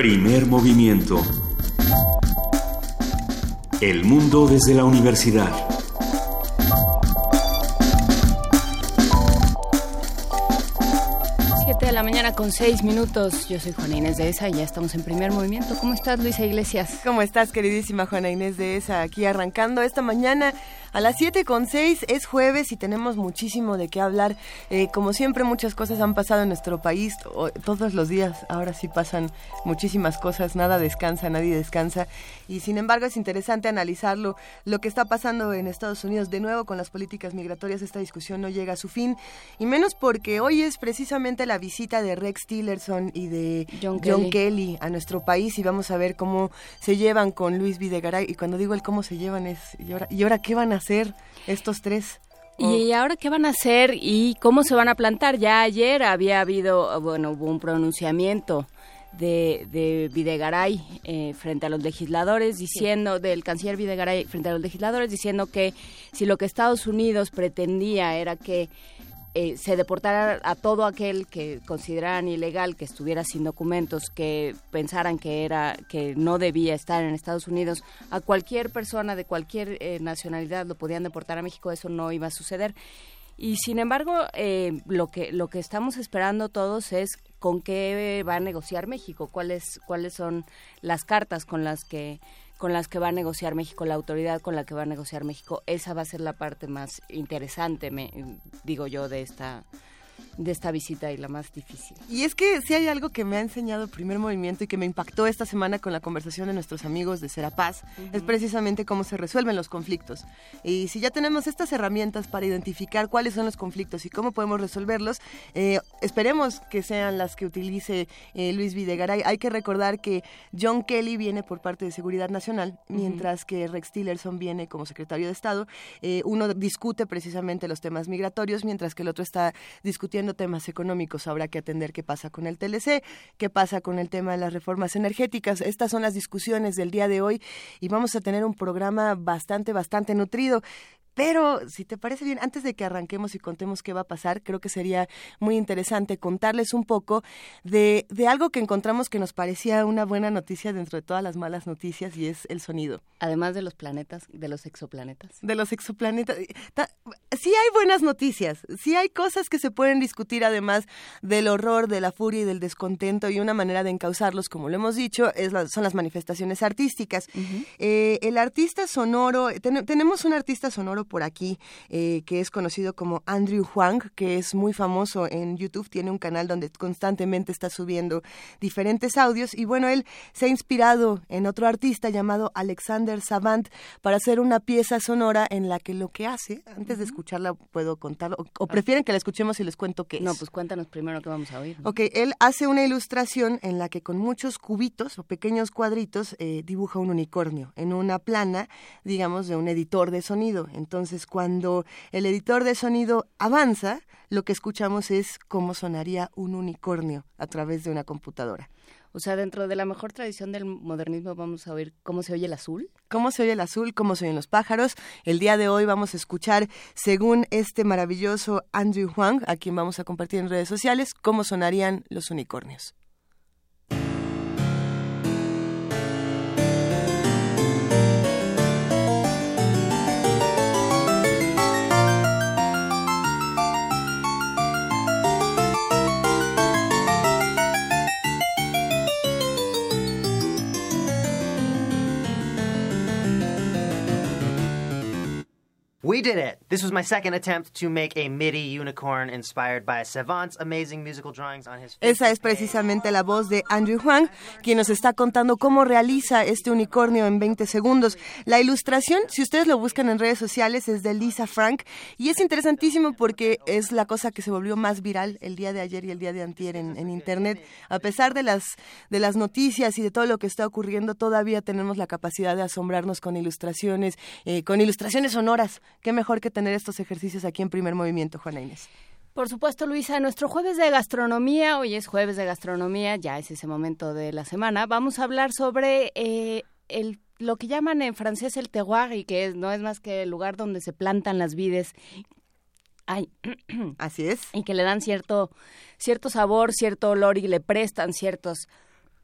Primer movimiento. El mundo desde la universidad. Siete de la mañana con seis minutos. Yo soy Juana Inés de ESA y ya estamos en primer movimiento. ¿Cómo estás, Luisa Iglesias? ¿Cómo estás, queridísima Juana Inés de ESA? Aquí arrancando esta mañana a las 7 con 6 es jueves y tenemos muchísimo de qué hablar. Eh, como siempre, muchas cosas han pasado en nuestro país. todos los días, ahora sí pasan muchísimas cosas. Nada descansa, nadie descansa. Y sin embargo, es interesante analizarlo. Lo que está pasando en Estados Unidos, de nuevo con las políticas migratorias, esta discusión no llega a su fin. Y menos porque hoy es precisamente la visita de Rex Tillerson y de John, Kelly. a nuestro país. Y vamos a ver cómo se llevan con Luis Videgaray. Y cuando digo el cómo se llevan es, ¿y ahora, ¿y ahora qué van a hacer estos tres? ¿Y ahora qué van a hacer y cómo se van a plantar? Ya ayer había habido, bueno, hubo un pronunciamiento de, de Videgaray eh, frente a los legisladores diciendo, del canciller Videgaray frente a los legisladores diciendo que si lo que Estados Unidos pretendía era que eh, se deportara a todo aquel que consideraran ilegal, que estuviera sin documentos, que pensaran que era que no debía estar en Estados Unidos, a cualquier persona de cualquier eh, nacionalidad lo podían deportar a México, eso no iba a suceder. Y sin embargo, eh, lo que lo que estamos esperando todos es con qué va a negociar México, cuáles cuáles son las cartas con las que con las que va a negociar México, la autoridad con la que va a negociar México, esa va a ser la parte más interesante, me, digo yo, de esta de esta visita y la más difícil. Y es que si hay algo que me ha enseñado el primer movimiento y que me impactó esta semana con la conversación de nuestros amigos de Serapaz, es precisamente cómo se resuelven los conflictos. Y si ya tenemos estas herramientas para identificar cuáles son los conflictos y cómo podemos resolverlos, eh, esperemos que sean las que utilice eh, Luis Videgaray. Hay que recordar que John Kelly viene por parte de Seguridad Nacional, mientras que Rex Tillerson viene como secretario de Estado. Eh, uno discute precisamente los temas migratorios, mientras que el otro está discutiendo temas económicos, habrá que atender qué pasa con el TLC, qué pasa con el tema de las reformas energéticas. Estas son las discusiones del día de hoy y vamos a tener un programa bastante, bastante nutrido. Pero, si te parece bien, antes de que arranquemos y contemos qué va a pasar, creo que sería muy interesante contarles un poco de, de, algo que encontramos que nos parecía una buena noticia dentro de todas las malas noticias y es el sonido. Además de los planetas, de los exoplanetas. De los exoplanetas. Sí hay buenas noticias, sí hay cosas que se pueden discutir además del horror, de la furia y del descontento y una manera de encauzarlos, como lo hemos dicho, es son las manifestaciones artísticas. Eh, el artista sonoro, tenemos un artista sonoro por aquí, eh, que es conocido como Andrew Huang, que es muy famoso en YouTube, tiene un canal donde constantemente está subiendo diferentes audios y bueno, él se ha inspirado en otro artista llamado Alexander Savant para hacer una pieza sonora en la que lo que hace, antes de escucharla puedo contarlo, o, prefieren que la escuchemos y les cuento qué es. No, pues cuéntanos primero qué vamos a oír. Ok, él hace una ilustración en la que con muchos cubitos o pequeños cuadritos eh, dibuja un unicornio en una plana, digamos, de un editor de sonido. Entonces, cuando el editor de sonido avanza, lo que escuchamos es cómo sonaría un unicornio a través de una computadora. O sea, dentro de la mejor tradición del modernismo vamos a oír cómo se oye el azul. Cómo se oye el azul, cómo se oyen los pájaros. El día de hoy vamos a escuchar, según este maravilloso Andrew Huang, a quien vamos a compartir en redes sociales, cómo sonarían los unicornios. We did it! This was my second attempt to make a MIDI unicorn inspired by Savant's amazing musical drawings on his Esa es precisamente la voz de Andrew Huang, quien nos está contando cómo realiza este unicornio en 20 segundos. La ilustración, si ustedes lo buscan en redes sociales, es de Lisa Frank y es interesantísimo porque es la cosa que se volvió más viral el día de ayer y el día de antier en, en internet. A pesar de las, de las noticias y de todo lo que está ocurriendo, todavía tenemos la capacidad de asombrarnos con ilustraciones, eh, con ilustraciones sonoras qué mejor que tener estos ejercicios aquí en primer movimiento, Juana Inés. Por supuesto, Luisa, nuestro jueves de gastronomía, hoy es jueves de gastronomía, ya es ese momento de la semana, vamos a hablar sobre eh, el, lo que llaman en francés el terroir, y que no es más que el lugar donde se plantan las vides. Ay, Así es. Y que le dan cierto, cierto sabor, cierto olor y le prestan ciertos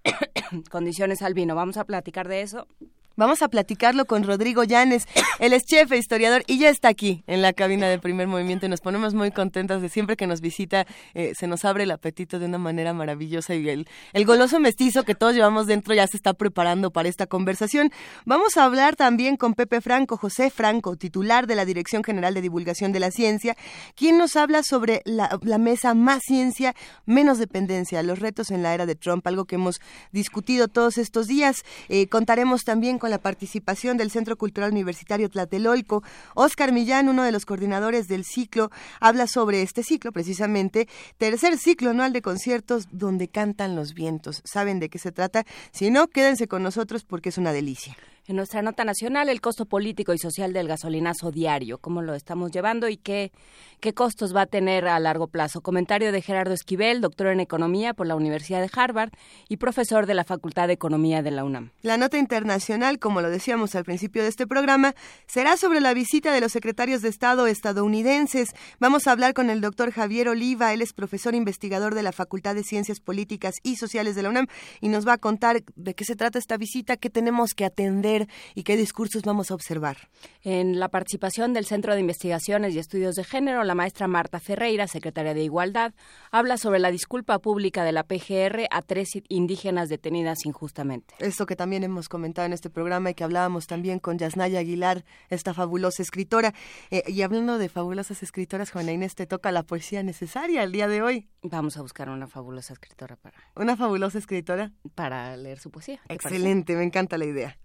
condiciones al vino. Vamos a platicar de eso Vamos a platicarlo con Rodrigo Llanes. Él es chef e historiador y ya está aquí en la cabina de primer movimiento nos ponemos muy contentas de siempre que nos visita. Eh, se nos abre el apetito de una manera maravillosa y el, el goloso mestizo que todos llevamos dentro ya se está preparando para esta conversación. Vamos a hablar también con Pepe Franco, José Franco, titular de la Dirección General de Divulgación de la Ciencia, quien nos habla sobre la, mesa Más Ciencia, Menos Dependencia, los retos en la era de Trump, algo que hemos discutido todos estos días. Eh, contaremos también con con la participación del Centro Cultural Universitario Tlatelolco. Oscar Millán, uno de los coordinadores del ciclo, habla sobre este ciclo, precisamente, tercer ciclo anual de conciertos donde cantan los vientos. ¿Saben de qué se trata? Si no, quédense con nosotros porque es una delicia. En nuestra nota nacional, el costo político y social del gasolinazo diario, cómo lo estamos llevando y qué, qué costos va a tener a largo plazo. Comentario de Gerardo Esquivel, doctor en Economía por la Universidad de Harvard y profesor de la Facultad de Economía de la UNAM. La nota internacional, como lo decíamos al principio de este programa, será sobre la visita de los secretarios de Estado estadounidenses. Vamos a hablar con el doctor Javier Oliva, él es profesor investigador de la Facultad de Ciencias Políticas y Sociales de la UNAM y nos va a contar de qué se trata esta visita, qué tenemos que atender y qué discursos vamos a observar. En la participación del Centro de Investigaciones y Estudios de Género, la maestra Marta Ferreira, secretaria de Igualdad, habla sobre la disculpa pública de la PGR a tres indígenas detenidas injustamente. Esto que también hemos comentado en este programa y que hablábamos también con Yasnaya Aguilar, esta fabulosa escritora. Eh, y hablando de fabulosas escritoras, Juana Inés, te toca la poesía necesaria el día de hoy. Vamos a buscar una fabulosa escritora para... ¿Una fabulosa escritora? Para leer su poesía. Excelente, me encanta la idea.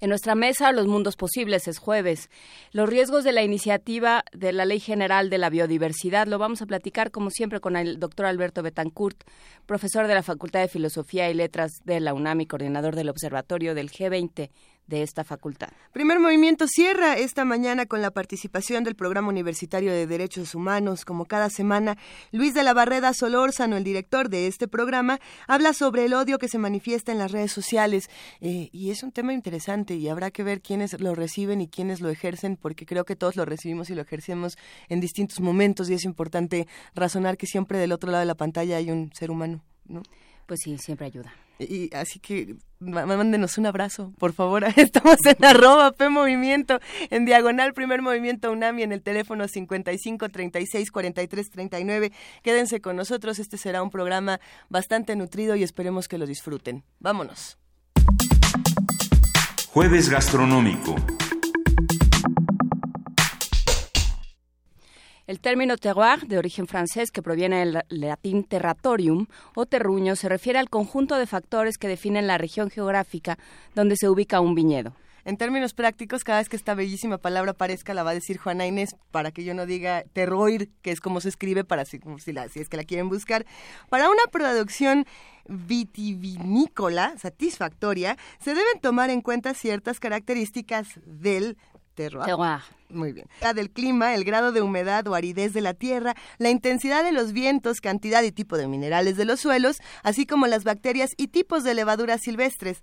En nuestra mesa, Los Mundos Posibles, es jueves. Los riesgos de la iniciativa de la Ley General de la Biodiversidad lo vamos a platicar, como siempre, con el doctor Alberto Betancourt, profesor de la Facultad de Filosofía y Letras de la UNAM y coordinador del Observatorio del G20 de esta facultad. Primer Movimiento cierra esta mañana con la participación del Programa Universitario de Derechos Humanos. Como cada semana, Luis de la Barreda Solórzano, el director de este programa, habla sobre el odio que se manifiesta en las redes sociales. Eh, y es un tema interesante y habrá que ver quiénes lo reciben y quiénes lo ejercen, porque creo que todos lo recibimos y lo ejercemos en distintos momentos y es importante razonar que siempre del otro lado de la pantalla hay un ser humano. ¿no? Pues sí, siempre ayuda. Y así que mándenos un abrazo, por favor. Estamos en arroba P Movimiento, en diagonal Primer Movimiento UNAMI, en el teléfono 55 36 43 39. Quédense con nosotros, este será un programa bastante nutrido y esperemos que lo disfruten. Vámonos. Jueves Gastronómico. El término terroir, de origen francés que proviene del latín terratorium o terruño, se refiere al conjunto de factores que definen la región geográfica donde se ubica un viñedo. En términos prácticos, cada vez que esta bellísima palabra aparezca, la va a decir Juana Inés para que yo no diga terroir, que es como se escribe, para si, si es que la quieren buscar. Para una producción vitivinícola satisfactoria, se deben tomar en cuenta ciertas características del terroir. Muy bien. La del clima, el grado de humedad o aridez de la tierra, la intensidad de los vientos, cantidad y tipo de minerales de los suelos, así como las bacterias y tipos de levaduras silvestres.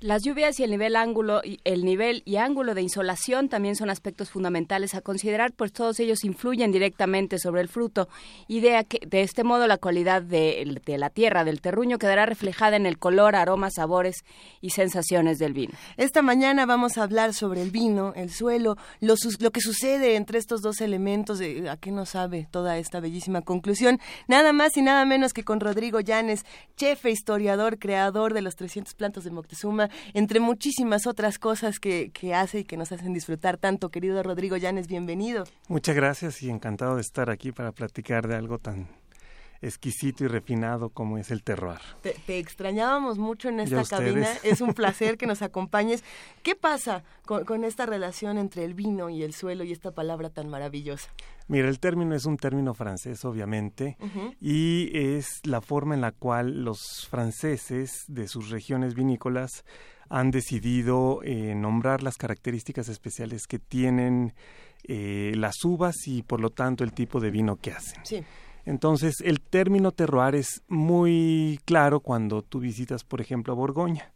Las lluvias y el nivel ángulo y el nivel y ángulo de insolación también son aspectos fundamentales a considerar, pues todos ellos influyen directamente sobre el fruto y de, de este modo la cualidad de, la tierra del terruño quedará reflejada en el color, aromas, sabores y sensaciones del vino. Esta mañana vamos a hablar sobre el vino, el suelo, lo, lo que sucede entre estos dos elementos, de, a qué nos sabe toda esta bellísima conclusión, nada más y nada menos que con Rodrigo Llanes, chef e historiador, creador de los 300 plantos de Moctezuma entre muchísimas otras cosas que, que hace y que nos hacen disfrutar tanto. Querido Rodrigo Llanes, bienvenido. Muchas gracias y encantado de estar aquí para platicar de algo tan exquisito y refinado como es el terroir. Te, extrañábamos mucho en esta cabina, es un placer que nos acompañes. ¿Qué pasa con, esta relación entre el vino y el suelo y esta palabra tan maravillosa? Mira, el término es un término francés, obviamente, y es la forma en la cual los franceses de sus regiones vinícolas han decidido eh, nombrar las características especiales que tienen eh, las uvas y por lo tanto el tipo de vino que hacen. Sí. Entonces, el término terroir es muy claro cuando tú visitas, por ejemplo, a Borgoña.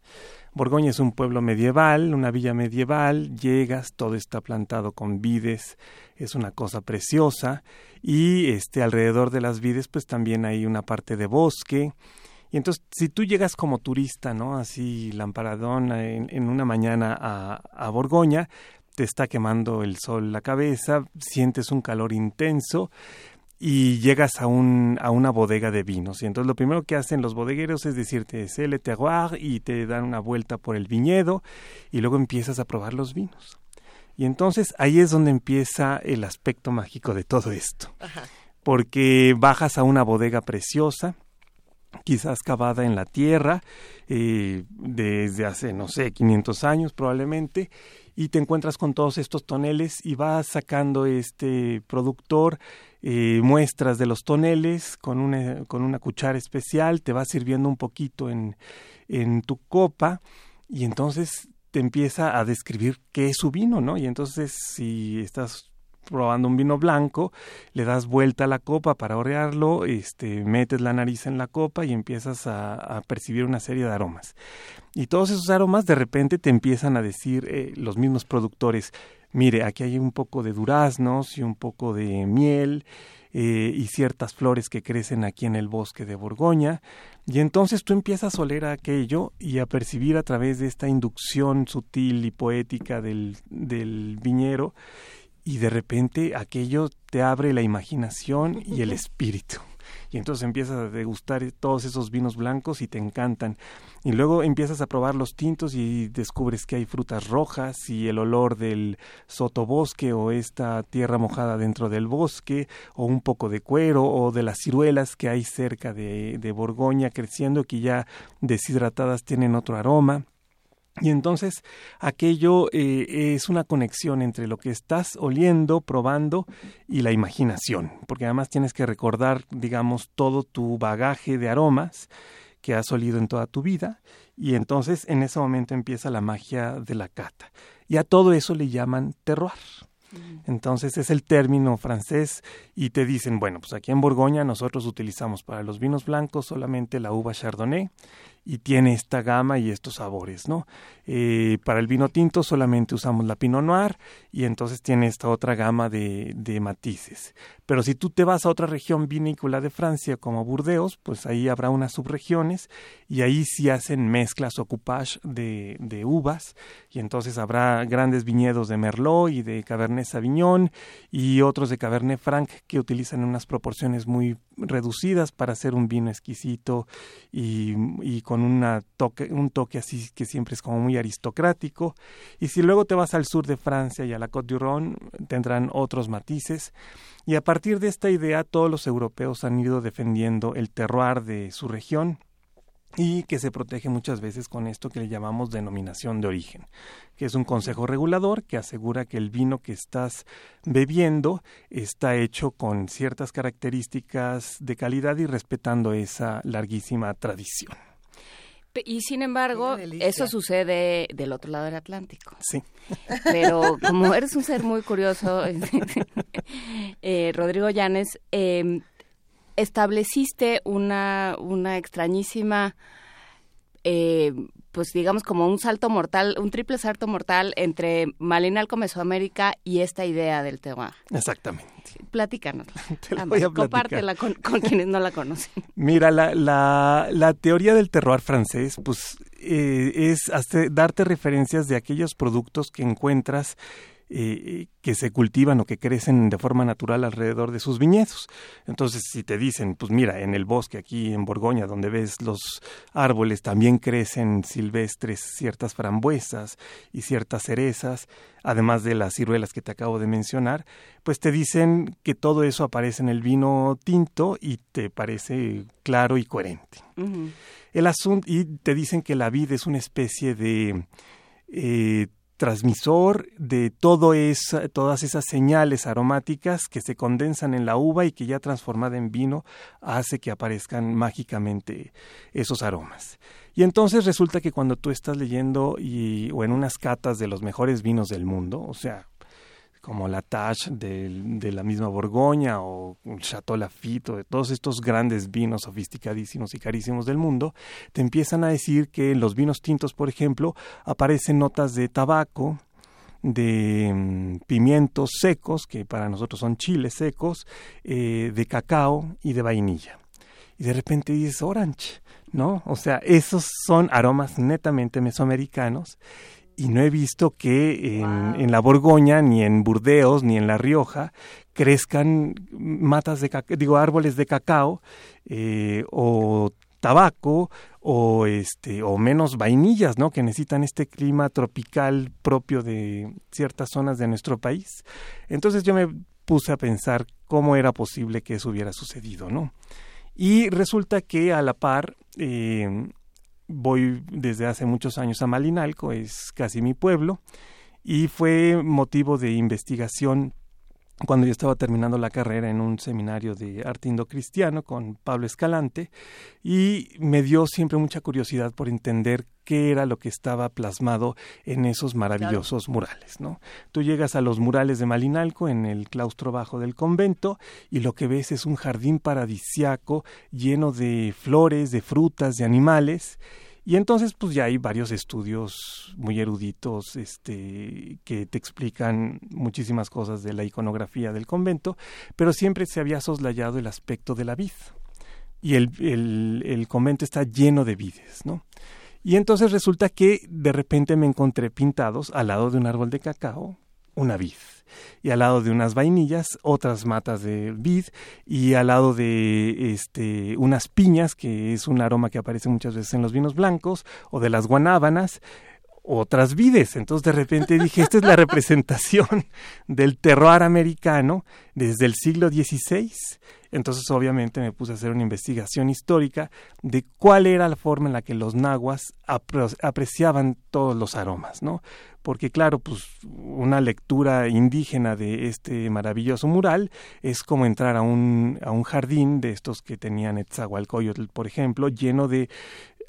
Borgoña es un pueblo medieval, una villa medieval, llegas, todo está plantado con vides, es una cosa preciosa y este alrededor de las vides pues también hay una parte de bosque Y entonces, si tú llegas como turista, ¿no? Así lamparadón en, en una mañana a Borgoña, te está quemando el sol la cabeza, sientes un calor intenso y llegas a, un, a una bodega de vinos. Y entonces lo primero que hacen los bodegueros es decirte, c'est le terroir, y te dan una vuelta por el viñedo y luego empiezas a probar los vinos. Y entonces ahí es donde empieza el aspecto mágico de todo esto. Porque bajas a una bodega preciosa, quizás cavada en la tierra, eh, desde hace, no sé, 500 años probablemente, y te encuentras con todos estos toneles y vas sacando este productor eh, muestras de los toneles con una, con una cuchara especial, te va sirviendo un poquito en, en tu copa y entonces te empieza a describir qué es su vino, ¿no? Y entonces si estás probando un vino blanco, le das vuelta a la copa para orearlo, este, metes la nariz en la copa y empiezas a, percibir una serie de aromas. Y todos esos aromas de repente te empiezan a decir eh, los mismos productores, mire, aquí hay un poco de duraznos y un poco de miel eh, y ciertas flores que crecen aquí en el bosque de Borgoña. Y entonces tú empiezas a oler aquello y a percibir a través de esta inducción sutil y poética del, del viñero y de repente aquello te abre la imaginación y el espíritu. Y entonces empiezas a degustar todos esos vinos blancos y te encantan. Y luego empiezas a probar los tintos y descubres que hay frutas rojas y el olor del sotobosque o esta tierra mojada dentro del bosque o un poco de cuero o de las ciruelas que hay cerca de, de Borgoña creciendo que ya deshidratadas tienen otro aroma. Y entonces aquello eh, es una conexión entre lo que estás oliendo, probando y la imaginación, porque además tienes que recordar, digamos, todo tu bagaje de aromas que has olido en toda tu vida y entonces en ese momento empieza la magia de la cata. Y a todo eso le llaman terroir. Entonces es el término francés y te dicen, bueno, pues aquí en Borgoña nosotros utilizamos para los vinos blancos solamente la uva chardonnay y tiene esta gama y estos sabores, ¿no? Eh, para el vino tinto solamente usamos la Pinot Noir y entonces tiene esta otra gama de, de, matices. Pero si tú te vas a otra región vinícola de Francia como Burdeos, pues ahí habrá unas subregiones y ahí sí hacen mezclas o coupage de, de uvas y entonces habrá grandes viñedos de Merlot y de Cabernet Sauvignon y otros de Cabernet Franc que utilizan unas proporciones muy reducidas para hacer un vino exquisito y, y con toque, un toque así que siempre es como muy aristocrático. Y si luego te vas al sur de Francia y a la Côte d'Iron, tendrán otros matices. Y a partir de esta idea, todos los europeos han ido defendiendo el terroir de su región y que se protege muchas veces con esto que le llamamos denominación de origen, que es un consejo regulador que asegura que el vino que estás bebiendo está hecho con ciertas características de calidad y respetando esa larguísima tradición. Y sin embargo, eso sucede del otro lado del Atlántico. Sí. Pero como eres un ser muy curioso, eh, Rodrigo Llanes, em, estableciste una, una extrañísima eh, pues digamos como un salto mortal, un triple salto mortal entre Malinalco Mesoamérica y esta idea del tema. Exactamente. Platícanos. compártela con, quienes no la conocen. Mira, la, la, la teoría del terroir francés, pues eh, es darte referencias de aquellos productos que encuentras eh, que se cultivan o que crecen de forma natural alrededor de sus viñedos. Entonces, si te dicen, pues mira, en el bosque aquí en Borgoña, donde ves los árboles, también crecen silvestres ciertas frambuesas y ciertas cerezas, además de las ciruelas que te acabo de mencionar, pues te dicen que todo eso aparece en el vino tinto y te parece claro y coherente. El asunto, y te dicen que la vid es una especie de eh, transmisor de todo todas esas señales aromáticas que se condensan en la uva y que ya transformada en vino hace que aparezcan mágicamente esos aromas. Y entonces resulta que cuando tú estás leyendo y, o en unas catas de los mejores vinos del mundo, o sea, como la Tache de, la misma Borgoña o el Chateau Lafite o de todos estos grandes vinos sofisticadísimos y carísimos del mundo, te empiezan a decir que en los vinos tintos, por ejemplo, aparecen notas de tabaco, de mm, pimientos secos, que para nosotros son chiles secos, eh, de cacao y de vainilla. Y de repente dices, orange, ¿no? O sea, esos son aromas netamente mesoamericanos y no he visto que en, la Borgoña, ni en Burdeos, ni en La Rioja crezcan matas de digo árboles de cacao eh, o tabaco o este o menos vainillas, ¿no? Que necesitan este clima tropical propio de ciertas zonas de nuestro país. Entonces yo me puse a pensar cómo era posible que eso hubiera sucedido, ¿no? Y resulta que a la par eh, voy desde hace muchos años a Malinalco, es casi mi pueblo, y fue motivo de investigación cuando yo estaba terminando la carrera en un seminario de arte indocristiano con Pablo Escalante y me dio siempre mucha curiosidad por entender qué era lo que estaba plasmado en esos maravillosos murales, ¿no? Tú llegas a los murales de Malinalco en el claustro bajo del convento y lo que ves es un jardín paradisiaco lleno de flores, de frutas, de animales y entonces, pues ya hay varios estudios muy eruditos este, que te explican muchísimas cosas de la iconografía del convento, pero siempre se había soslayado el aspecto de la vid. Y el, el, el convento está lleno de vides, ¿no? Y entonces resulta que de repente me encontré pintados al lado de un árbol de cacao una vid. Y al lado de unas vainillas otras matas de vid. Y al lado de este unas piñas que es un aroma que aparece muchas veces en los vinos blancos o de las guanábanas otras vides. Entonces de repente dije, esta es la representación del terroir americano desde el siglo XVI. Entonces obviamente me puse a hacer una investigación histórica de cuál era la forma en la que los nahuas apreciaban todos los aromas, ¿no? Porque claro, pues una lectura indígena de este maravilloso mural es como entrar a un, a un jardín de estos que tenían Etzahualcoyotl, por ejemplo, lleno de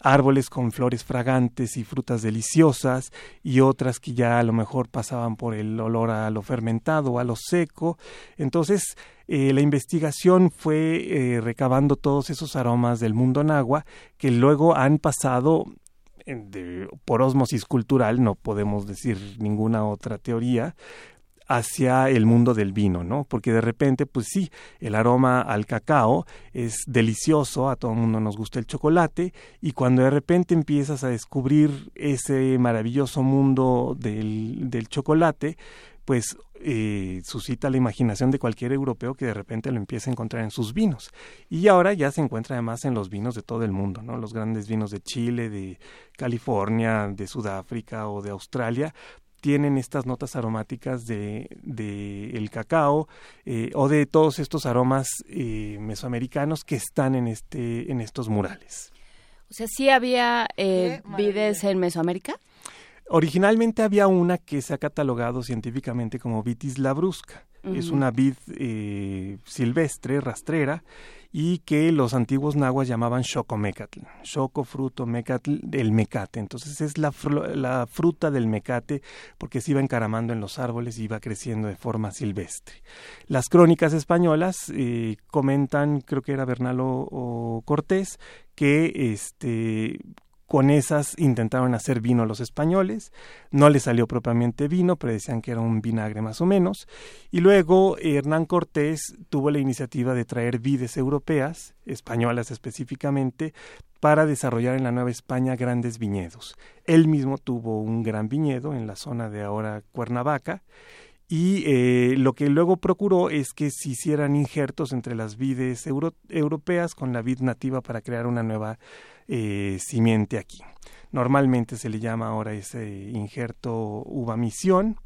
árboles con flores fragantes y frutas deliciosas y otras que ya a lo mejor pasaban por el olor a lo fermentado a lo seco. Entonces, eh, la investigación fue eh, recabando todos esos aromas del mundo nahua que luego han pasado por osmosis cultural, no podemos decir ninguna otra teoría, hacia el mundo del vino, ¿no? Porque de repente, pues sí, el aroma al cacao es delicioso, a todo el mundo nos gusta el chocolate, y cuando de repente empiezas a descubrir ese maravilloso mundo del, del chocolate, pues eh, suscita la imaginación de cualquier europeo que de repente lo empieza a encontrar en sus vinos. Y ahora ya se encuentra además en los vinos de todo el mundo, ¿no? Los grandes vinos de Chile, de California, de Sudáfrica o de Australia, tienen estas notas aromáticas de, de el cacao eh, o de todos estos aromas eh, mesoamericanos que están en este en estos murales. O sea, sí había eh, vides en Mesoamérica. Originalmente había una que se ha catalogado científicamente como vitis labrusca. Es una vid silvestre, rastrera, y que los antiguos nahuas llamaban xocomecatl, choco fruto mecatl, el mecate. Entonces es la, fruta del mecate porque se iba encaramando en los árboles y iba creciendo de forma silvestre. Las crónicas españolas eh, comentan, creo que era Bernalo o Cortés, que este con esas intentaron hacer vino los españoles, no les salió propiamente vino, pero decían que era un vinagre más o menos. Y luego Hernán Cortés tuvo la iniciativa de traer vides europeas, españolas específicamente, para desarrollar en la Nueva España grandes viñedos. Él mismo tuvo un gran viñedo en la zona de ahora Cuernavaca y eh, lo que luego procuró es que se hicieran injertos entre las vides europeas con la vid nativa para crear una nueva eh, simiente aquí. Normalmente se le llama ahora ese injerto uva misión.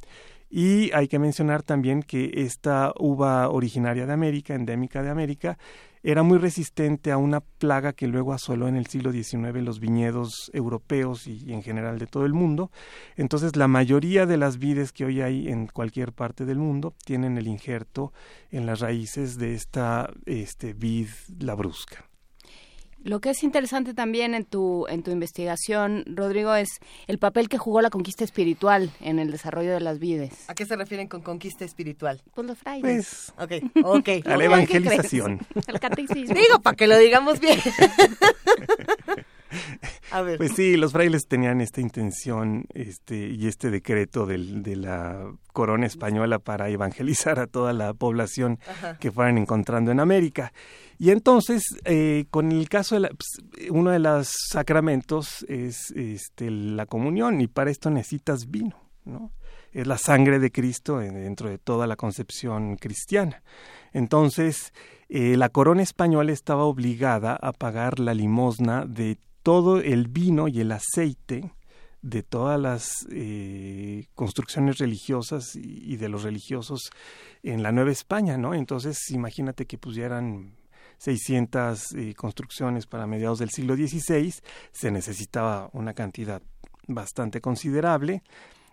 Y hay que mencionar también que esta uva originaria de América, endémica de América, era muy resistente a una plaga que luego asoló en el siglo XIX los viñedos europeos y, en general de todo el mundo. Entonces, la mayoría de las vides que hoy hay en cualquier parte del mundo tienen el injerto en las raíces de esta este, vid labrusca. Lo que es interesante también en tu, en tu investigación, Rodrigo, es el papel que jugó la conquista espiritual en el desarrollo de las vides. ¿A qué se refieren con conquista espiritual? Pues los frailes. Pues, ok, ok. A la evangelización. El catecismo. Digo, para que lo digamos bien. A ver. Pues sí, los frailes tenían esta intención este, y este decreto del, de la corona española para evangelizar a toda la población que fueran encontrando en América. Y entonces, eh, con el caso de la, pues, uno de los sacramentos es este, la comunión y para esto necesitas vino, ¿no? Es la sangre de Cristo dentro de toda la concepción cristiana. Entonces, eh, la corona española estaba obligada a pagar la limosna de todo el vino y el aceite de todas las eh, construcciones religiosas y, de los religiosos en la Nueva España, ¿no? Entonces, imagínate que pusieran 600 eh, construcciones para mediados del siglo XVI, se necesitaba una cantidad bastante considerable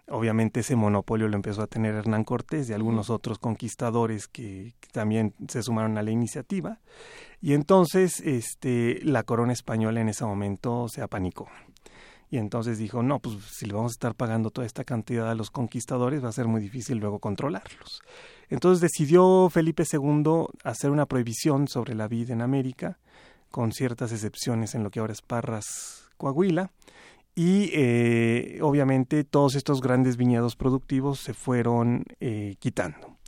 Obviamente ese monopolio lo empezó a tener Hernán Cortés y algunos otros conquistadores que, también se sumaron a la iniciativa. Y entonces este, la corona española en ese momento se apanicó. Y entonces dijo, no, pues si le vamos a estar pagando toda esta cantidad a los conquistadores va a ser muy difícil luego controlarlos. Entonces decidió Felipe II hacer una prohibición sobre la vida en América, con ciertas excepciones en lo que ahora es Parras, Coahuila, y eh, obviamente todos estos grandes viñedos productivos se fueron eh, quitando.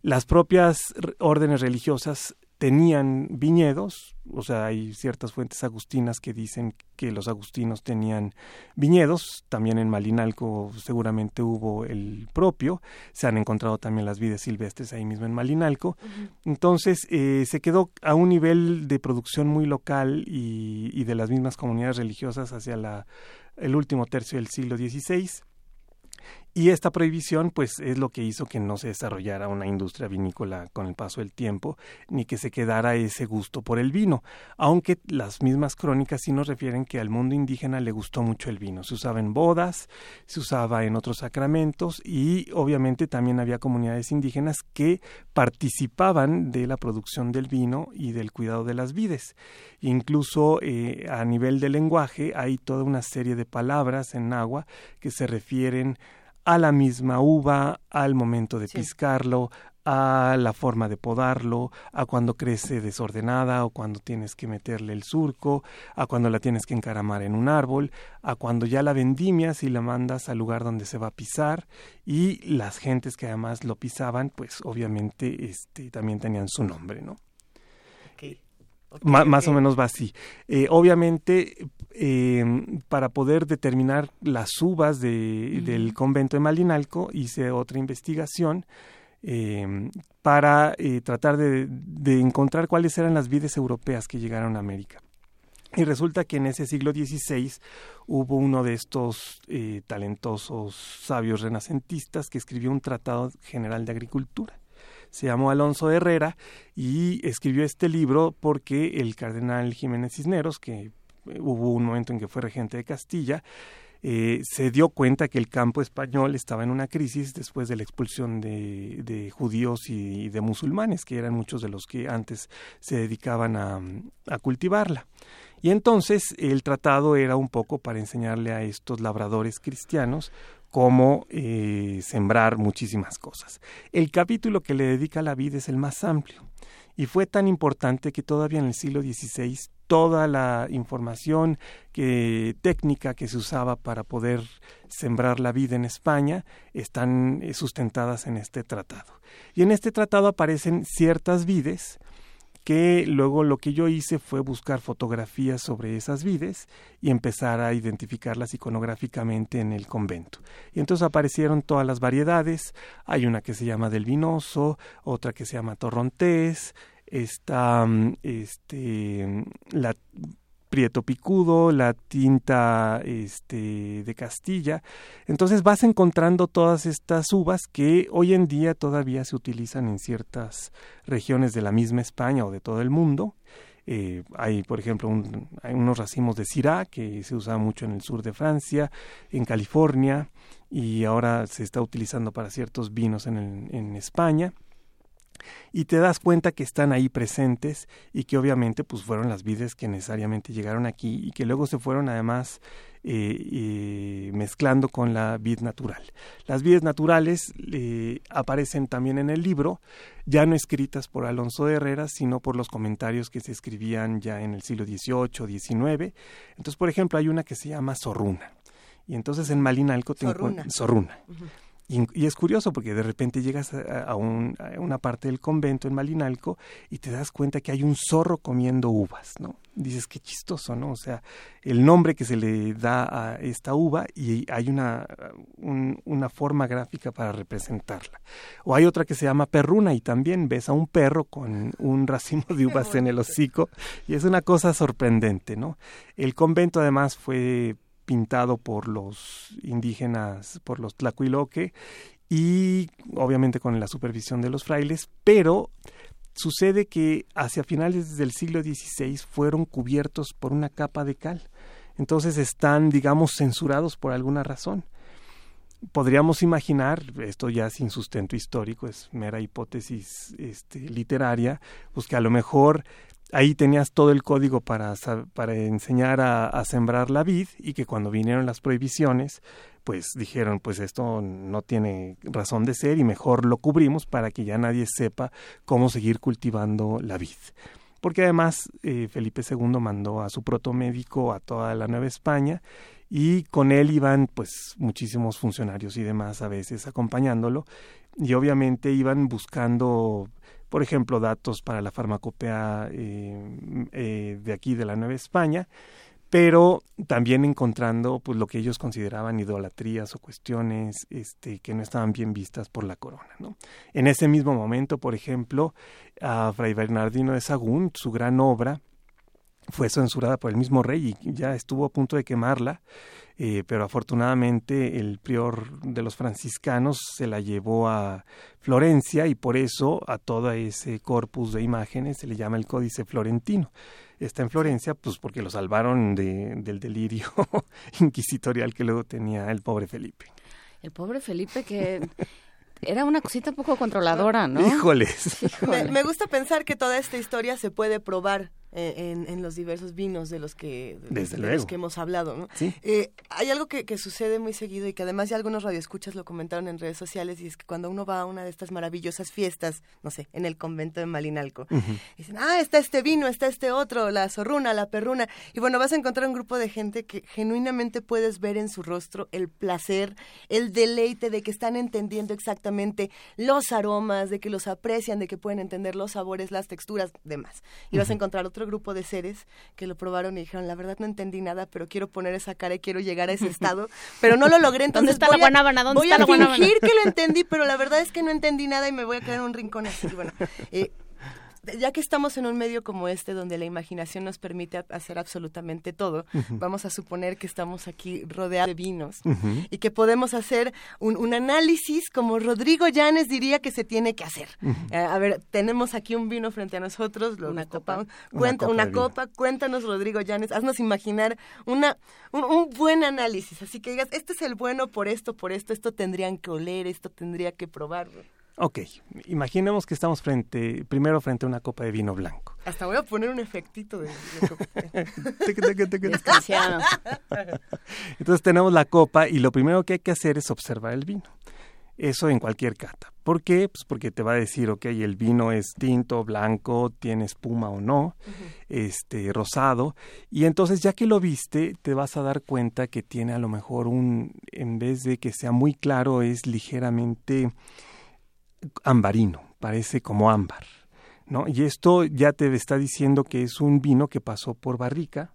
Las propias órdenes religiosas tenían viñedos, o sea, hay ciertas fuentes agustinas que dicen que los agustinos tenían viñedos, también en Malinalco seguramente hubo el propio, se han encontrado también las vides silvestres ahí mismo en Malinalco, entonces eh, se quedó a un nivel de producción muy local y, y de las mismas comunidades religiosas hacia la el último tercio del siglo XVI y esta prohibición, pues, es lo que hizo que no se desarrollara una industria vinícola con el paso del tiempo, ni que se quedara ese gusto por el vino. Aunque las mismas crónicas sí nos refieren que al mundo indígena le gustó mucho el vino. Se usaba en bodas, se usaba en otros sacramentos y obviamente también había comunidades indígenas que participaban de la producción del vino y del cuidado de las vides. Incluso eh, a nivel de lenguaje hay toda una serie de palabras en agua que se refieren a la misma uva, al momento de piscarlo, a la forma de podarlo, a cuando crece desordenada o cuando tienes que meterle el surco, a cuando la tienes que encaramar en un árbol, a cuando ya la vendimias y la mandas al lugar donde se va a pisar y las gentes que además lo pisaban, pues obviamente este también tenían su nombre, ¿no? Más o menos va así. Eh, obviamente, em, para poder determinar las uvas del convento de Malinalco, hice otra investigación em, para eh, tratar de, encontrar cuáles eran las vides europeas que llegaron a América. Y resulta que en ese siglo XVI hubo uno de estos eh, talentosos sabios renacentistas que escribió un tratado general de agricultura se llamó Alonso Herrera y escribió este libro porque el cardenal Jiménez Cisneros, que eh, hubo un momento en que fue regente de Castilla, eh, se dio cuenta que el campo español estaba en una crisis después de la expulsión de, judíos y, de musulmanes, que eran muchos de los que antes se dedicaban a, a cultivarla. Y entonces el tratado era un poco para enseñarle a estos labradores cristianos cómo eh, sembrar muchísimas cosas. El capítulo que le dedica a la vida es el más amplio y fue tan importante que todavía en el siglo XVI toda la información que, técnica que se usaba para poder sembrar la vida en España están eh, sustentadas en este tratado. Y en este tratado aparecen ciertas vides que luego lo que yo hice fue buscar fotografías sobre esas vides y empezar a identificarlas iconográficamente en el convento. Y entonces aparecieron todas las variedades, hay una que se llama del vinoso, otra que se llama torrontés, está mm, este, la prieto picudo, la tinta este, de Castilla. Entonces vas encontrando todas estas uvas que hoy en día todavía se utilizan en ciertas regiones de la misma España o de todo el mundo. Eh, hay, por ejemplo, hay unos racimos de Syrah que se usa mucho en el sur de Francia, en California, y ahora se está utilizando para ciertos vinos en España. Y te das cuenta que están ahí presentes y que obviamente pues fueron las vides que necesariamente llegaron aquí y que luego se fueron además eh, mezclando con la vid natural. Las vides naturales eh, aparecen también en el libro, ya no escritas por Alonso de Herrera, sino por los comentarios que se escribían ya en el siglo XVIII, XIX. Entonces, por ejemplo, hay una que se llama Zorruna. Y entonces en Malinalco te Zorruna. Zorruna. Y, es curioso porque de repente llegas a, una parte del convento en Malinalco y te das cuenta que hay un zorro comiendo uvas, ¿no? Dices, qué chistoso, ¿no? O sea, el nombre que se le da a esta uva y hay una, una forma gráfica para representarla. O hay otra que se llama perruna y también ves a un perro con un racimo de uvas en el hocico y es una cosa sorprendente, ¿no? El convento además fue pintado por los indígenas, por los tlacuiloque, y obviamente con la supervisión de los frailes, pero sucede que hacia finales del siglo XVI fueron cubiertos por una capa de cal. Entonces están, digamos, censurados por alguna razón. Podríamos imaginar, esto ya sin sustento histórico, es mera hipótesis este, literaria, pues que a lo mejor ahí tenías todo el código para, para enseñar a, sembrar la vid y que cuando vinieron las prohibiciones, pues dijeron, pues esto no tiene razón de ser y mejor lo cubrimos para que ya nadie sepa cómo seguir cultivando la vid. Porque además eh, Felipe II mandó a su protomédico a toda la Nueva España y con él iban pues muchísimos funcionarios y demás a veces acompañándolo y obviamente iban buscando por ejemplo, datos para la farmacopea eh, eh, de aquí de la Nueva España, pero también encontrando pues lo que ellos consideraban idolatrías o cuestiones este, que no estaban bien vistas por la corona. ¿no? En ese mismo momento, por ejemplo, a Fray Bernardino de Sagún, su gran obra, fue censurada por el mismo rey y ya estuvo a punto de quemarla eh, pero afortunadamente el prior de los franciscanos se la llevó a Florencia y por eso a todo ese corpus de imágenes se le llama el Códice Florentino. Está en Florencia, pues porque lo salvaron de, del delirio inquisitorial que luego tenía el pobre Felipe. El pobre Felipe que era una cosita poco controladora, ¿no? Híjoles. me, gusta pensar que toda esta historia se puede probar eh, en, los diversos vinos de los que, los que hemos hablado. ¿no? Eh, hay algo que, sucede muy seguido y que además ya algunos radioescuchas lo comentaron en redes sociales y es que cuando uno va a una de estas maravillosas fiestas, no sé, en el convento de Malinalco, dicen, ah, está este vino, está este otro, la zorruna, la perruna. Y bueno, vas a encontrar un grupo de gente que genuinamente puedes ver en su rostro el placer, el deleite de que están entendiendo exactamente los aromas, de que los aprecian, de que pueden entender los sabores, las texturas, demás. Y vas a encontrar otro grupo de seres que lo probaron y dijeron, la verdad no entendí nada, pero quiero poner esa cara y quiero llegar a ese estado, pero no lo logré, entonces ¿Dónde está la guanábana? ¿Dónde voy está a fingir que lo entendí, pero la verdad es que no entendí nada y me voy a quedar en un rincón así. Bueno, eh, ya que estamos en un medio como este donde la imaginación nos permite hacer absolutamente todo, vamos a suponer que estamos aquí rodeados de vinos y que podemos hacer un, análisis como Rodrigo Llanes diría que se tiene que hacer. Eh, a ver, tenemos aquí un vino frente a nosotros, una, copa, cuenta, una, copa, cuéntanos Rodrigo Llanes, haznos imaginar una, un, buen análisis, así que digas, este es el bueno por esto, por esto, esto tendrían que oler, esto tendría que probarlo. Ok, imaginemos que estamos frente, primero frente a una copa de vino blanco. Hasta voy a poner un efectito de... Entonces tenemos la copa y lo primero que hay que hacer es observar el vino. Eso en cualquier cata. ¿Por qué? Pues porque te va a decir, ok, el vino es tinto, blanco, tiene espuma o no, este, rosado. Y entonces ya que lo viste, te vas a dar cuenta que tiene a lo mejor un, en vez de que sea muy claro, es ligeramente ambarino, parece como ámbar. ¿no? Y esto ya te está diciendo que es un vino que pasó por barrica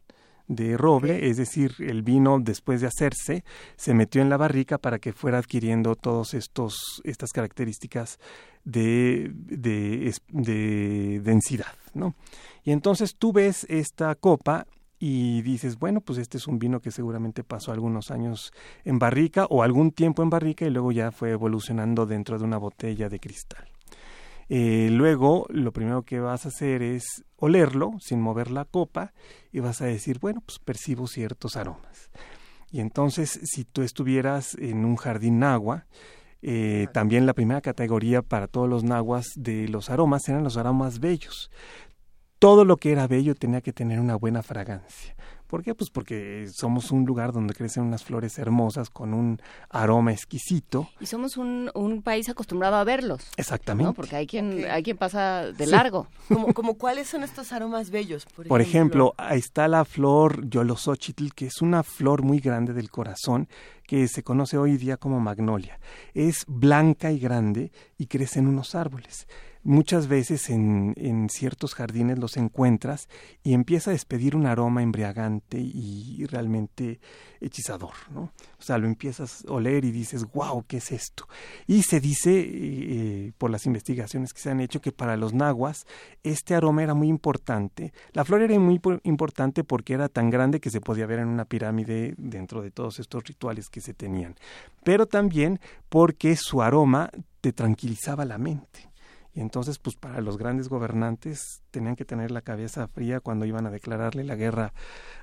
de roble, es decir, el vino después de hacerse se metió en la barrica para que fuera adquiriendo estos estas características de, de, de densidad, ¿no? Y entonces tú ves esta copa y dices, bueno, pues este es un vino que seguramente pasó algunos años en barrica o algún tiempo en barrica y luego ya fue evolucionando dentro de una botella de cristal. Eh, luego, lo primero que vas a hacer es olerlo sin mover la copa y vas a decir, bueno, pues percibo ciertos aromas. Y entonces, si tú estuvieras en un jardín agua, Eh, también la primera categoría para todos los nahuas de los aromas eran los aromas bellos. Todo lo que era bello tenía que tener una buena fragancia. ¿Por qué? Pues porque somos un lugar donde crecen unas flores hermosas con un aroma exquisito. Y somos un, un país acostumbrado a verlos. Exactamente. Porque hay quien, hay quien pasa de largo. Como, como cuáles son estos aromas bellos, por, por ejemplo? ahí está la flor Yolosochitl, que es una flor muy grande del corazón que se conoce hoy día como magnolia. Es blanca y grande y crece en unos árboles muchas veces en, en, ciertos jardines los encuentras y empieza a despedir un aroma embriagante y realmente hechizador, ¿no? O sea, lo empiezas a oler y dices, wow, ¿qué es esto? Y se dice, eh, por las investigaciones que se han hecho, que para los nahuas este aroma era muy importante. La flor era muy importante porque era tan grande que se podía ver en una pirámide dentro de todos estos rituales que se tenían. Pero también porque su aroma te tranquilizaba la mente. Entonces, pues para los grandes gobernantes tenían que tener la cabeza fría cuando iban a declararle la guerra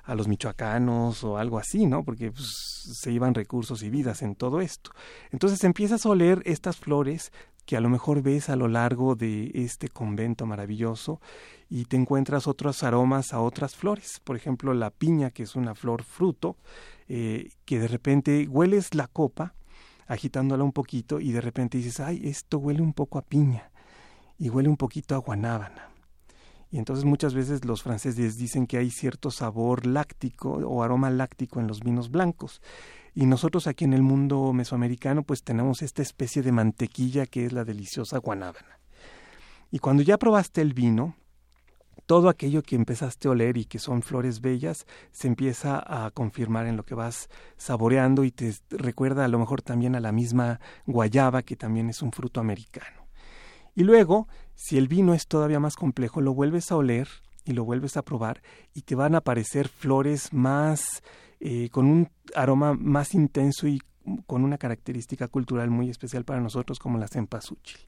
a los michoacanos o algo así, ¿no? Porque pues, se iban recursos y vidas en todo esto. Entonces empiezas a oler estas flores que a lo mejor ves a lo largo de este convento maravilloso y te encuentras otros aromas a otras flores. Por ejemplo, la piña, que es una flor fruto, eh, que de repente hueles la copa agitándola un poquito y de repente dices, ay, esto huele un poco a piña y huele un poquito a guanábana. Y entonces muchas veces los franceses dicen que hay cierto sabor láctico o aroma láctico en los vinos blancos. Y nosotros aquí en el mundo mesoamericano pues tenemos esta especie de mantequilla que es la deliciosa guanábana. Y cuando ya probaste el vino, todo aquello que empezaste a oler y que son flores bellas se empieza a confirmar en lo que vas saboreando y te recuerda a lo mejor también a la misma guayaba que también es un fruto americano. Y luego, si el vino es todavía más complejo, lo vuelves a oler y lo vuelves a probar y te van a aparecer flores más, eh, con un aroma más intenso y con una característica cultural muy especial para nosotros como la cempasúchil.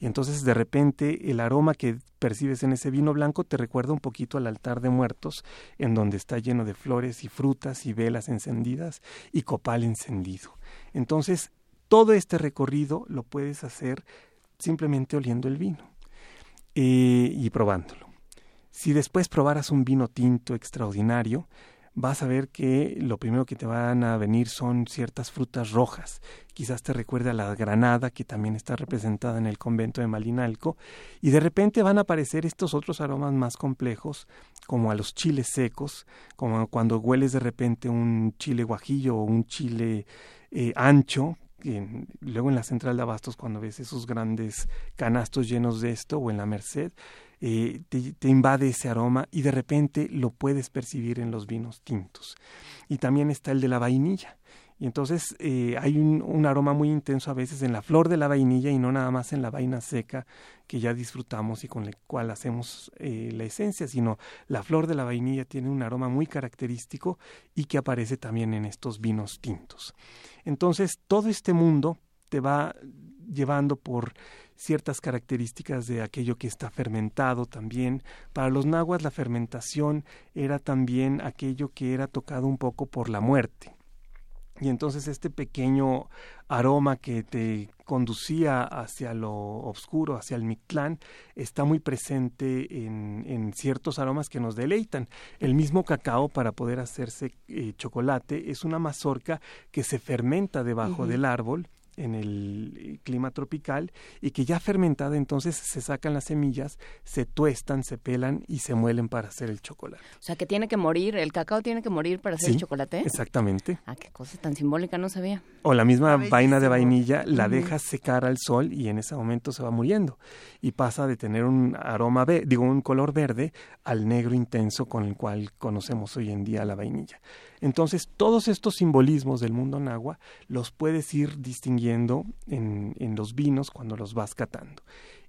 Y entonces de repente el aroma que percibes en ese vino blanco te recuerda un poquito al altar de muertos, en donde está lleno de flores y frutas y velas encendidas y copal encendido. Entonces todo este recorrido lo puedes hacer simplemente oliendo el vino eh, y probándolo. Si después probaras un vino tinto extraordinario, vas a ver que lo primero que te van a venir son ciertas frutas rojas. Quizás te recuerde a la granada, que también está representada en el convento de Malinalco, y de repente van a aparecer estos otros aromas más complejos, como a los chiles secos, como cuando hueles de repente un chile guajillo o un chile eh, ancho, luego en la central de abastos cuando ves esos grandes canastos llenos de esto o en la Merced, eh, te, invade ese aroma y de repente lo puedes percibir en los vinos tintos. Y también está el de la vainilla. Y entonces eh, hay un, aroma muy intenso a veces en la flor de la vainilla y no nada más en la vaina seca que ya disfrutamos y con la cual hacemos eh, la esencia, sino la flor de la vainilla tiene un aroma muy característico y que aparece también en estos vinos tintos. Entonces todo este mundo te va llevando por ciertas características de aquello que está fermentado también. Para los nahuas la fermentación era también aquello que era tocado un poco por la muerte. Y entonces este pequeño aroma que te conducía hacia lo oscuro, hacia el Mictlán, está muy presente en, en, ciertos aromas que nos deleitan. El mismo cacao para poder hacerse eh, chocolate es una mazorca que se fermenta debajo del árbol en el eh, clima tropical y que ya fermentada entonces se sacan las semillas, se tuestan, se pelan y se muelen para hacer el chocolate. O sea que tiene que morir, el cacao tiene que morir para hacer el chocolate. Exactamente. Ah, qué cosa tan simbólica, no sabía. O la misma vaina de vainilla la dejas secar al sol y en ese momento se va muriendo y pasa de tener un aroma, digo, un color verde al negro intenso con el cual conocemos hoy en día la vainilla. Entonces, todos estos simbolismos del mundo nahua los puedes ir distinguiendo en, en los vinos cuando los vas catando.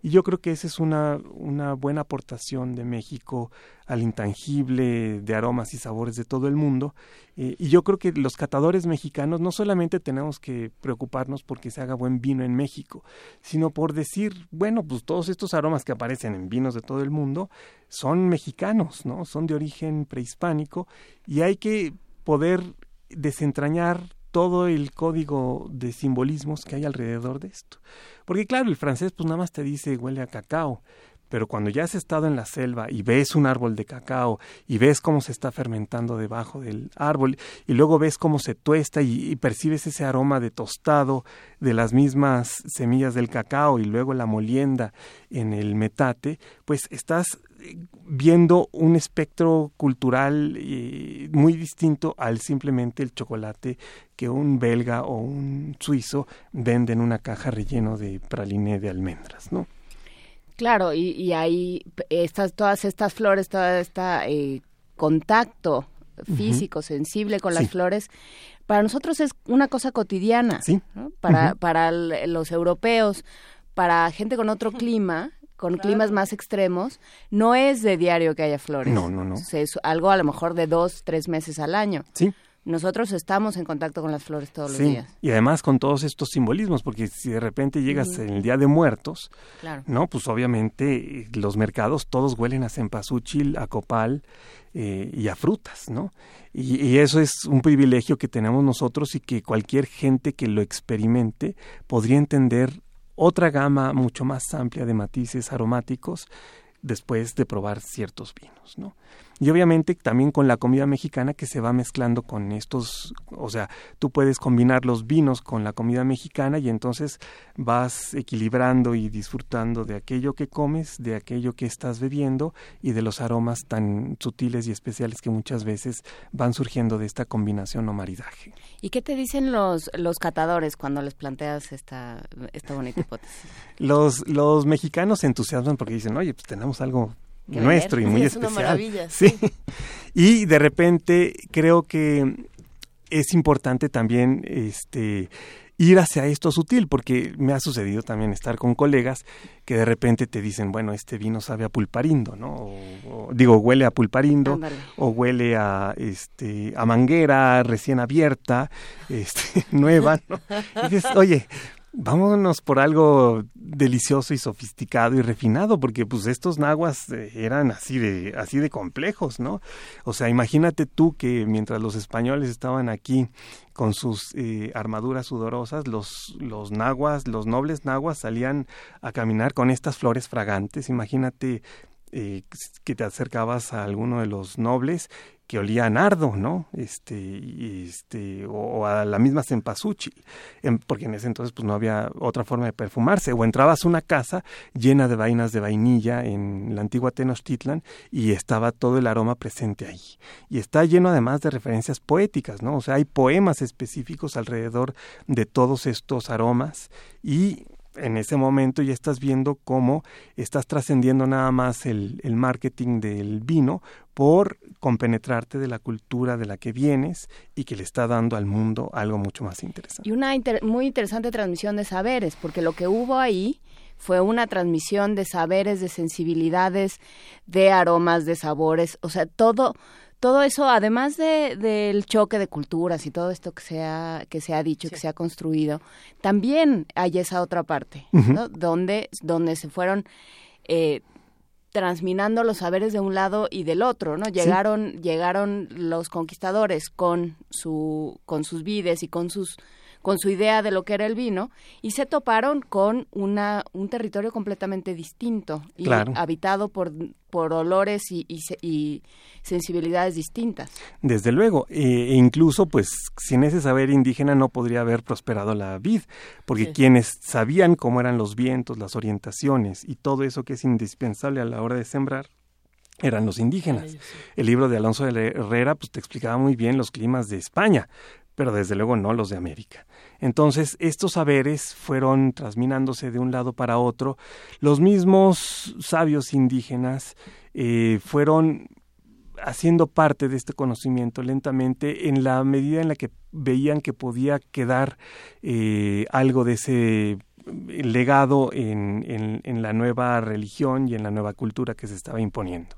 Y yo creo que esa es una, una buena aportación de México al intangible de aromas y sabores de todo el mundo. Eh, y yo creo que los catadores mexicanos no solamente tenemos que preocuparnos porque se haga buen vino en México, sino por decir, bueno, pues todos estos aromas que aparecen en vinos de todo el mundo son mexicanos, ¿no? Son de origen prehispánico y hay que poder desentrañar todo el código de simbolismos que hay alrededor de esto. Porque claro, el francés pues nada más te dice huele a cacao, pero cuando ya has estado en la selva y ves un árbol de cacao y ves cómo se está fermentando debajo del árbol y luego ves cómo se tuesta y, percibes ese aroma de tostado de las mismas semillas del cacao y luego la molienda en el metate, pues estás eh, viendo un espectro cultural eh, muy distinto al simplemente el chocolate que un belga o un suizo vende en una caja relleno de praline de almendras, ¿no? Claro, y, y hay estas, todas estas flores, todo este contacto físico, sensible con las flores, para nosotros es una cosa cotidiana. Sí. Para, para los europeos, para gente con otro clima, con climas más extremos, no es de diario que haya flores. No, no, no. Es algo a lo mejor de dos, tres meses al año. Sí nosotros estamos en contacto con las flores todos los días. Y además con todos estos simbolismos, porque si de repente llegas en el Día de Muertos, no, pues obviamente los mercados todos huelen a cempasúchil, a copal eh, y a frutas, ¿no? Y, eso es un privilegio que tenemos nosotros y que cualquier gente que lo experimente podría entender otra gama mucho más amplia de matices aromáticos después de probar ciertos vinos, ¿no? Y obviamente también con la comida mexicana que se va mezclando con estos, o sea, tú puedes combinar los vinos con la comida mexicana y entonces vas equilibrando y disfrutando de aquello que comes, de aquello que estás bebiendo y de los aromas tan sutiles y especiales que muchas veces van surgiendo de esta combinación o maridaje. ¿Y qué te dicen los, los catadores cuando les planteas esta, esta bonita hipótesis? los, los mexicanos se entusiasman porque dicen, oye, pues tenemos algo nuestro y muy especial. sí. Y de repente creo que es importante también este ir hacia esto sutil, porque me ha sucedido también estar con colegas que de repente te dicen, bueno, este vino sabe a pulparindo, ¿no? O, digo, huele a pulparindo, o huele a este a manguera recién abierta, este, nueva, ¿no? Y dices, oye, vámonos por algo delicioso y sofisticado y refinado, porque pues estos nahuas eh, eran así de, así de complejos, ¿no? O sea, imagínate tú que mientras los españoles estaban aquí con sus eh, armaduras sudorosas, los, los nahuas, los nobles nahuas salían a caminar con estas flores fragantes, imagínate eh, que te acercabas a alguno de los nobles que olía a nardo, ¿no? Este, este, o, a la misma cempasúchil, porque en ese entonces pues no había otra forma de perfumarse. O entrabas a una casa llena de vainas de vainilla en la antigua Tenochtitlan y estaba todo el aroma presente ahí. Y está lleno además de referencias poéticas, ¿no? O sea, hay poemas específicos alrededor de todos estos aromas y en ese momento ya estás viendo cómo estás trascendiendo nada más el, el, marketing del vino por compenetrarte de la cultura de la que vienes y que le está dando al mundo algo mucho más interesante. Y una muy interesante transmisión de saberes, porque lo que hubo ahí fue una transmisión de saberes, de sensibilidades, de aromas, de sabores, o sea, todo todo eso, además de, del choque de culturas y todo esto que se ha, que se ha dicho, que se ha construido, también hay esa otra parte, ¿no? donde, donde se fueron eh, transminando los saberes de un lado y del otro, ¿no? Llegaron, llegaron los conquistadores con su, con sus vides y con sus con su idea de lo que era el vino y se toparon con una, un territorio completamente distinto y habitado por, por olores y, y, sensibilidades distintas. Desde luego, e, e incluso pues sin ese saber indígena no podría haber prosperado la vid, porque quienes sabían cómo eran los vientos, las orientaciones y todo eso que es indispensable a la hora de sembrar, eran los indígenas. El libro de Alonso de Herrera pues te explicaba muy bien los climas de España, pero desde luego no los de América. Entonces, estos saberes fueron trasminándose de un lado para otro. Los mismos sabios indígenas eh, fueron haciendo parte de este conocimiento lentamente en la medida en la que veían que podía quedar eh, algo de ese legado en, la nueva religión y en la nueva cultura que se estaba imponiendo.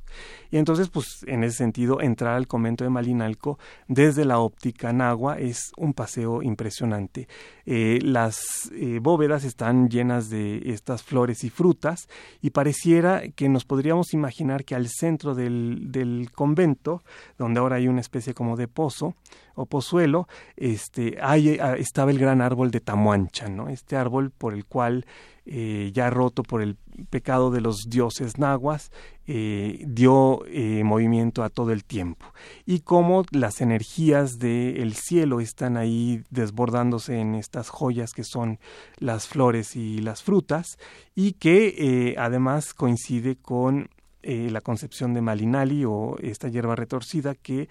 Y entonces, pues en ese sentido, entrar al convento de Malinalco desde la óptica nagua es un paseo impresionante. Eh, las eh, bóvedas están llenas de estas flores y frutas y pareciera que nos podríamos imaginar que al centro del, del convento, donde ahora hay una especie como de pozo, o pozuelo, este, ahí estaba el gran árbol de Tamuancha, ¿no? Este árbol por el cual eh, ya roto por el pecado de los dioses nahuas, eh, dio eh, movimiento a todo el tiempo. Y cómo las energías del cielo están ahí desbordándose en estas joyas que son las flores y las frutas, y que además coincide con la concepción de Malinali o esta hierba retorcida que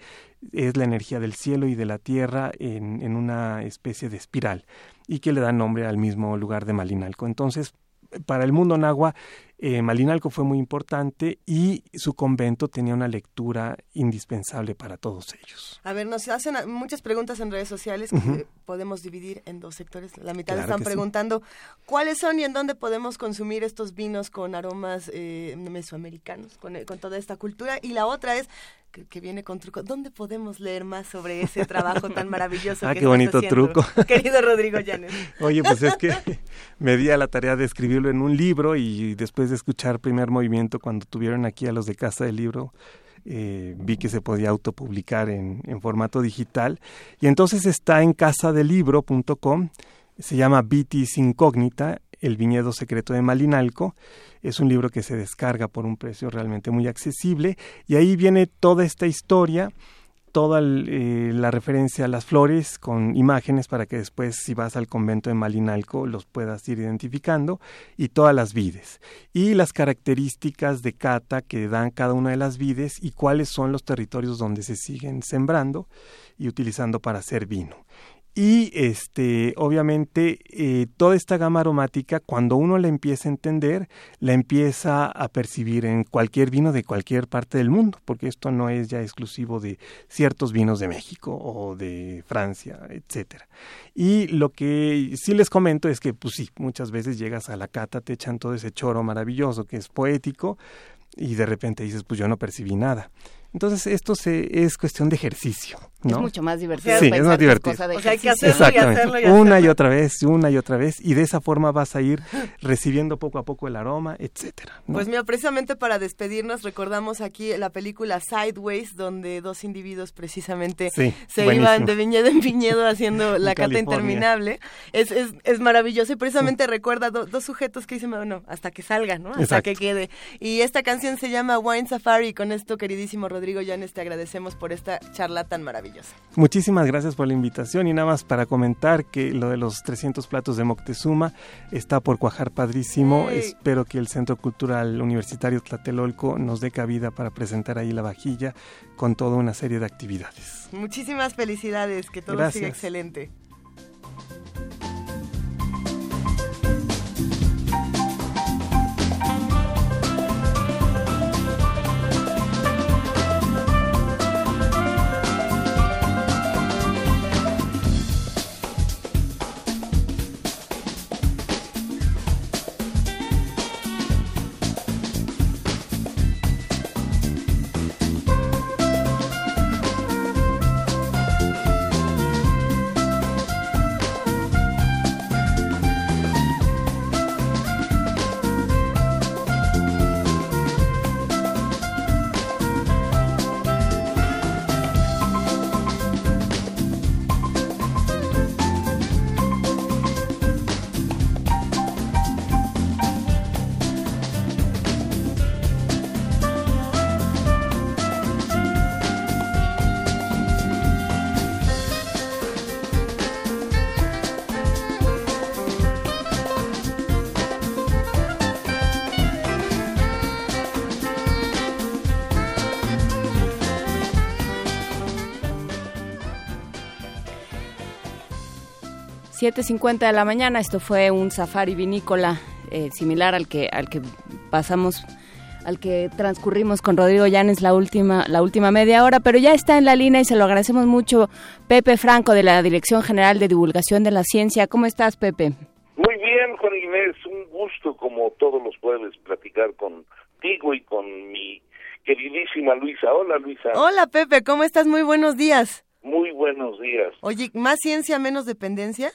es la energía del cielo y de la tierra en, en una especie de espiral y que le da nombre al mismo lugar de Malinalco. Entonces, para el mundo nahua, eh, Malinalco fue muy importante y su convento tenía una lectura indispensable para todos ellos. A ver, nos hacen muchas preguntas en redes sociales que podemos dividir en dos sectores. La mitad están preguntando cuáles son y en dónde podemos consumir estos vinos con aromas eh, mesoamericanos, con, con toda esta cultura. Y la otra es que, viene con truco. ¿Dónde podemos leer más sobre ese trabajo tan maravilloso? ah, qué bonito truco. Querido Rodrigo Llanes. Oye, pues es que me di a la tarea de escribirlo en un libro y después de escuchar primer movimiento cuando tuvieron aquí a los de Casa del Libro, eh, vi que se podía autopublicar en, en formato digital. Y entonces está en casadelibro.com se llama Vitis Incógnita, el viñedo secreto de Malinalco. Es un libro que se descarga por un precio realmente muy accesible. Y ahí viene toda esta historia toda eh, la referencia a las flores con imágenes para que después si vas al convento de Malinalco los puedas ir identificando y todas las vides y las características de cata que dan cada una de las vides y cuáles son los territorios donde se siguen sembrando y utilizando para hacer vino. Y este, obviamente, eh, toda esta gama aromática, cuando uno la empieza a entender, la empieza a percibir en cualquier vino de cualquier parte del mundo, porque esto no es ya exclusivo de ciertos vinos de México o de Francia, etcétera. Y lo que sí les comento es que, pues sí, muchas veces llegas a la cata, te echan todo ese choro maravilloso que es poético, y de repente dices, pues yo no percibí nada. Entonces, esto se, es cuestión de ejercicio. ¿no? Es mucho más divertido. Sí, es más divertido. o sea, hay que hacerlo y hacerlo y Una y otra vez, una y otra vez. Y de esa forma vas a ir recibiendo poco a poco el aroma, etcétera. Pues mira, precisamente para despedirnos, recordamos aquí la película Sideways, donde dos individuos precisamente se iban de viñedo en viñedo haciendo la cata interminable. Es, es, es maravilloso y precisamente recuerda dos sujetos que dicen, bueno, hasta que salga, ¿no? Hasta que quede. Y esta canción se llama Wine Safari. Con esto, queridísimo Rodrigo Rodrigo Llanes, te agradecemos por esta charla tan maravillosa. Muchísimas gracias por la invitación y nada más para comentar que lo de los 300 platos de Moctezuma está por cuajar padrísimo. Espero que el Centro Cultural Universitario Tlatelolco nos dé cabida para presentar ahí la vajilla con toda una serie de actividades. Muchísimas felicidades, que todo siga excelente. 7.50 de la mañana, esto fue un safari vinícola eh, similar al que, al que pasamos al que transcurrimos con Rodrigo Llanes la última, la última media hora, pero ya está en la línea y se lo agradecemos mucho. Pepe Franco, de la Dirección General de Divulgación de la Ciencia. ¿Cómo estás, Pepe? Muy bien, Juan Inés, un gusto como todos los jueves platicar contigo y con mi queridísima Luisa. Hola Luisa. Hola Pepe, ¿cómo estás? Muy buenos días. Muy buenos días. Oye, ¿más ciencia, menos dependencia?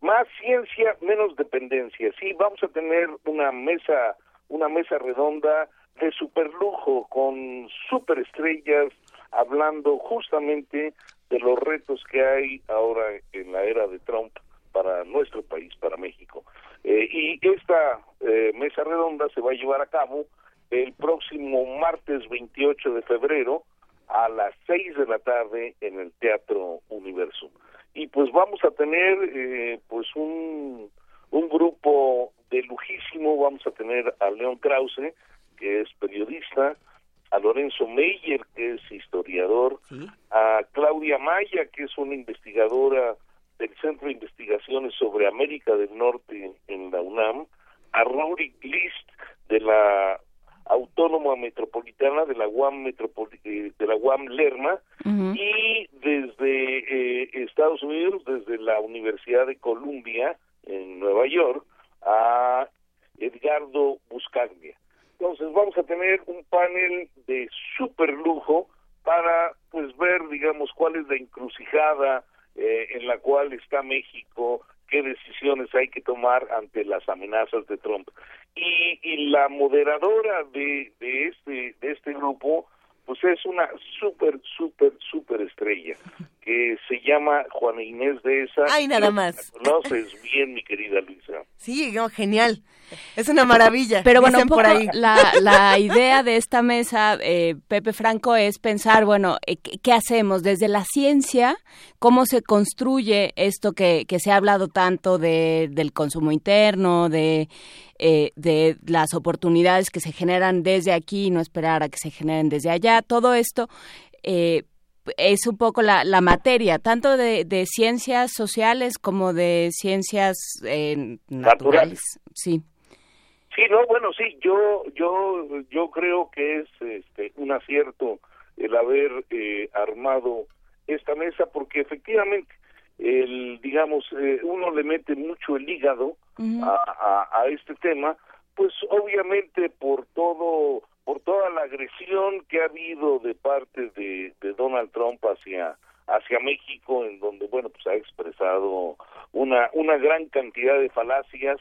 Más ciencia, menos dependencia. Sí, vamos a tener una mesa, una mesa redonda de superlujo con superestrellas hablando justamente de los retos que hay ahora en la era de Trump para nuestro país, para México. Eh, y esta eh, mesa redonda se va a llevar a cabo el próximo martes 28 de febrero a las 6 de la tarde en el Teatro Universo. Y pues vamos a tener eh, pues un, un grupo de lujísimo, vamos a tener a León Krause, que es periodista, a Lorenzo Meyer, que es historiador, a Claudia Maya, que es una investigadora del Centro de Investigaciones sobre América del Norte en la UNAM, a Rory List de la Autónoma Metropolitana de la UAM eh, de la UAM Lerma y desde eh, Estados Unidos, desde la Universidad de Columbia en Nueva York, a Edgardo Buscaglia. Entonces vamos a tener un panel de super lujo para pues ver digamos cuál es la encrucijada eh, en la cual está México, qué decisiones hay que tomar ante las amenazas de Trump. Y, y la moderadora de, de este de este grupo pues es una súper, súper, súper estrella que se llama Juana Inés de esa. Ay, nada más. conoces bien, mi querida Luisa. Sí, genial. Es una maravilla. Pero bueno, por ahí. La, la idea de esta mesa, eh, Pepe Franco, es pensar, bueno, eh, ¿qué, hacemos desde la ciencia? ¿Cómo se construye esto que, que se ha hablado tanto de, del consumo interno, de eh, de las oportunidades que se generan desde aquí y no esperar a que se generen desde allá. Todo esto eh, es un poco la, la materia, tanto de, de, ciencias sociales como de ciencias eh, naturales. Sí. Sí, no, bueno, sí, yo, yo, yo creo que es este, un acierto el haber armado esta mesa porque efectivamente el digamos eh, uno le mete mucho el hígado a, a, este tema pues obviamente por todo por toda la agresión que ha habido de parte de, Donald Trump hacia hacia México en donde bueno pues ha expresado una una gran cantidad de falacias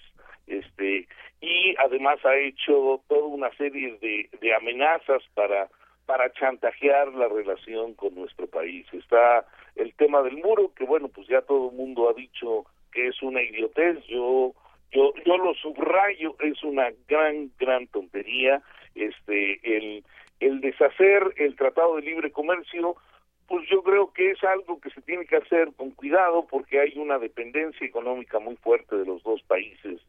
este y además ha hecho toda una serie de, de amenazas para para chantajear la relación con nuestro país. Está el tema del muro, que bueno, pues ya todo el mundo ha dicho que es una idiotez, yo yo yo lo subrayo, es una gran gran tontería este el el deshacer el Tratado de Libre Comercio pues yo creo que es algo que se tiene que hacer con cuidado porque hay una dependencia económica muy fuerte de los dos países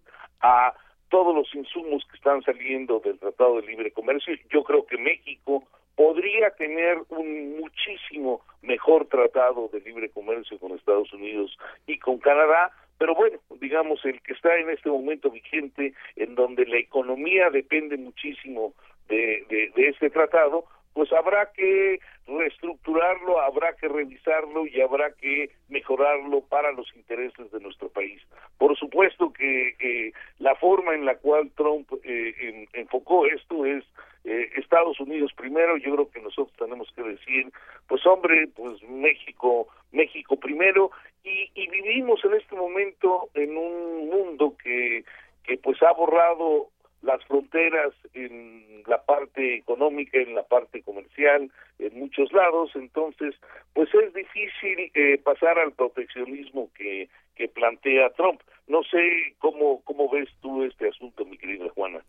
a todos los insumos que están saliendo del Tratado de Libre Comercio. Yo creo que México podría tener un muchísimo mejor tratado de libre comercio con Estados Unidos y con Canadá, pero bueno, digamos, el que está en este momento vigente, en donde la economía depende muchísimo de, de, este tratado, pues habrá que reestructurarlo, habrá que revisarlo y habrá que mejorarlo para los intereses de nuestro país. Por supuesto que eh, la forma en la cual Trump eh, enfocó esto es eh, Estados Unidos primero, yo creo que nosotros tenemos que decir, pues hombre, pues México, México primero, y, y vivimos en este momento en un mundo que, que pues ha borrado las fronteras en la parte económica, en la parte comercial, en muchos lados, entonces, pues es difícil eh, pasar al proteccionismo que, que plantea Trump. No sé cómo, cómo ves tú este asunto, mi querida Juana.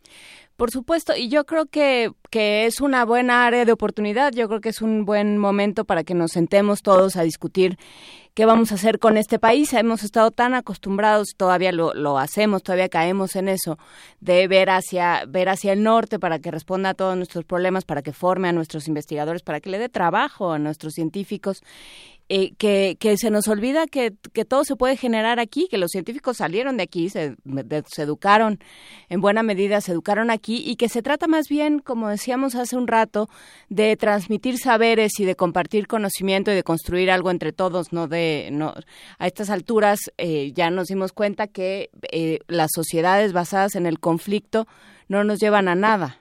Por supuesto, y yo creo que, que es una buena área de oportunidad, yo creo que es un buen momento para que nos sentemos todos a discutir qué vamos a hacer con este país. Hemos estado tan acostumbrados, todavía lo, lo hacemos, todavía caemos en eso, de ver hacia, ver hacia el norte para que responda a todos nuestros problemas, para que forme a nuestros investigadores, para que le dé trabajo a nuestros científicos eh, que, que, se nos olvida que, que, todo se puede generar aquí, que los científicos salieron de aquí, se, educaron, en buena medida se educaron aquí y que se trata más bien, como decíamos hace un rato, de transmitir saberes y de compartir conocimiento y de construir algo entre todos, no de, no, a estas alturas eh, ya nos dimos cuenta que eh, las sociedades basadas en el conflicto no nos llevan a nada.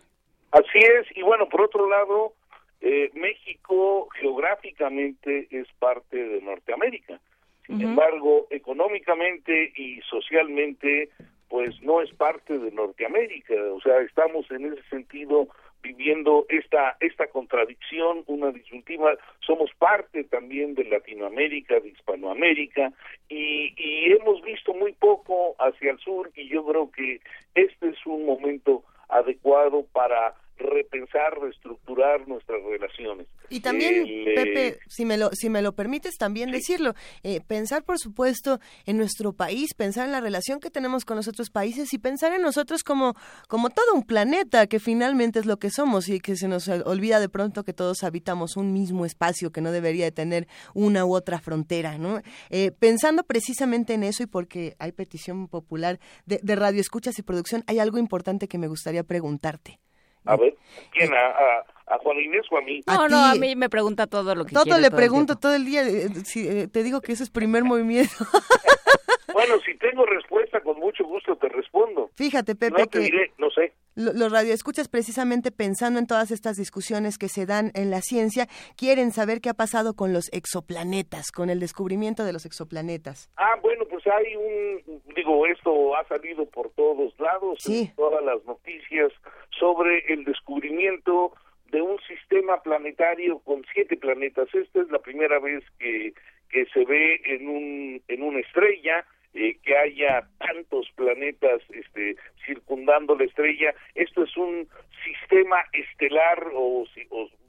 Así es, y bueno, por otro lado, eh, México geográficamente es parte de Norteamérica. Sin embargo, económicamente y socialmente, pues no es parte de Norteamérica. O sea, estamos en ese sentido viviendo esta esta contradicción, una disyuntiva. Somos parte también de Latinoamérica, de Hispanoamérica, y, y hemos visto muy poco hacia el sur. Y yo creo que este es un momento adecuado para repensar, reestructurar nuestras relaciones. Y también, Pepe, si me lo, si me lo permites también decirlo, eh, pensar, por supuesto, en nuestro país, pensar en la relación que tenemos con los otros países y pensar en nosotros como, como todo un planeta, que finalmente es lo que somos y que se nos olvida de pronto que todos habitamos un mismo espacio que no debería de tener una u otra frontera, ¿no? Eh, pensando precisamente en eso y porque hay petición popular de, de radio escuchas y producción, hay algo importante que me gustaría preguntarte. A ver, ¿quién? ¿A, a, Juan Inés o a mí? No, no, a mí me pregunta todo lo que Todo quiere, le pregunto todo el día. Eh, si, eh, te digo que ese es primer movimiento. bueno, si tengo respuesta, con mucho gusto te respondo. Fíjate, Pepe, no te que... diré, no sé los radioescuchas precisamente pensando en todas estas discusiones que se dan en la ciencia, quieren saber qué ha pasado con los exoplanetas, con el descubrimiento de los exoplanetas. Ah, bueno, pues hay un, digo, esto ha salido por todos lados, en todas las noticias sobre el descubrimiento de un sistema planetario con siete planetas. Esta es la primera vez que, que se ve en, un, en una estrella eh, que haya tantos planetas este, circundando la estrella. Esto es un sistema estelar o,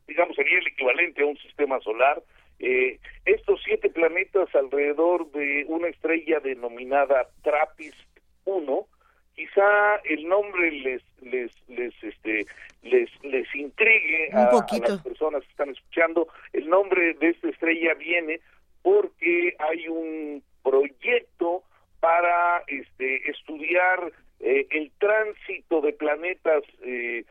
digamos sería el equivalente a un sistema solar. Eh, estos siete planetas alrededor de una estrella denominada TRAPPIST 1, quizá el nombre les les les este les les intrigue a, a, las personas que están escuchando. El nombre de esta estrella viene porque hay un proyecto para este, estudiar eh, el tránsito de planetas eh,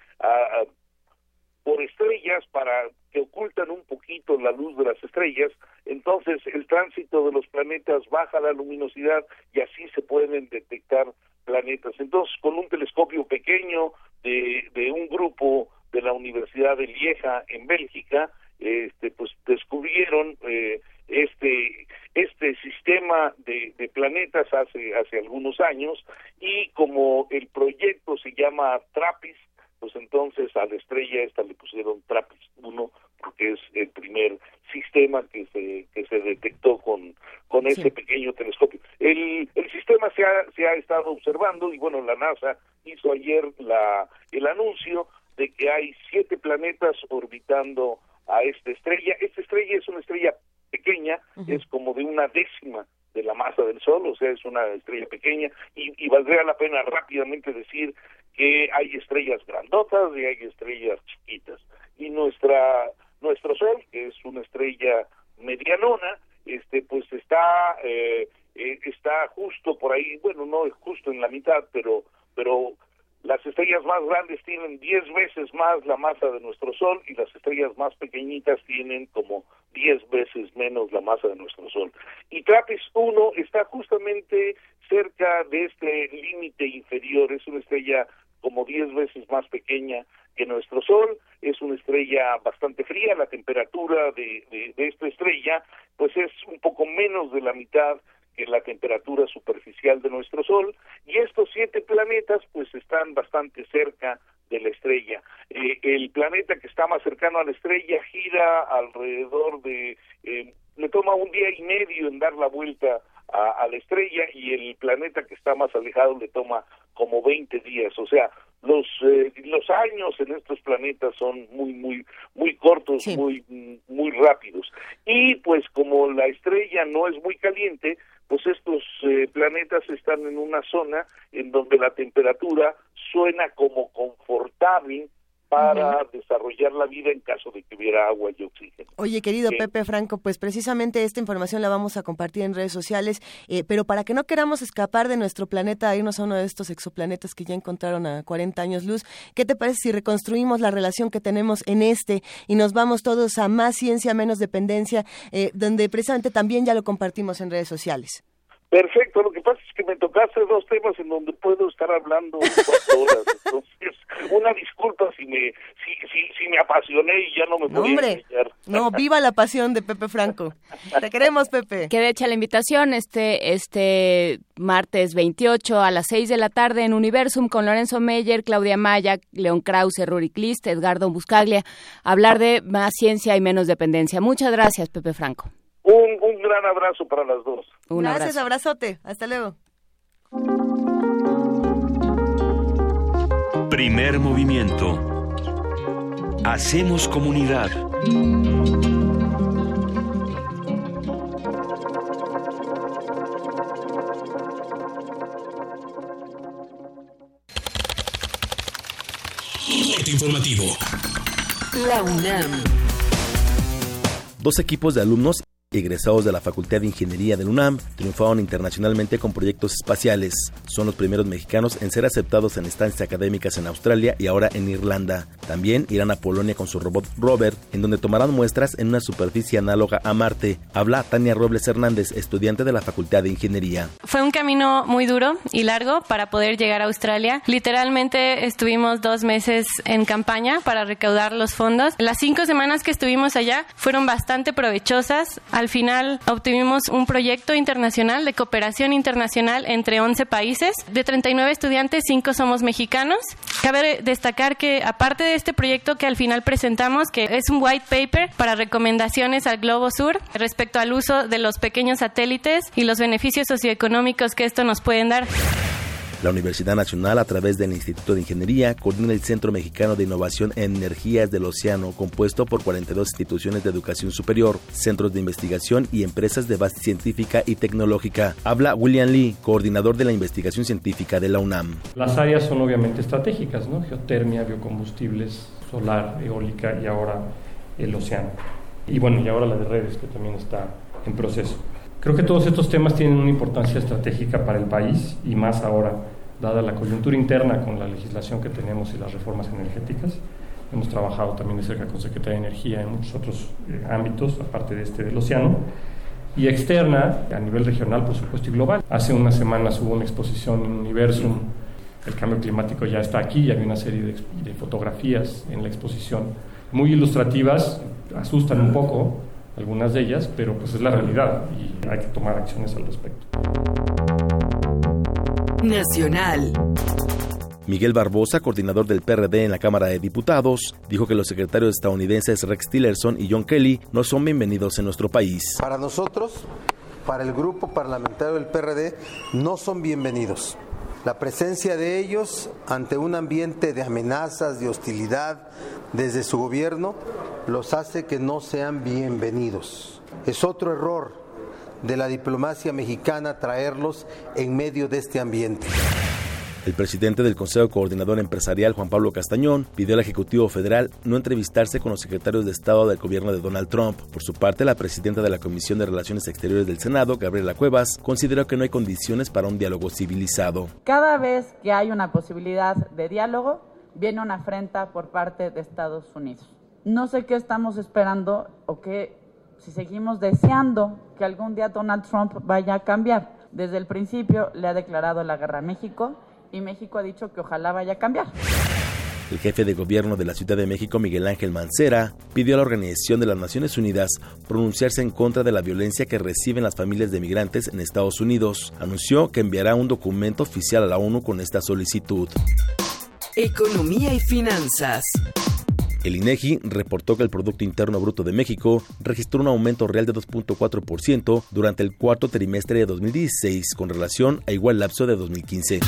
por estrellas para que ocultan un poquito la luz de las estrellas, entonces el tránsito de los planetas baja la luminosidad y así se pueden detectar planetas. Entonces, con un telescopio pequeño de, de un grupo de la Universidad de Lieja en Bélgica, este, pues descubrieron eh, este este sistema de, de, planetas hace hace algunos años y como el proyecto se llama TRAPPIST pues entonces a la estrella esta le pusieron TRAPPIST 1 porque es el primer sistema que se que se detectó con con ese pequeño telescopio. El el sistema se ha se ha estado observando y bueno la NASA hizo ayer la el anuncio de que hay siete planetas orbitando a esta estrella. Esta estrella es una estrella pequeña, es como de una décima de la masa del Sol, o sea, es una estrella pequeña, y, y, valdría la pena rápidamente decir que hay estrellas grandotas y hay estrellas chiquitas. Y nuestra nuestro Sol, que es una estrella medianona, este pues está eh, eh, está justo por ahí, bueno, no es justo en la mitad, pero pero las estrellas más grandes tienen 10 veces más la masa de nuestro Sol y las estrellas más pequeñitas tienen como 10 veces menos la masa de nuestro Sol. Y TRAPPIST 1 está justamente cerca de este límite inferior, es una estrella como 10 veces más pequeña que nuestro Sol, es una estrella bastante fría, la temperatura de, de, esta estrella pues es un poco menos de la mitad que la temperatura superficial de nuestro Sol, y estos siete planetas pues están bastante cerca de la estrella. Eh, el planeta que está más cercano a la estrella gira alrededor de, eh, le toma un día y medio en dar la vuelta a, a, la estrella y el planeta que está más alejado le toma como 20 días, o sea, los eh, los años en estos planetas son muy muy muy cortos, sí. muy muy rápidos. Y pues como la estrella no es muy caliente, pues estos eh, planetas están en una zona en donde la temperatura suena como confortable para desarrollar la vida en caso de que hubiera agua y oxígeno. Oye, querido Pepe Franco, pues precisamente esta información la vamos a compartir en redes sociales, eh, pero para que no queramos escapar de nuestro planeta, irnos a uno de estos exoplanetas que ya encontraron a 40 años luz, ¿qué te parece si reconstruimos la relación que tenemos en este y nos vamos todos a más ciencia, menos dependencia, eh, donde precisamente también ya lo compartimos en redes sociales? Perfecto, me tocaste dos temas en donde puedo estar hablando cuatro horas, entonces una disculpa si me si, si, si me apasioné y ya no me No, podía hombre, enseñar. no, viva la pasión de Pepe Franco. Te queremos, Pepe. Queda hecha la invitación este, este martes 28 a las 6 de la tarde en Universum con Lorenzo Meyer, Claudia Maya, León Krause, Ruri Clist, Edgardo Buscaglia, hablar de más ciencia y menos dependencia. Muchas gracias, Pepe Franco. Un, un gran abrazo para las dos. Un Gracias, abrazo. abrazote. Hasta luego. Primer movimiento. Hacemos comunidad. Informativo. La UNAM. Dos equipos de alumnos egresados de la Facultad de Ingeniería del UNAM triunfaron internacionalmente con proyectos espaciales. Son los primeros mexicanos en ser aceptados en estancias académicas en Australia y ahora en Irlanda. También irán a Polonia con su robot Rover, en donde tomarán muestras en una superficie análoga a Marte. Habla Tania Robles Hernández, estudiante de la Facultad de Ingeniería. Fue un camino muy duro y largo para poder llegar a Australia. Literalmente estuvimos dos meses en campaña para recaudar los fondos. Las cinco semanas que estuvimos allá fueron bastante provechosas. Al final obtuvimos un proyecto internacional de cooperación internacional entre 11 países. De 39 estudiantes, 5 somos mexicanos. Cabe destacar que aparte de este proyecto que al final presentamos, que es un white paper para recomendaciones al Globo Sur respecto al uso de los pequeños satélites y los beneficios socioeconómicos que esto nos pueden dar. La Universidad Nacional, a través del Instituto de Ingeniería, coordina el Centro Mexicano de Innovación en Energías del Océano, compuesto por 42 instituciones de educación superior, centros de investigación y empresas de base científica y tecnológica. Habla William Lee, coordinador de la investigación científica de la UNAM. Las áreas son obviamente estratégicas, ¿no? Geotermia, biocombustibles, solar, eólica y ahora el océano. Y bueno, y ahora la de redes, que también está en proceso. Creo que todos estos temas tienen una importancia estratégica para el país y más ahora, dada la coyuntura interna con la legislación que tenemos y las reformas energéticas. Hemos trabajado también de cerca con Secretaría de Energía en muchos otros eh, ámbitos, aparte de este del océano. Y externa, a nivel regional, por supuesto, y global. Hace unas semanas hubo una exposición en Universum. El cambio climático ya está aquí y había una serie de, de fotografías en la exposición muy ilustrativas, asustan un poco, algunas de ellas, pero pues es la realidad y hay que tomar acciones al respecto. Nacional. Miguel Barbosa, coordinador del PRD en la Cámara de Diputados, dijo que los secretarios estadounidenses Rex Tillerson y John Kelly no son bienvenidos en nuestro país. Para nosotros, para el grupo parlamentario del PRD, no son bienvenidos. La presencia de ellos ante un ambiente de amenazas, de hostilidad desde su gobierno, los hace que no sean bienvenidos. Es otro error de la diplomacia mexicana traerlos en medio de este ambiente. El presidente del Consejo Coordinador Empresarial, Juan Pablo Castañón, pidió al Ejecutivo Federal no entrevistarse con los secretarios de Estado del gobierno de Donald Trump. Por su parte, la presidenta de la Comisión de Relaciones Exteriores del Senado, Gabriela Cuevas, consideró que no hay condiciones para un diálogo civilizado. Cada vez que hay una posibilidad de diálogo, viene una afrenta por parte de Estados Unidos. No sé qué estamos esperando o qué, si seguimos deseando que algún día Donald Trump vaya a cambiar. Desde el principio le ha declarado la guerra a México y México ha dicho que ojalá vaya a cambiar. El jefe de gobierno de la Ciudad de México, Miguel Ángel Mancera, pidió a la Organización de las Naciones Unidas pronunciarse en contra de la violencia que reciben las familias de migrantes en Estados Unidos. Anunció que enviará un documento oficial a la ONU con esta solicitud. Economía y finanzas. El INEGI reportó que el Producto Interno Bruto de México registró un aumento real de 2.4% durante el cuarto trimestre de 2016 con relación a igual lapso de 2015.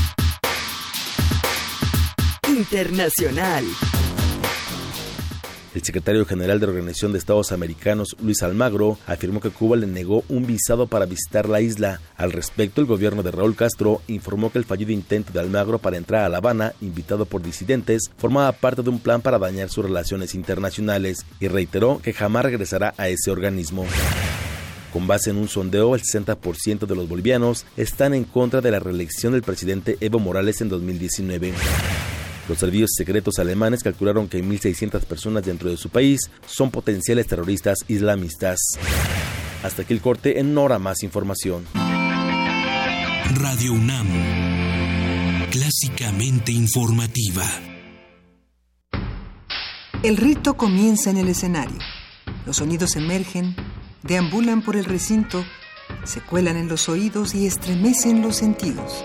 Internacional. El secretario general de la Organización de Estados Americanos, Luis Almagro, afirmó que Cuba le negó un visado para visitar la isla. Al respecto, el gobierno de Raúl Castro informó que el fallido intento de Almagro para entrar a La Habana, invitado por disidentes, formaba parte de un plan para dañar sus relaciones internacionales y reiteró que jamás regresará a ese organismo. Con base en un sondeo, el 60% de los bolivianos están en contra de la reelección del presidente Evo Morales en 2019. Los servicios secretos alemanes calcularon que 1.600 personas dentro de su país son potenciales terroristas islamistas. Hasta aquí el corte, en Nora más información. Radio UNAM, clásicamente informativa. El rito comienza en el escenario. Los sonidos emergen, deambulan por el recinto, se cuelan en los oídos y estremecen los sentidos.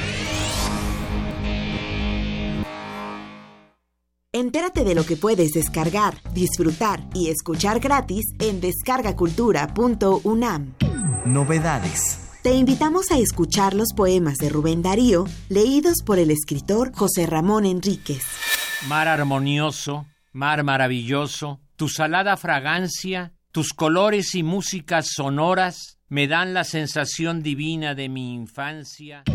Entérate de lo que puedes descargar, disfrutar y escuchar gratis en descargacultura.unam. Novedades. Te invitamos a escuchar los poemas de Rubén Darío, leídos por el escritor José Ramón Enríquez. Mar armonioso, mar maravilloso, tu salada fragancia, tus colores y músicas sonoras me dan la sensación divina de mi infancia.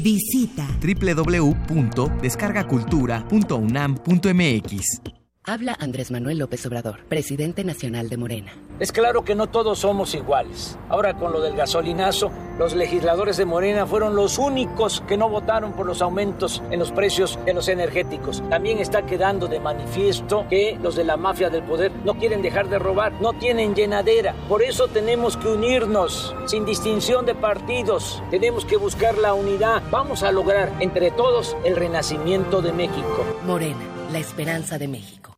Visita. www.descargacultura.unam.mx Habla Andrés Manuel López Obrador, presidente nacional de Morena. Es claro que no todos somos iguales. Ahora con lo del gasolinazo, los legisladores de Morena fueron los únicos que no votaron por los aumentos en los precios de los energéticos. También está quedando de manifiesto que los de la mafia del poder no quieren dejar de robar, no tienen llenadera. Por eso tenemos que unirnos, sin distinción de partidos. Tenemos que buscar la unidad. Vamos a lograr entre todos el renacimiento de México. Morena, la esperanza de México.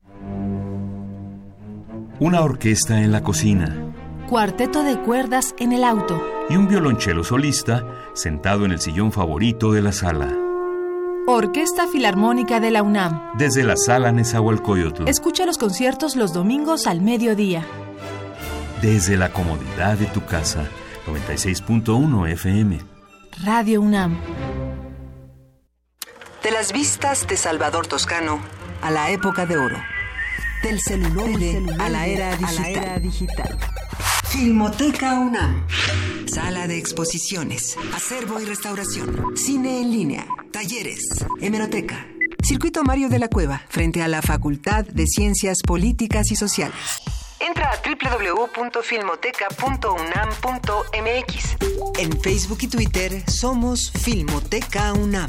Una orquesta en la cocina. Cuarteto de cuerdas en el auto. Y un violonchelo solista sentado en el sillón favorito de la sala. Orquesta Filarmónica de la UNAM. Desde la sala Nezahualcóyotl. Escucha los conciertos los domingos al mediodía. Desde la comodidad de tu casa. 96.1 FM. Radio UNAM. De las vistas de Salvador Toscano a la época de oro del celuloide, a, la era digital. Filmoteca UNAM. Sala de exposiciones, acervo y restauración, cine en línea, talleres, hemeroteca. Circuito Mario de la Cueva, frente a la Facultad de Ciencias Políticas y Sociales. Entra a www.filmoteca.unam.mx. En Facebook y Twitter somos Filmoteca UNAM.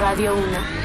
Radio 1.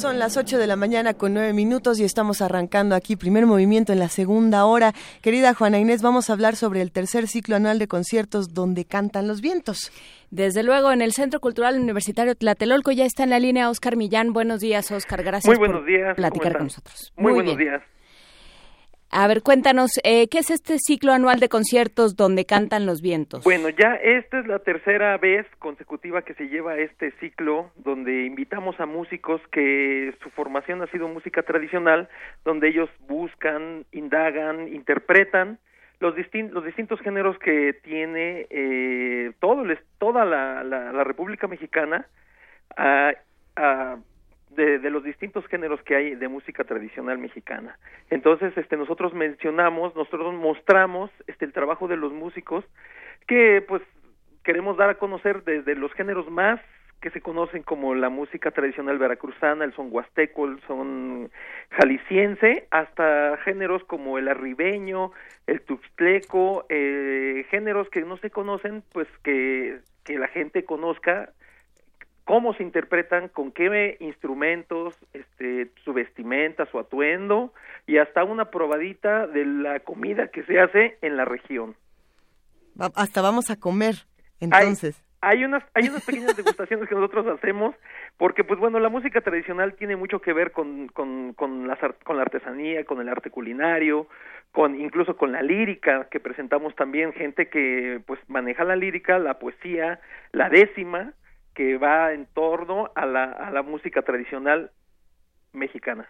Son las 8 de la mañana con 9 minutos y estamos arrancando aquí primer movimiento en la segunda hora. Querida Juana Inés, vamos a hablar sobre el tercer ciclo anual de conciertos donde cantan los vientos. Desde luego, en el Centro Cultural Universitario Tlatelolco ya está en la línea Oscar Millán. Buenos días, Oscar. Gracias Muy buenos por días. platicar con nosotros. Muy, Muy buenos bien. días. A ver, cuéntanos, eh, ¿qué es este ciclo anual de conciertos donde cantan los vientos? Bueno, ya esta es la tercera vez consecutiva que se lleva este ciclo donde invitamos a músicos que su formación ha sido música tradicional, donde ellos buscan, indagan, interpretan los, distin- los distintos géneros que tiene eh, todo toda la, República Mexicana ah, ah, de, los distintos géneros que hay de música tradicional mexicana. Entonces, este, nosotros mencionamos, nosotros mostramos este, el trabajo de los músicos que, pues, queremos dar a conocer desde los géneros más que se conocen como la música tradicional veracruzana, el son huasteco, el son jalisciense, hasta géneros como el arribeño, el tuxtleco, eh, géneros que no se conocen, pues que, que la gente conozca cómo se interpretan, con qué instrumentos, este, su vestimenta, su atuendo y hasta una probadita de la comida que se hace en la región. Hasta vamos a comer, entonces. Hay unas, hay unas pequeñas degustaciones que nosotros hacemos porque, pues bueno, la música tradicional tiene mucho que ver con, con, con, las con la artesanía, con el arte culinario, con incluso con la lírica que presentamos también gente que pues maneja la lírica, la poesía, la décima que va en torno a la, a la música tradicional mexicana.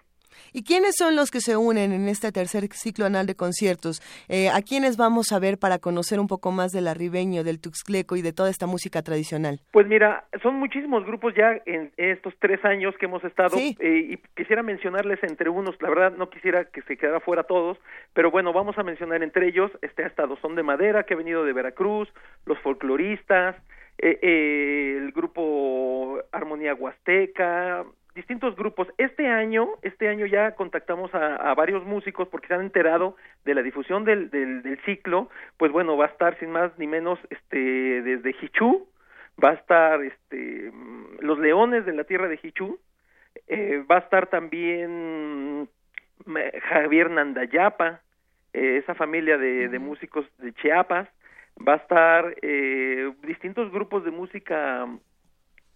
¿Y quiénes son los que se unen en este tercer ciclo anual de conciertos? Eh, ¿A quiénes vamos a ver para conocer un poco más del arribeño, del tuxtleco y de toda esta música tradicional? Pues mira, son muchísimos grupos ya en estos tres años que hemos estado eh, y quisiera mencionarles entre unos, la verdad no quisiera que se quedara fuera todos, pero bueno, vamos a mencionar entre ellos, este ha estado Son de Madera, que ha venido de Veracruz, los folcloristas, eh, eh, el grupo Armonía Huasteca, distintos grupos. Este año, este año ya contactamos a, a varios músicos porque se han enterado de la difusión del, del, del ciclo. Pues bueno, va a estar sin más ni menos este desde Hichú, va a estar este mm, los Leones de la Tierra de Hichú, eh, va a estar también mm, Javier Nandayapa, eh, esa familia de, de músicos de Chiapas, va a estar eh, distintos grupos de música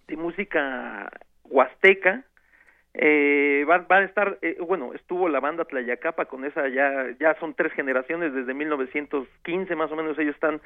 de música huasteca eh, va, va a estar eh, bueno estuvo la banda Tlayacapa con esa ya ya son tres generaciones desde 1915 más o menos ellos están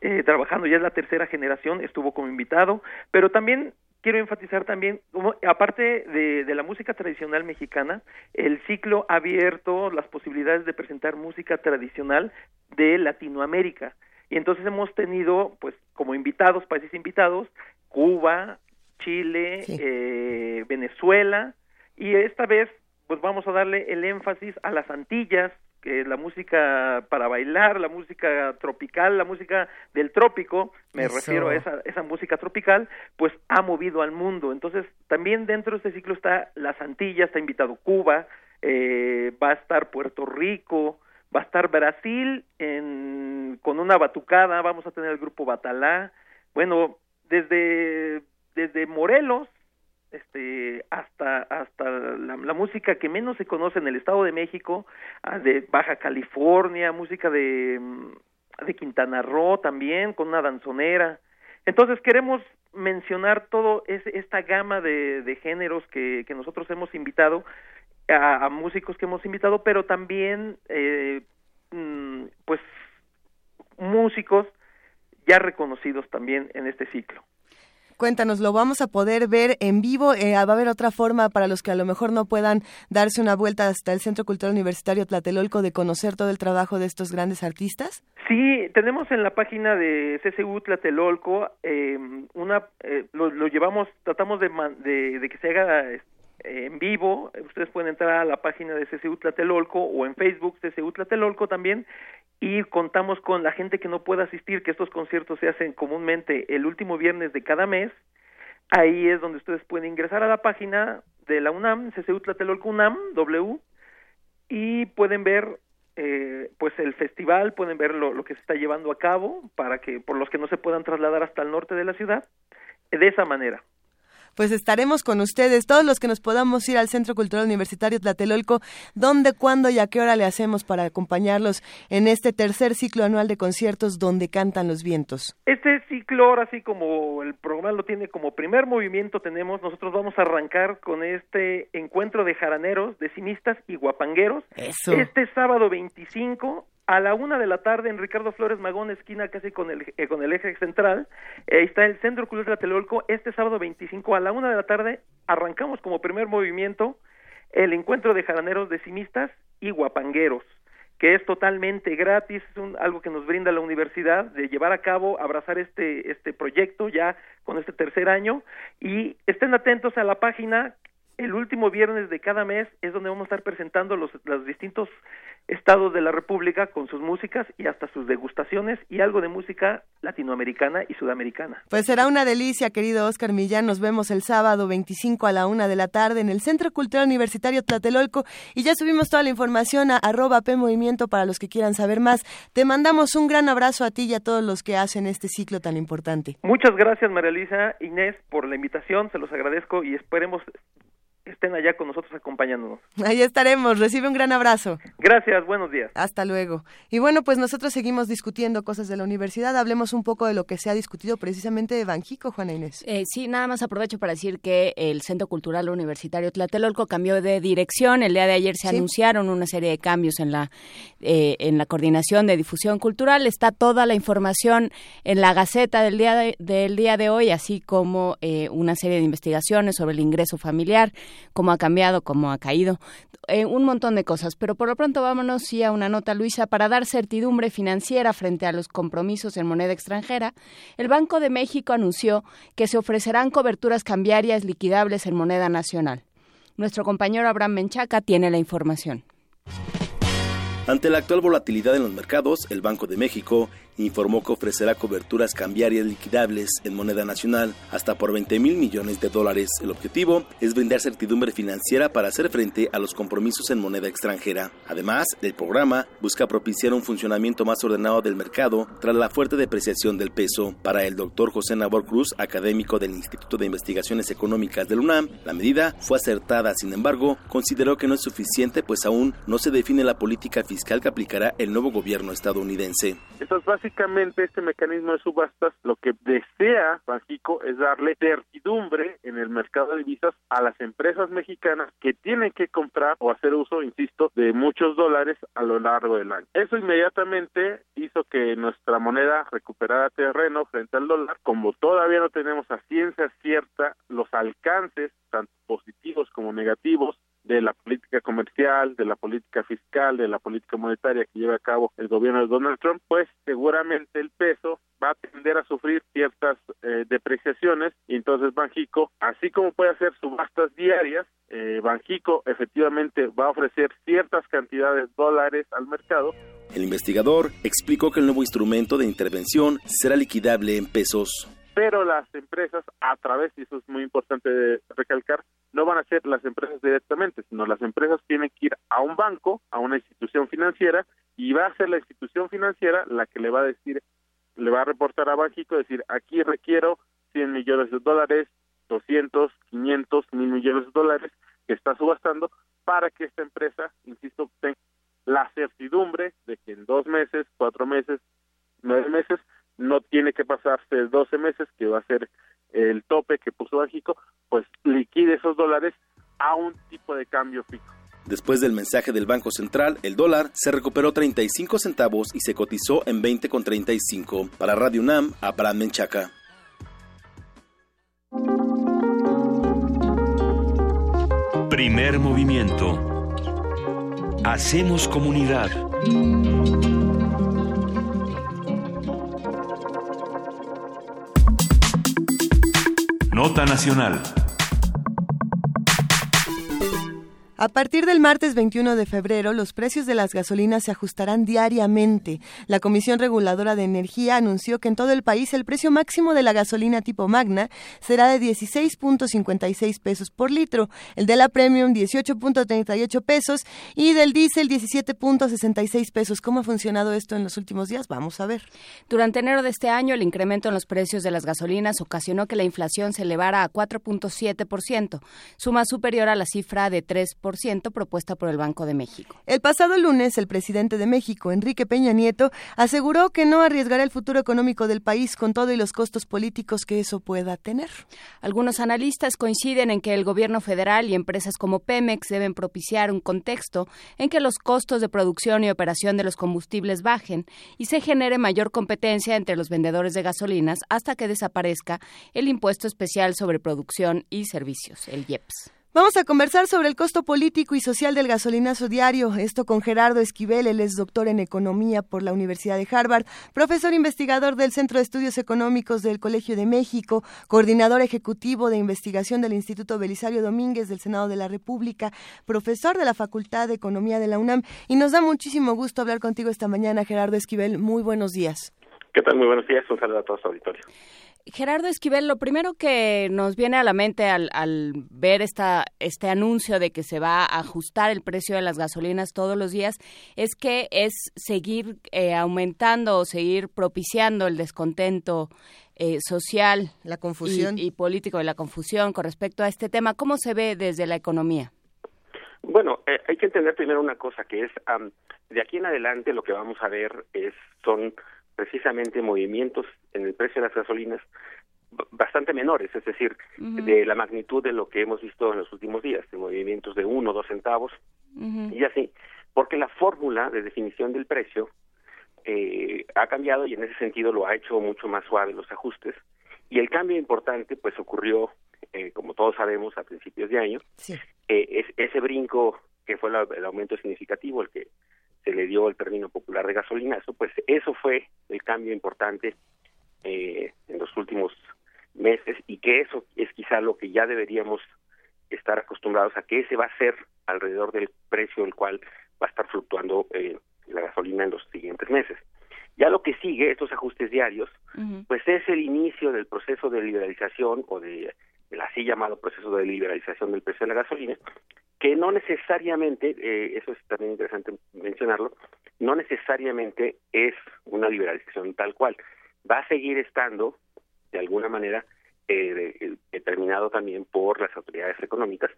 eh, trabajando ya es la tercera generación estuvo como invitado pero también quiero enfatizar también aparte de, de la música tradicional mexicana el ciclo ha abierto las posibilidades de presentar música tradicional de Latinoamérica y entonces hemos tenido pues como invitados países invitados Cuba Chile eh, Venezuela y esta vez pues vamos a darle el énfasis a las Antillas que es la música para bailar, la música tropical, la música del trópico, me Eso. refiero a esa, esa música tropical, pues ha movido al mundo. Entonces, también dentro de este ciclo está las Antillas, está invitado Cuba, eh, va a estar Puerto Rico, va a estar Brasil en, con una batucada, vamos a tener el grupo Batalá, bueno, desde, desde Morelos este hasta hasta la, música que menos se conoce en el Estado de México, ah, de Baja California, música de mm, de Quintana Roo también con una danzonera. Entonces queremos mencionar ese, esta gama de, géneros que nosotros hemos invitado a, a músicos que hemos invitado, pero también eh, mm, pues músicos ya reconocidos también en este ciclo. Cuéntanos, ¿lo vamos a poder ver en vivo? Eh, ¿Va a haber otra forma para los que a lo mejor no puedan darse una vuelta hasta el Centro Cultural Universitario Tlatelolco de conocer todo el trabajo de estos grandes artistas? Sí, tenemos en la página de CCU Tlatelolco eh, una, eh, lo, lo llevamos, tratamos de, man- de, de que se haga en vivo. Ustedes pueden entrar a la página de CCU Tlatelolco o en Facebook CCU Tlatelolco también y contamos con la gente que no pueda asistir, que estos conciertos se hacen comúnmente el último viernes de cada mes. Ahí es donde ustedes pueden ingresar a la página de la UNAM, CCU Tlatelolco UNAM, W, y pueden ver eh, pues el festival, pueden ver lo, lo, que se está llevando a cabo para que por los que no se puedan trasladar hasta el norte de la ciudad de esa manera pues estaremos con ustedes, todos los que nos podamos ir al Centro Cultural Universitario Tlatelolco, dónde, cuándo y a qué hora le hacemos para acompañarlos en este tercer ciclo anual de conciertos donde cantan los vientos. Este ciclo, ahora sí como el programa lo tiene como primer movimiento tenemos, nosotros vamos a arrancar con este encuentro de jaraneros, decimistas y guapangueros. Eso. Este sábado 25 a la una de la tarde en Ricardo Flores Magón, esquina casi con el, eh, con el eje central. ahí está el Centro Cultural Tlatelolco. Este sábado 25 a la una de la tarde arrancamos como primer movimiento el encuentro de jaraneros decimistas y guapangueros, que es totalmente gratis, es un, algo que nos brinda la universidad de llevar a cabo, abrazar este, este proyecto ya con este tercer año. Y estén atentos a la página el último viernes de cada mes es donde vamos a estar presentando los, los distintos estados de la República con sus músicas y hasta sus degustaciones y algo de música latinoamericana y sudamericana. Pues será una delicia, querido Oscar Millán. Nos vemos el sábado 25 a la una de la tarde en el Centro Cultural Universitario Tlatelolco y ya subimos toda la información a arroba P Movimiento para los que quieran saber más. Te mandamos un gran abrazo a ti y a todos los que hacen este ciclo tan importante. Muchas gracias, María Elisa, Inés, por la invitación. Se los agradezco y esperemos estén allá con nosotros acompañándonos. Ahí estaremos. Recibe un gran abrazo. Gracias, buenos días. Hasta luego. Y bueno, pues nosotros seguimos discutiendo cosas de la universidad. Hablemos un poco de lo que se ha discutido precisamente de Banjico, Juana Inés. Eh, sí, nada más aprovecho para decir que el Centro Cultural Universitario Tlatelolco cambió de dirección. El día de ayer se anunciaron una serie de cambios en la, eh, en la coordinación de difusión cultural. Está toda la información en la Gaceta del día de, del día de hoy, así como eh, una serie de investigaciones sobre el ingreso familiar cómo ha cambiado, cómo ha caído, eh, un montón de cosas. Pero por lo pronto vámonos sí a una nota, Luisa, para dar certidumbre financiera frente a los compromisos en moneda extranjera. El Banco de México anunció que se ofrecerán coberturas cambiarias liquidables en moneda nacional. Nuestro compañero Abraham Menchaca tiene la información. Ante la actual volatilidad en los mercados, el Banco de México informó que ofrecerá coberturas cambiarias liquidables en moneda nacional hasta por 20 mil millones de dólares. El objetivo es brindar certidumbre financiera para hacer frente a los compromisos en moneda extranjera. Además, el programa busca propiciar un funcionamiento más ordenado del mercado tras la fuerte depreciación del peso. Para el doctor José Nabor Cruz, académico del Instituto de Investigaciones Económicas del UNAM, la medida fue acertada. Sin embargo, consideró que no es suficiente pues aún no se define la política fiscal que aplicará el nuevo gobierno estadounidense básicamente este mecanismo de subastas lo que desea Banjico es darle certidumbre en el mercado de divisas a las empresas mexicanas que tienen que comprar o hacer uso, insisto, de muchos dólares a lo largo del año. Eso inmediatamente hizo que nuestra moneda recuperara terreno frente al dólar, como todavía no tenemos a ciencia cierta los alcances tanto positivos como negativos de la política comercial, de la política fiscal, de la política monetaria que lleva a cabo el gobierno de Donald Trump, pues seguramente el peso va a tender a sufrir ciertas eh, depreciaciones y entonces Banjico, así como puede hacer subastas diarias, eh, Banjico efectivamente va a ofrecer ciertas cantidades de dólares al mercado. El investigador explicó que el nuevo instrumento de intervención será liquidable en pesos pero las empresas a través, y eso es muy importante recalcar, no van a ser las empresas directamente, sino las empresas tienen que ir a un banco, a una institución financiera, y va a ser la institución financiera la que le va a decir, le va a reportar a Banjico, decir, aquí requiero 100 millones de dólares, 200, 500, mil millones de dólares que está subastando para que esta empresa, insisto, tenga la certidumbre de que en dos meses, cuatro meses, nueve meses, no tiene que pasarse 12 meses, que va a ser el tope que puso México, pues liquide esos dólares a un tipo de cambio fijo. Después del mensaje del Banco Central, el dólar se recuperó 35 centavos y se cotizó en 20,35. Para Radio UNAM, Abraham Menchaca. Primer movimiento. Hacemos comunidad. Nota Nacional. A partir del martes 21 de febrero, los precios de las gasolinas se ajustarán diariamente. La Comisión Reguladora de Energía anunció que en todo el país el precio máximo de la gasolina tipo Magna será de 16.56 pesos por litro, el de la Premium 18.38 pesos y del diésel 17.66 pesos. ¿Cómo ha funcionado esto en los últimos días? Vamos a ver. Durante enero de este año, el incremento en los precios de las gasolinas ocasionó que la inflación se elevara a 4.7%, suma superior a la cifra de 3 propuesta por el Banco de México. El pasado lunes, el presidente de México, Enrique Peña Nieto, aseguró que no arriesgará el futuro económico del país con todo y los costos políticos que eso pueda tener. Algunos analistas coinciden en que el gobierno federal y empresas como Pemex deben propiciar un contexto en que los costos de producción y operación de los combustibles bajen y se genere mayor competencia entre los vendedores de gasolinas hasta que desaparezca el impuesto especial sobre producción y servicios, el IEPS. Vamos a conversar sobre el costo político y social del gasolinazo diario. Esto con Gerardo Esquivel, él es doctor en economía por la Universidad de Harvard, profesor investigador del Centro de Estudios Económicos del Colegio de México, coordinador ejecutivo de investigación del Instituto Belisario Domínguez del Senado de la República, profesor de la Facultad de Economía de la UNAM. Y nos da muchísimo gusto hablar contigo esta mañana, Gerardo Esquivel. Muy buenos días. ¿Qué tal? Muy buenos días. Un saludo a todos su auditorio. Gerardo Esquivel, lo primero que nos viene a la mente al, ver esta, este anuncio de que se va a ajustar el precio de las gasolinas todos los días es que es seguir eh, aumentando o seguir propiciando el descontento eh, social la confusión. Y, político de la confusión con respecto a este tema. ¿Cómo se ve desde la economía? Bueno, eh, hay que entender primero una cosa que es de aquí en adelante lo que vamos a ver es son precisamente movimientos en el precio de las gasolinas bastante menores, es decir, de la magnitud de lo que hemos visto en los últimos días, de movimientos de uno o dos centavos. Y así, porque la fórmula de definición del precio eh, ha cambiado y en ese sentido lo ha hecho mucho más suave los ajustes. Y el cambio importante pues ocurrió, eh, como todos sabemos, a principios de año, eh, es, ese brinco que fue el aumento significativo, el que se le dio el término popular de gasolinazo, pues eso fue el cambio importante eh, en los últimos meses y que eso es quizá lo que ya deberíamos estar acostumbrados a que ese va a ser alrededor del precio del cual va a estar fluctuando eh, la gasolina en los siguientes meses. Ya lo que sigue, estos ajustes diarios, pues es el inicio del proceso de liberalización o de el así llamado proceso de liberalización del precio de la gasolina, que no necesariamente, eh, eso es también interesante mencionarlo, no necesariamente es una liberalización tal cual. Va a seguir estando, de alguna manera, eh, determinado también por las autoridades económicas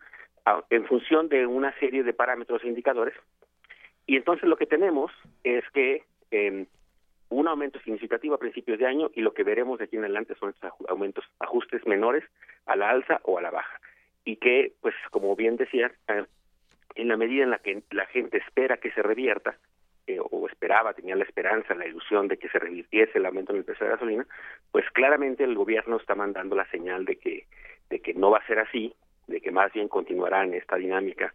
en función de una serie de parámetros e indicadores. Y entonces lo que tenemos es que eh, un aumento significativo a principios de año y lo que veremos de aquí en adelante son estos aumentos, ajustes menores a la alza o a la baja. Y que, pues, como bien decía, eh, en la medida en la que la gente espera que se revierta, eh, o esperaba, tenía la esperanza, la ilusión de que se revirtiese el aumento en el precio de la gasolina, pues claramente el gobierno está mandando la señal de que, de que no va a ser así, de que más bien continuará en esta dinámica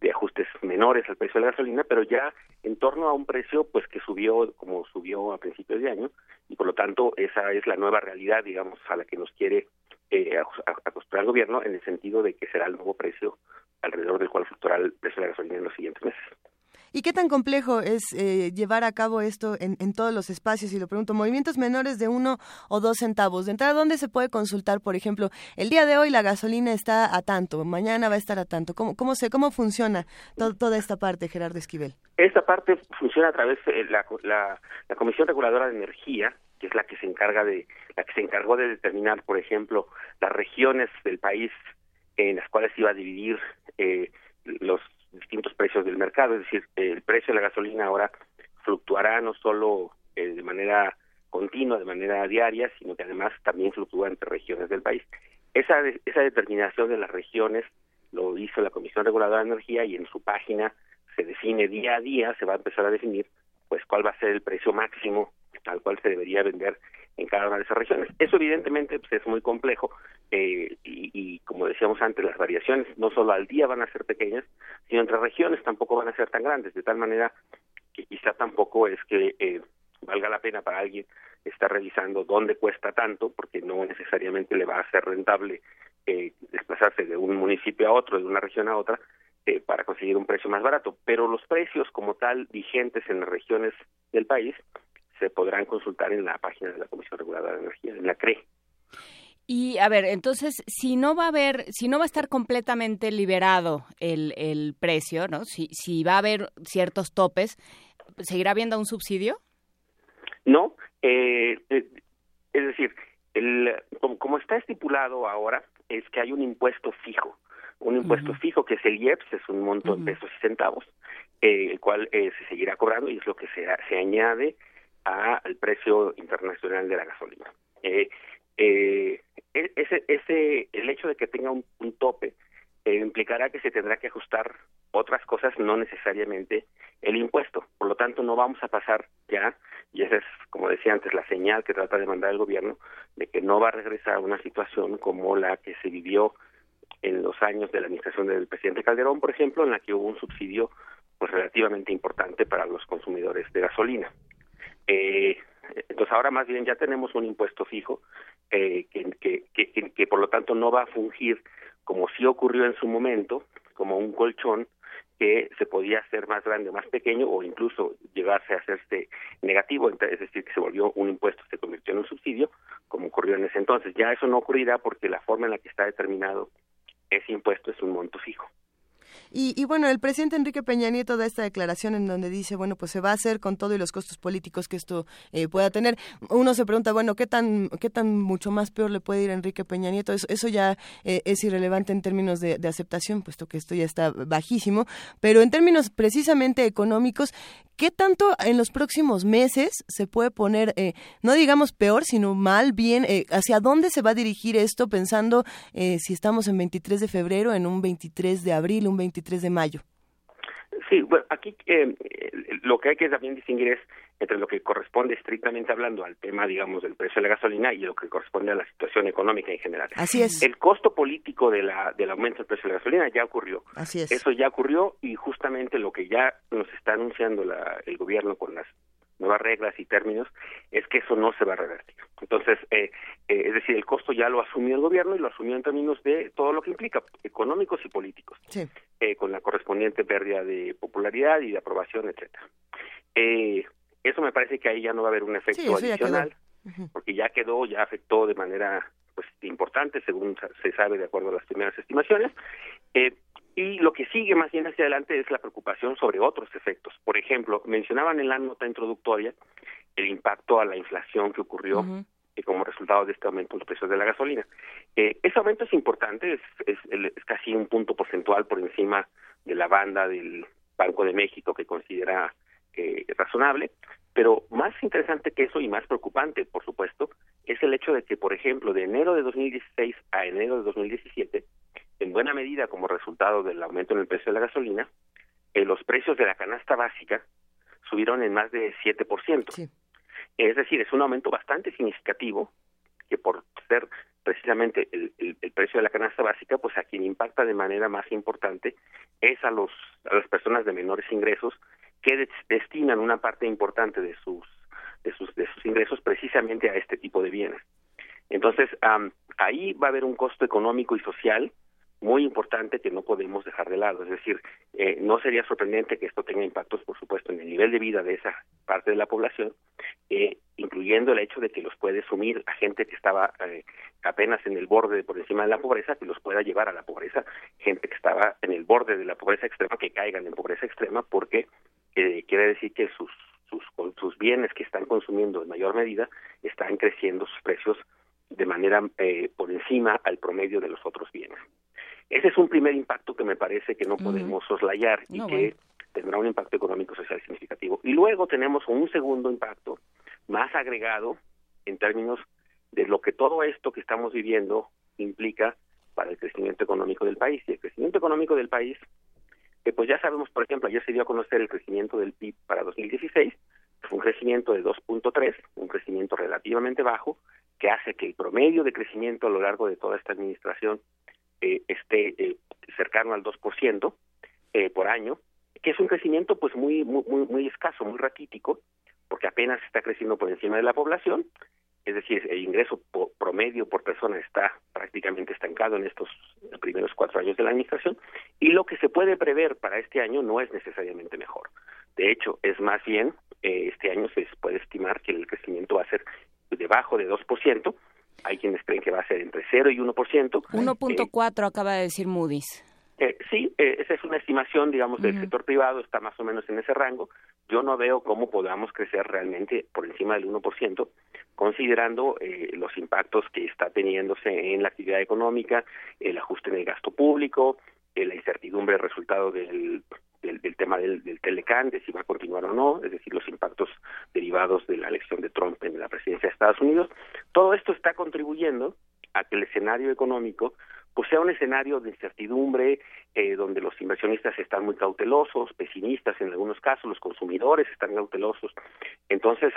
de ajustes menores al precio de la gasolina, pero ya en torno a un precio pues que subió como subió a principios de año y por lo tanto esa es la nueva realidad, digamos, a la que nos quiere eh, acostumbrar el gobierno en el sentido de que será el nuevo precio alrededor del cual fluctuará el precio de la gasolina en los siguientes meses. ¿Y qué tan complejo es eh, llevar a cabo esto en, en, todos los espacios? Y lo pregunto, movimientos menores de uno o dos centavos. De entrada, ¿dónde se puede consultar, por ejemplo, el día de hoy la gasolina está a tanto, mañana va a estar a tanto? ¿Cómo, cómo, se, cómo funciona toda esta parte, Gerardo Esquivel? Esta parte funciona a través de la, la, la Comisión Reguladora de Energía, que es la que se encarga de, la que se encargó de determinar, por ejemplo, las regiones del país en las cuales iba a dividir eh, los distintos precios del mercado, es decir, el precio de la gasolina ahora fluctuará no solo eh, de manera continua, de manera diaria, sino que además también fluctúa entre regiones del país. Esa, esa determinación de las regiones lo hizo la Comisión Reguladora de Energía y en su página se define día a día, se va a empezar a definir pues cuál va a ser el precio máximo al cual se debería vender en cada una de esas regiones. Eso evidentemente pues, es muy complejo eh, y, y, como decíamos antes, las variaciones no solo al día van a ser pequeñas, sino entre regiones tampoco van a ser tan grandes, de tal manera que quizá tampoco es que eh, valga la pena para alguien estar revisando dónde cuesta tanto, porque no necesariamente le va a ser rentable eh, desplazarse de un municipio a otro, de una región a otra, eh, para conseguir un precio más barato. Pero los precios como tal vigentes en las regiones del país se podrán consultar en la página de la Comisión Reguladora de Energía, en la CRE. Y a ver, entonces, si no va a haber, si no va a estar completamente liberado el, el precio, ¿no? Si, si va a haber ciertos topes, ¿seguirá habiendo un subsidio? No, eh, eh, es decir, el, como, está estipulado ahora, es que hay un impuesto fijo, un impuesto fijo que es el IEPS, es un monto en pesos y centavos, eh, el cual se seguirá cobrando y es lo que se, se añade al precio internacional de la gasolina. Eh, eh, e-, ese, ese, el hecho de que tenga un, tope eh, implicará que se tendrá que ajustar otras cosas, no necesariamente el impuesto. Por lo tanto, no vamos a pasar ya, y esa es, como decía antes, la señal que trata de mandar el gobierno, de que no va a regresar a una situación como la que se vivió en los años de la administración del presidente Calderón, por ejemplo, en la que hubo un subsidio pues relativamente importante para los consumidores de gasolina. Eh, entonces ahora más bien ya tenemos un impuesto fijo eh, que, que, que, por lo tanto no va a fungir como sí ocurrió en su momento, como un colchón que se podía hacer más grande o más pequeño o incluso llegarse a hacerse negativo, es decir, que se volvió un impuesto, se convirtió en un subsidio, como ocurrió en ese entonces. Ya eso no ocurrirá porque la forma en la que está determinado ese impuesto es un monto fijo. Y, bueno, el presidente Enrique Peña Nieto da esta declaración en donde dice, bueno, pues se va a hacer con todo y los costos políticos que esto eh, pueda tener. Uno se pregunta, bueno, ¿qué tan, qué tan mucho más peor le puede ir a Enrique Peña Nieto? Eso, eso ya eh, es irrelevante en términos de, aceptación, puesto que esto ya está bajísimo. Pero en términos precisamente económicos, ¿qué tanto en los próximos meses se puede poner, eh, no digamos peor, sino mal, bien? ¿Hacia dónde se va a dirigir esto pensando si estamos en 23 de febrero, en un 23 de abril, un 23 3 de mayo. Sí, bueno, aquí eh, lo que hay que también distinguir es entre lo que corresponde estrictamente hablando al tema, digamos, del precio de la gasolina y lo que corresponde a la situación económica en general. Así es. El costo político de la, del aumento del precio de la gasolina ya ocurrió. Así es. Eso ya ocurrió y justamente lo que ya nos está anunciando la, el gobierno con las nuevas reglas y términos, es que eso no se va a revertir. Entonces, eh, eh, es decir, el costo ya lo asumió el gobierno y lo asumió en términos de todo lo que implica, económicos y políticos, eh, con la correspondiente pérdida de popularidad y de aprobación, etcétera. eso me parece que ahí ya no va a haber un efecto adicional, porque ya quedó, ya afectó de manera pues importante, según se sabe de acuerdo a las primeras estimaciones. Eh, y lo que sigue más bien hacia adelante es la preocupación sobre otros efectos. Por ejemplo, mencionaban en la nota introductoria el impacto a la inflación que ocurrió eh, como resultado de este aumento en los precios de la gasolina. Eh, ese aumento es importante, es, es, es, casi un punto porcentual por encima de la banda del Banco de México que considera eh, razonable, pero más interesante que eso y más preocupante, por supuesto, es el hecho de que, por ejemplo, de enero de 2016 a enero de 2017, en buena medida como resultado del aumento en el precio de la gasolina, eh, los precios de la canasta básica subieron en más de 7%. Es decir, es un aumento bastante significativo que por ser precisamente el, el, precio de la canasta básica, pues a quien impacta de manera más importante es a los a las personas de menores ingresos que destinan una parte importante de sus de sus de sus ingresos precisamente a este tipo de bienes. Entonces, ahí va a haber un costo económico y social muy importante que no podemos dejar de lado. Es decir, eh, no sería sorprendente que esto tenga impactos, por supuesto, en el nivel de vida de esa parte de la población, eh, incluyendo el hecho de que los puede sumir a gente que estaba eh, apenas en el borde por encima de la pobreza, que los pueda llevar a la pobreza, gente que estaba en el borde de la pobreza extrema, que caigan en pobreza extrema, porque quiere decir que sus, sus, sus bienes que están consumiendo en mayor medida están creciendo sus precios de manera por encima al promedio de los otros bienes. Ese es un primer impacto que me parece que no podemos soslayar y que tendrá un impacto económico social significativo. Y luego tenemos un segundo impacto más agregado en términos de lo que todo esto que estamos viviendo implica para el crecimiento económico del país. Y el crecimiento económico del país, que pues ya sabemos, por ejemplo, ayer se dio a conocer el crecimiento del PIB para 2016, fue un crecimiento de 2.3, un crecimiento relativamente bajo, que hace que el promedio de crecimiento a lo largo de toda esta administración eh, esté eh, cercano al 2% eh, por año, que es un crecimiento pues muy, muy, muy escaso, muy raquítico, porque apenas está creciendo por encima de la población, es decir, el ingreso promedio por persona está prácticamente estancado en estos primeros cuatro años de la administración, Y lo que se puede prever para este año no es necesariamente mejor. De hecho, es más bien, eh, este año se puede estimar que el crecimiento va a ser debajo de 2%. Hay quienes creen que va a ser entre 0 y 1%. 1.4 acaba de decir Moody's. Eh, sí, eh, esa es una estimación, digamos, del sector privado, está más o menos en ese rango. Yo no veo cómo podamos crecer realmente por encima del 1%, considerando eh, los impactos que está teniéndose en la actividad económica, el ajuste en el gasto público, eh, la incertidumbre resultado del, del, tema del, del Telecán, de si va a continuar o no, es decir, los impactos derivados de la elección de Trump en la presidencia de Estados Unidos. Todo esto está contribuyendo a que el escenario económico pues sea un escenario de incertidumbre eh, donde los inversionistas están muy cautelosos, pesimistas en algunos casos, los consumidores están cautelosos. Entonces,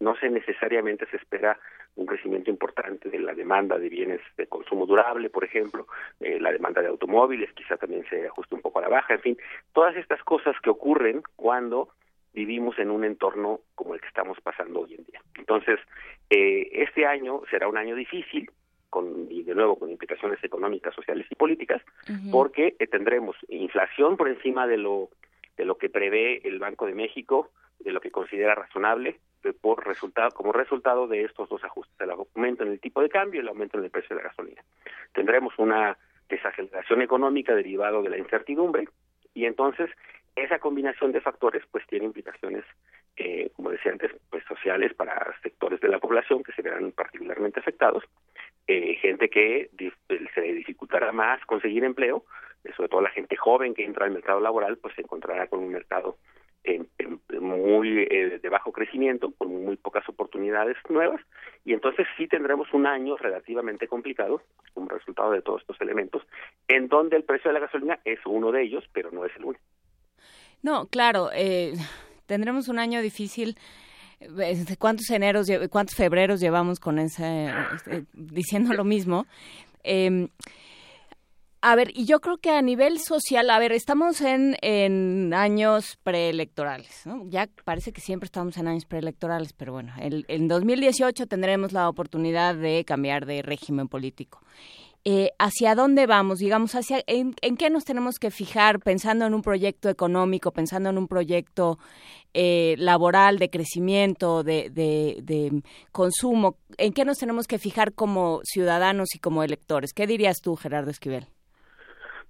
no se necesariamente se espera un crecimiento importante de la demanda de bienes de consumo durable, por ejemplo, eh, la demanda de automóviles quizá también se ajuste un poco a la baja, en fin, todas estas cosas que ocurren cuando vivimos en un entorno como el que estamos pasando hoy en día. Entonces, eh, este año será un año difícil, con, y de nuevo con implicaciones económicas, sociales y políticas, porque eh, tendremos inflación por encima de lo de lo que prevé el Banco de México, de lo que considera razonable, eh, por resultado como resultado de estos dos ajustes, el aumento en el tipo de cambio y el aumento en el precio de la gasolina. Tendremos una desaceleración económica derivado de la incertidumbre y entonces esa combinación de factores pues tiene implicaciones eh, como decía antes pues sociales para sectores de la población que se verán particularmente afectados eh, gente que se dificultará más conseguir empleo, eh, sobre todo la gente joven que entra al mercado laboral, pues se encontrará con un mercado muy eh, de bajo crecimiento, con muy pocas oportunidades nuevas, y entonces sí tendremos un año relativamente complicado como resultado de todos estos elementos, en donde el precio de la gasolina es uno de ellos, pero no es el único. No, claro, tendremos un año difícil ¿Cuántos eneros, cuántos febreros llevamos con esa, este, diciendo lo mismo? Em, a ver, y yo creo que a nivel social, a ver, estamos en, en años preelectorales, ¿no? Ya parece que siempre estamos en años preelectorales, pero bueno, el, en 2018 tendremos la oportunidad de cambiar de régimen político. Eh, hacia dónde vamos, digamos, hacia en, qué nos tenemos que fijar pensando en un proyecto económico, pensando en un proyecto eh, laboral de crecimiento, de, de, consumo, en qué nos tenemos que fijar como ciudadanos y como electores. ¿Qué dirías tú, Gerardo Esquivel?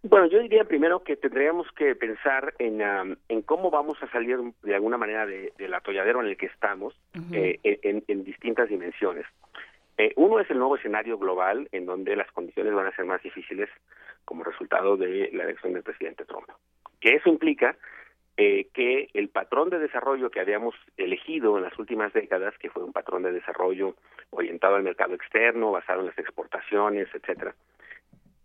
Bueno, yo diría primero que tendríamos que pensar en, en cómo vamos a salir de alguna manera del atolladero en el que estamos eh, en, en distintas dimensiones. Eh, uno es el nuevo escenario global en donde las condiciones van a ser más difíciles como resultado de la elección del presidente Trump. Que eso implica eh, que el patrón de desarrollo que habíamos elegido en las últimas décadas, que fue un patrón de desarrollo orientado al mercado externo, basado en las exportaciones, etcétera,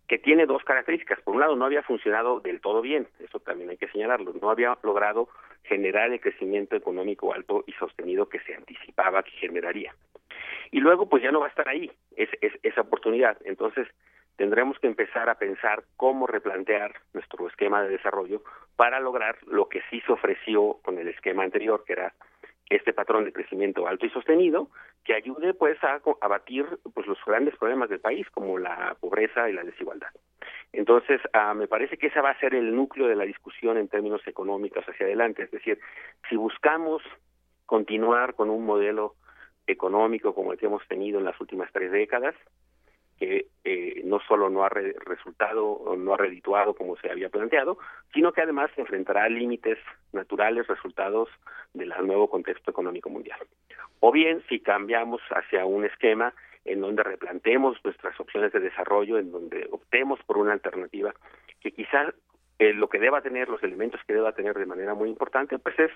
que tiene dos características. Por un lado, no había funcionado del todo bien, eso también hay que señalarlo, no había logrado generar el crecimiento económico alto y sostenido que se anticipaba que generaría y luego pues ya no va a estar ahí es, esa oportunidad. Entonces tendremos que empezar a pensar cómo replantear nuestro esquema de desarrollo para lograr lo que sí se ofreció con el esquema anterior, que era este patrón de crecimiento alto y sostenido que ayude pues a abatir pues los grandes problemas del país como la pobreza y la desigualdad. Entonces, ah, me parece que ese va a ser el núcleo de la discusión en términos económicos hacia adelante, es decir, si buscamos continuar con un modelo económico como el que hemos tenido en las últimas tres décadas, que eh, no solo no ha resultado o no ha redituado como se había planteado, sino que además se enfrentará a límites naturales resultados del nuevo contexto económico mundial. O bien, si cambiamos hacia un esquema en donde replantemos nuestras opciones de desarrollo, en donde optemos por una alternativa que quizás eh, lo que deba tener, los elementos que deba tener de manera muy importante, pues es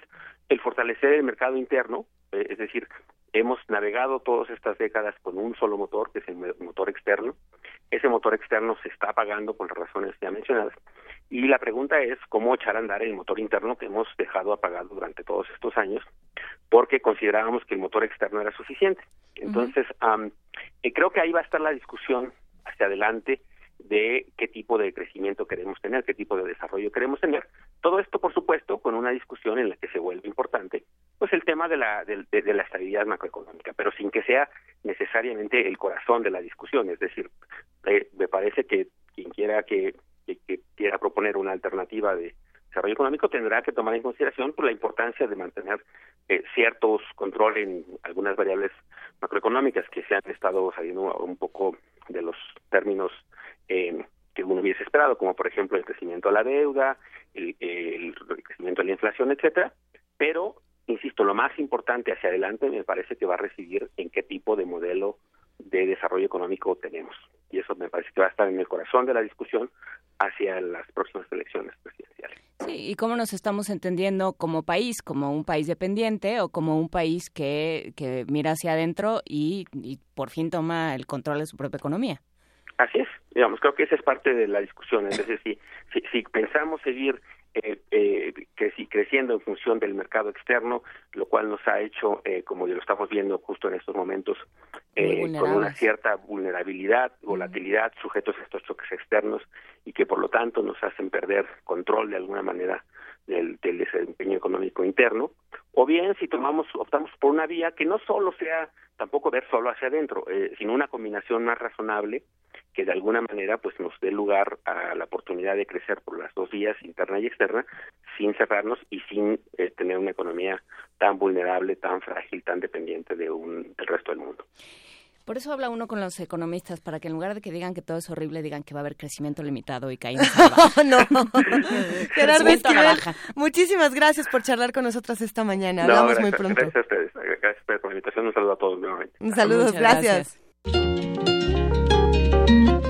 el fortalecer el mercado interno, eh, es decir, Hemos navegado todas estas décadas con un solo motor, que es el motor externo. Ese motor externo se está apagando por las razones ya mencionadas. Y la pregunta es cómo echar a andar el motor interno que hemos dejado apagado durante todos estos años, porque considerábamos que el motor externo era suficiente. Entonces, eh, creo que ahí va a estar la discusión hacia adelante de qué tipo de crecimiento queremos tener, qué tipo de desarrollo queremos tener. Todo esto, por supuesto, con una discusión en la que se vuelve importante, pues el tema de la, de, la estabilidad macroeconómica, pero sin que sea necesariamente el corazón de la discusión. Es decir, eh, me parece que quien quiera que, que, quiera proponer una alternativa de desarrollo económico tendrá que tomar en consideración pues, la importancia de mantener eh, ciertos control en algunas variables macroeconómicas que se han estado saliendo un poco de los términos eh, que uno hubiese esperado, como por ejemplo el crecimiento de la deuda, el, el crecimiento de la inflación, etcétera, pero insisto, lo más importante hacia adelante me parece que va a residir en qué tipo de modelo de desarrollo económico tenemos. Y eso me parece que va a estar en el corazón de la discusión hacia las próximas elecciones presidenciales. Sí, y cómo nos estamos entendiendo como país, como un país dependiente o como un país que, que mira hacia adentro y, y por fin toma el control de su propia economía. Así es, digamos, creo que esa es parte de la discusión. Es decir, si, si, si pensamos seguir eh, eh, creciendo en función del mercado externo, lo cual nos ha hecho, eh, como ya lo estamos viendo justo en estos momentos, eh, con una cierta vulnerabilidad, volatilidad, sujetos a estos choques externos y que por lo tanto nos hacen perder control de alguna manera del, del desempeño económico interno, o bien si tomamos, optamos por una vía que no solo sea tampoco ver solo hacia adentro, eh, sino una combinación más razonable que de alguna manera pues nos dé lugar a la oportunidad de crecer por las dos vías interna y externa sin cerrarnos y sin eh, tener una economía tan vulnerable, tan frágil, tan dependiente de un del resto del mundo. Por eso habla uno con los economistas, para que en lugar de que digan que todo es horrible, digan que va a haber crecimiento limitado y caída. no, Gerardo muchísimas gracias por charlar con nosotras esta mañana. Hablamos muy pronto. Gracias a ustedes. Gracias por la invitación. Un saludo a todos nuevamente. Un saludo, gracias.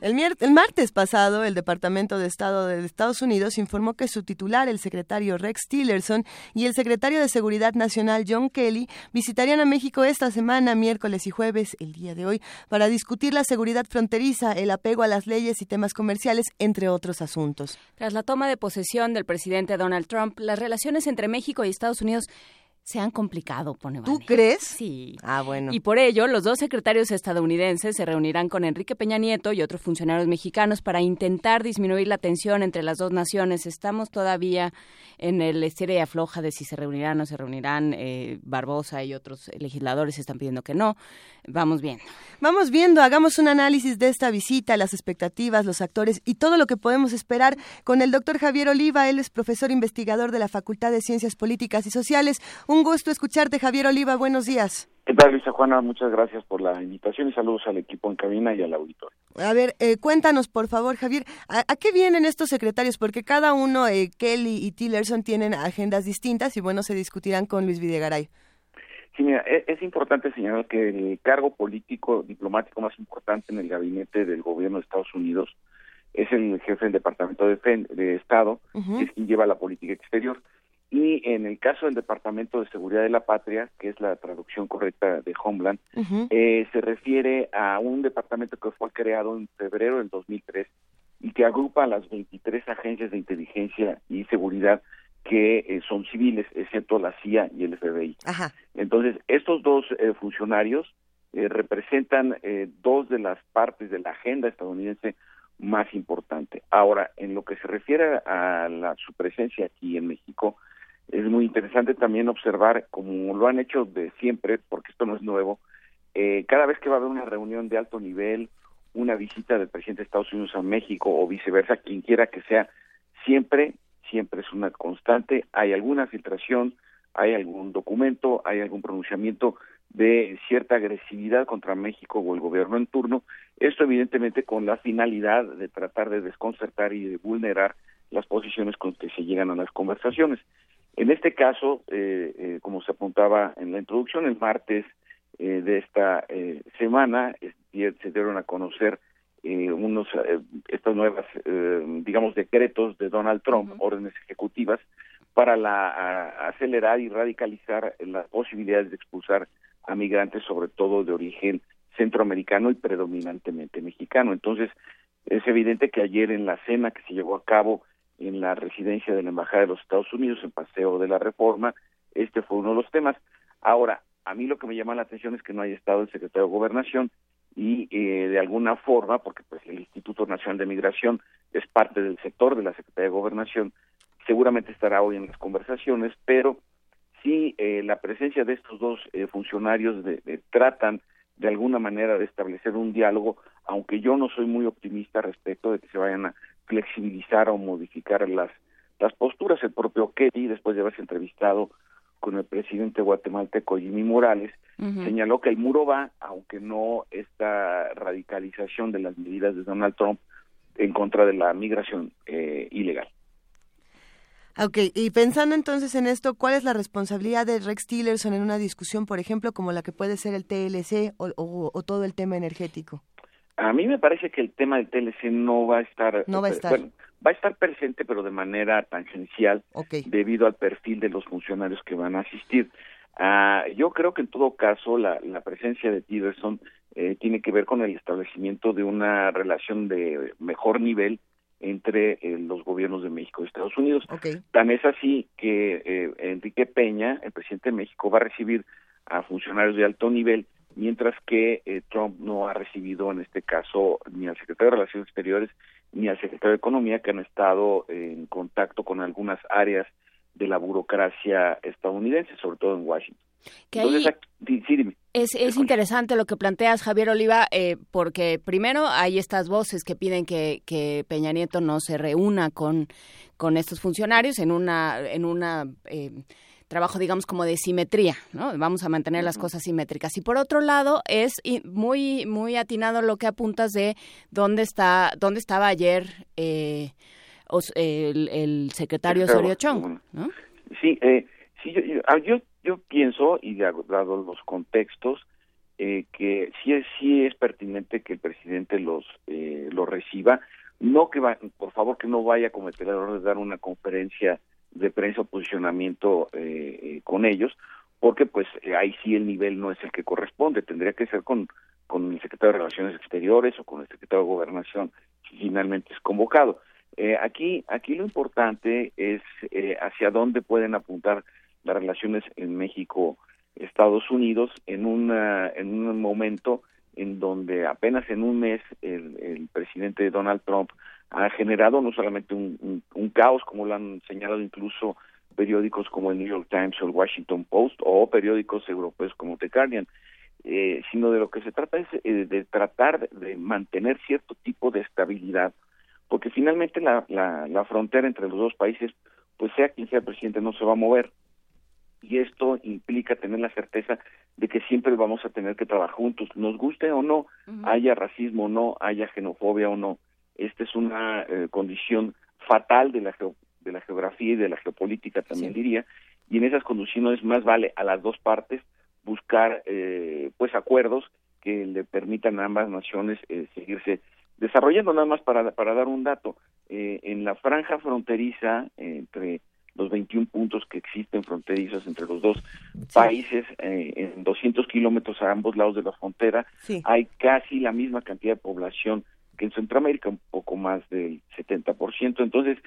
El, martes pasado, el Departamento de Estado de Estados Unidos informó que su titular, el secretario Rex Tillerson, y el secretario de Seguridad Nacional John Kelly visitarían a México esta semana, miércoles y jueves, el día de hoy, para discutir la seguridad fronteriza, el apego a las leyes y temas comerciales, entre otros asuntos. Tras la toma de posesión del presidente Donald Trump, las relaciones entre México y Estados Unidos se han complicado, pone ¿Tú crees? Sí. Ah, bueno. Y por ello, los dos secretarios estadounidenses se reunirán con Enrique Peña Nieto y otros funcionarios mexicanos para intentar disminuir la tensión entre las dos naciones. Estamos todavía en el estira y afloja de si se reunirán o no se reunirán. Eh, Barbosa y otros legisladores están pidiendo que no. Vamos viendo. Vamos viendo, hagamos un análisis de esta visita, las expectativas, los actores y todo lo que podemos esperar con el doctor Javier Oliva. Él es profesor investigador de la Facultad de Ciencias Políticas y Sociales. Un gusto escucharte, Javier Oliva. Buenos días. ¿Qué tal, Luisa Juana? Muchas gracias por la invitación y saludos al equipo en cabina y al auditorio. A ver, eh, cuéntanos, por favor, Javier, ¿a, qué vienen estos secretarios? Porque cada uno, eh, Kelly y Tillerson, tienen agendas distintas y bueno, se discutirán con Luis Videgaray. Sí, mira, es, es, importante señalar que el cargo político diplomático más importante en el gabinete del gobierno de Estados Unidos es el jefe del Departamento de, de Estado, que es quien lleva la política exterior. Y en el caso del Departamento de Seguridad de la Patria, que es la traducción correcta de Homeland, eh, se refiere a un departamento que fue creado en febrero del 2003 y que agrupa a las 23 agencias de inteligencia y seguridad que eh, son civiles, excepto la CIA y el FBI. Entonces, estos dos eh, funcionarios eh, representan dos de las partes de la agenda estadounidense más importante. Ahora, en lo que se refiere a la, su presencia aquí en México, es muy interesante también observar, como lo han hecho de siempre, porque esto no es nuevo, cada vez que va a haber una reunión de alto nivel, una visita del presidente de Estados Unidos a México o viceversa, quien quiera que sea, siempre siempre es una constante. Hay alguna filtración, hay algún documento, hay algún pronunciamiento de cierta agresividad contra México o el gobierno en turno. Esto evidentemente con la finalidad de tratar de desconcertar y de vulnerar las posiciones con que se llegan a las conversaciones. En este caso, eh, eh, como se apuntaba en la introducción, el martes eh, de esta semana se dieron a conocer eh, unos eh, estas nuevas eh, digamos decretos de Donald Trump órdenes ejecutivas para la acelerar y radicalizar las posibilidades de expulsar a migrantes sobre todo de origen centroamericano y predominantemente mexicano. Entonces es evidente que ayer en la cena que se llevó a cabo en la residencia de la embajada de los Estados Unidos en Paseo de la Reforma este fue uno de los temas. Ahora a mí lo que me llama la atención es que no haya estado el secretario de Gobernación y eh, de alguna forma, porque pues el Instituto Nacional de Migración es parte del sector de la Secretaría de Gobernación, seguramente estará hoy en las conversaciones, pero si eh, la presencia de estos dos eh, funcionarios de, tratan de alguna manera de establecer un diálogo, aunque yo no soy muy optimista respecto de que se vayan a flexibilizar o modificar las las posturas. El propio Kelly, después de haberse entrevistado con el presidente guatemalteco Jimmy Morales, señaló que el muro va, aunque no esta radicalización de las medidas de Donald Trump en contra de la migración eh, ilegal. Ok, y pensando entonces en esto, ¿cuál es la responsabilidad de Rex Tillerson en una discusión, por ejemplo, como la que puede ser el TLC o, todo el tema energético? A mí me parece que el tema del TLC no va a estar... No va a estar. va a estar presente, pero de manera tangencial, debido al perfil de los funcionarios que van a asistir. Ah, yo creo que en todo caso la, la presencia de Tillerson eh, tiene que ver con el establecimiento de una relación de mejor nivel entre eh, los gobiernos de México y Estados Unidos. Tan es así que eh, Enrique Peña, el presidente de México, va a recibir a funcionarios de alto nivel, mientras que eh, Trump no ha recibido en este caso ni al secretario de Relaciones Exteriores ni al secretario de Economía, que han estado en contacto con algunas áreas de la burocracia estadounidense, sobre todo en Washington. Es, es interesante lo que planteas, Javier Oliva, eh, porque primero hay estas voces que piden que, que, Peña Nieto no se reúna con, con estos funcionarios en una, en una eh, trabajo, digamos, como de simetría, ¿no? Vamos a mantener las cosas simétricas. Y por otro lado, es muy, muy atinado lo que apuntas de dónde está, dónde estaba ayer eh, el, secretario Osorio Chong, ¿no? Sí, eh, sí yo, yo, ah, yo pienso, y dado los contextos, eh, que sí es, sí es pertinente que el presidente los, eh, los reciba, no que va, por favor que no vaya a cometer el error de dar una conferencia de prensa o posicionamiento eh, eh con ellos, porque pues eh, ahí sí el nivel no es el que corresponde, tendría que ser con, con el secretario de Relaciones Exteriores o con el secretario de Gobernación si finalmente es convocado. Eh, aquí, aquí lo importante es eh, hacia dónde pueden apuntar las relaciones en México Estados Unidos en una en un momento en donde apenas en un mes el, presidente Donald Trump ha generado no solamente un, caos como lo han señalado incluso periódicos como el New York Times o el Washington Post o periódicos europeos como The Guardian eh, sino de lo que se trata es eh, de tratar de mantener cierto tipo de estabilidad porque finalmente la, la, la frontera entre los dos países pues sea quien sea el presidente no se va a mover y esto implica tener la certeza de que siempre vamos a tener que trabajar juntos, nos guste o no, haya racismo o no, haya xenofobia o no. Esta es una eh, condición fatal de la, de la geografía y de la geopolítica, también diría, y en esas condiciones más vale a las dos partes buscar eh, pues acuerdos que le permitan a ambas naciones eh, seguirse desarrollando. Nada más para, para dar un dato, en la franja fronteriza entre los 21 puntos que existen fronterizos entre los dos países, eh, en 200 kilómetros a ambos lados de la frontera, hay casi la misma cantidad de población que en Centroamérica, un poco más del 70%. Entonces,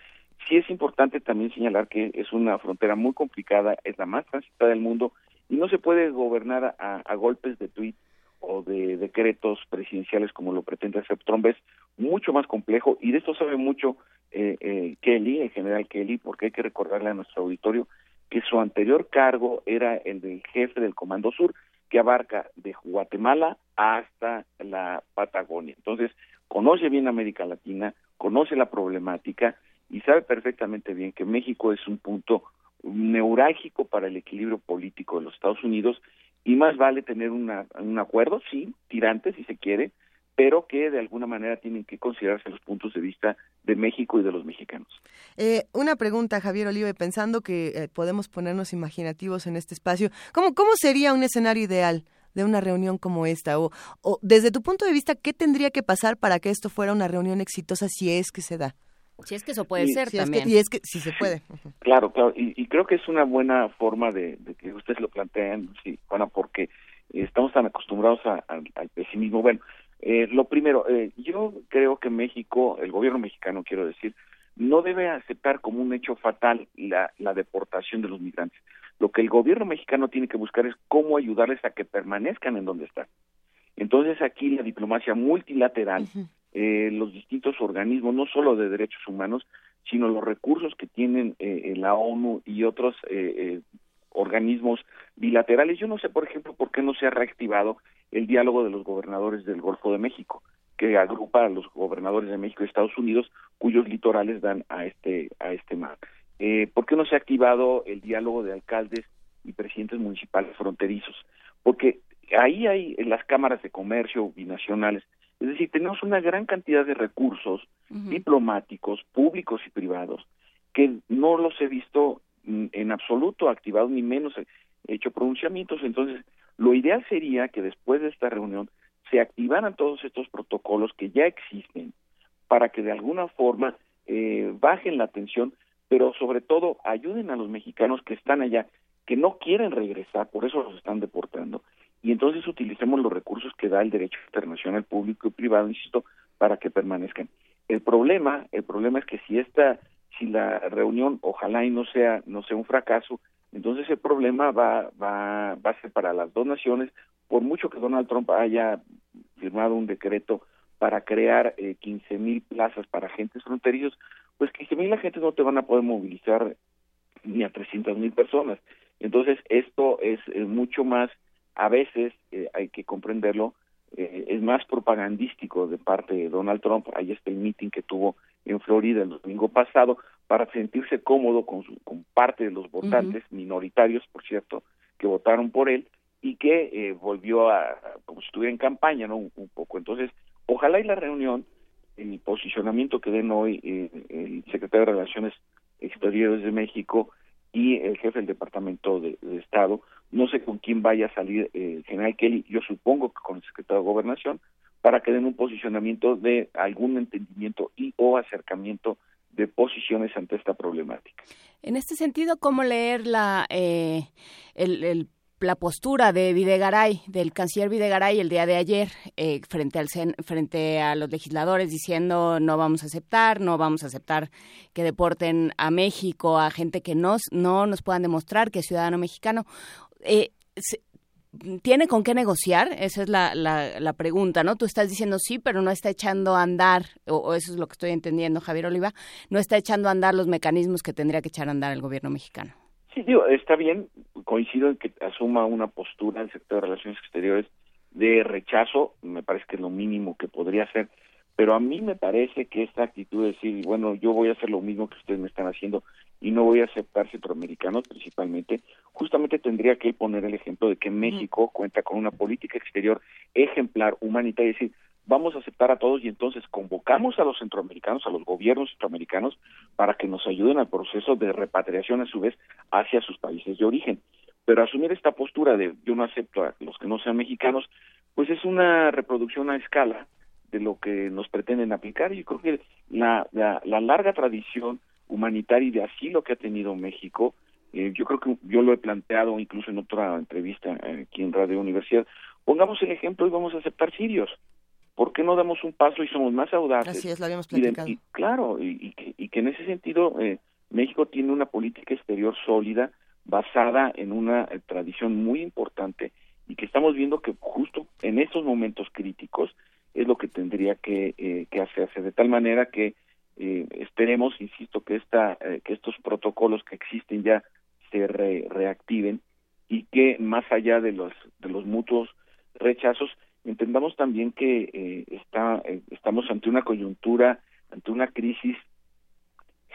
sí es importante también señalar que es una frontera muy complicada, es la más transitada del mundo y no se puede gobernar a, a golpes de tweet o de decretos presidenciales como lo pretende hacer Trump es mucho más complejo y de esto sabe mucho eh, eh, Kelly, el general Kelly, porque hay que recordarle a nuestro auditorio que su anterior cargo era el del jefe del Comando Sur, que abarca de Guatemala hasta la Patagonia. Entonces, conoce bien América Latina, conoce la problemática y sabe perfectamente bien que México es un punto neurálgico para el equilibrio político de los Estados Unidos y más vale tener una, un acuerdo, sí, tirante si se quiere, pero que de alguna manera tienen que considerarse los puntos de vista de México y de los mexicanos. Eh, una pregunta, Javier Olive, pensando que eh, podemos ponernos imaginativos en este espacio, ¿cómo, ¿cómo sería un escenario ideal de una reunión como esta? O, o desde tu punto de vista, ¿qué tendría que pasar para que esto fuera una reunión exitosa si es que se da? Si es que eso puede ser también. y es que si se puede. Claro, claro. Y, creo que es una buena forma de, que ustedes lo planteen, sí, Juana, porque estamos tan acostumbrados al pesimismo. Bueno, eh, lo primero, eh, yo creo que México, el gobierno mexicano, quiero decir, no debe aceptar como un hecho fatal la, la deportación de los migrantes. Lo que el gobierno mexicano tiene que buscar es cómo ayudarles a que permanezcan en donde están. Entonces aquí la diplomacia multilateral, eh, los distintos organismos, no solo de derechos humanos, sino los recursos que tienen eh, la ONU y otros eh, organismos bilaterales. Yo no sé, por ejemplo, por qué no se ha reactivado el diálogo de los gobernadores del Golfo de México, que agrupa a los gobernadores de México y Estados Unidos, cuyos litorales dan a este a este mar. Eh, ¿Por qué no se ha activado el diálogo de alcaldes y presidentes municipales fronterizos? Porque ahí hay las cámaras de comercio binacionales, es decir, tenemos una gran cantidad de recursos diplomáticos, públicos y privados, que no los he visto en absoluto activado ni menos hecho pronunciamientos. Entonces, lo ideal sería que después de esta reunión se activaran todos estos protocolos que ya existen para que de alguna forma eh, bajen la tensión, pero sobre todo ayuden a los mexicanos que están allá, que no quieren regresar, por eso los están deportando. Y entonces utilicemos los recursos que da el derecho internacional público y privado, insisto, para que permanezcan. El problema, el problema es que si esta si la reunión ojalá y no sea no sea un fracaso entonces el problema va va va a ser para las dos naciones por mucho que Donald Trump haya firmado un decreto para crear eh, quince mil plazas para agentes fronterizos pues quince mil agentes no te van a poder movilizar ni a trescientas mil personas entonces esto es mucho más a veces eh, hay que comprenderlo eh, es más propagandístico de parte de Donald Trump. Ahí está el meeting que tuvo en Florida el domingo pasado para sentirse cómodo con, su, con parte de los votantes minoritarios, por cierto, que votaron por él y que eh, volvió a, como si estuviera en campaña, ¿no? Un, poco. Entonces, ojalá y la reunión, el posicionamiento que den hoy eh, el secretario de Relaciones Exteriores de México y el jefe del Departamento de, Estado. No sé con quién vaya a salir eh, el general Kelly, yo supongo que con el secretario de Gobernación, para que den un posicionamiento de algún entendimiento y o acercamiento de posiciones ante esta problemática. En este sentido, ¿cómo leer la, eh, la postura de Videgaray, del canciller Videgaray el día de ayer eh, frente al frente a los legisladores diciendo no vamos a aceptar, no vamos a aceptar que deporten a México a gente que nos, no nos puedan demostrar que es ciudadano mexicano. Eh, ¿Tiene con qué negociar? Esa es la, la, pregunta, ¿no? Tú estás diciendo sí, pero no está echando a andar, o, o, eso es lo que estoy entendiendo, Javier Oliva, no está echando a andar los mecanismos que tendría que echar a andar el gobierno mexicano. Sí, digo, está bien, coincido en que asuma una postura el sector de relaciones exteriores de rechazo, me parece que es lo mínimo que podría hacer, pero a mí me parece que esta actitud de decir, bueno, yo voy a hacer lo mismo que ustedes me están haciendo y no voy a aceptar centroamericanos principalmente, justamente tendría que poner el ejemplo de que México cuenta con una política exterior ejemplar, humanitaria, es decir, vamos a aceptar a todos y entonces convocamos a los centroamericanos, a los gobiernos centroamericanos, para que nos ayuden al proceso de repatriación a su vez hacia sus países de origen. Pero asumir esta postura de yo no acepto a los que no sean mexicanos, pues es una reproducción a escala de lo que nos pretenden aplicar. Y yo creo que la, la, larga tradición humanitaria y de asilo que ha tenido México, eh, yo creo que yo lo he planteado incluso en otra entrevista aquí en Radio Universidad, pongamos el ejemplo y vamos a aceptar sirios. ¿por qué no damos un paso y somos más audaces? Así es, lo habíamos platicado. Y, claro, y, que, y, que, en ese sentido eh, México tiene una política exterior sólida basada en una eh, tradición muy importante y que estamos viendo que justo en estos momentos críticos es lo que tendría que, eh, que hacerse. De tal manera que eh, esperemos, insisto, que esta que estos protocolos que existen ya se reactiven y que más allá de los de los mutuos rechazos entendamos también que eh, está, eh, estamos ante una coyuntura, ante una crisis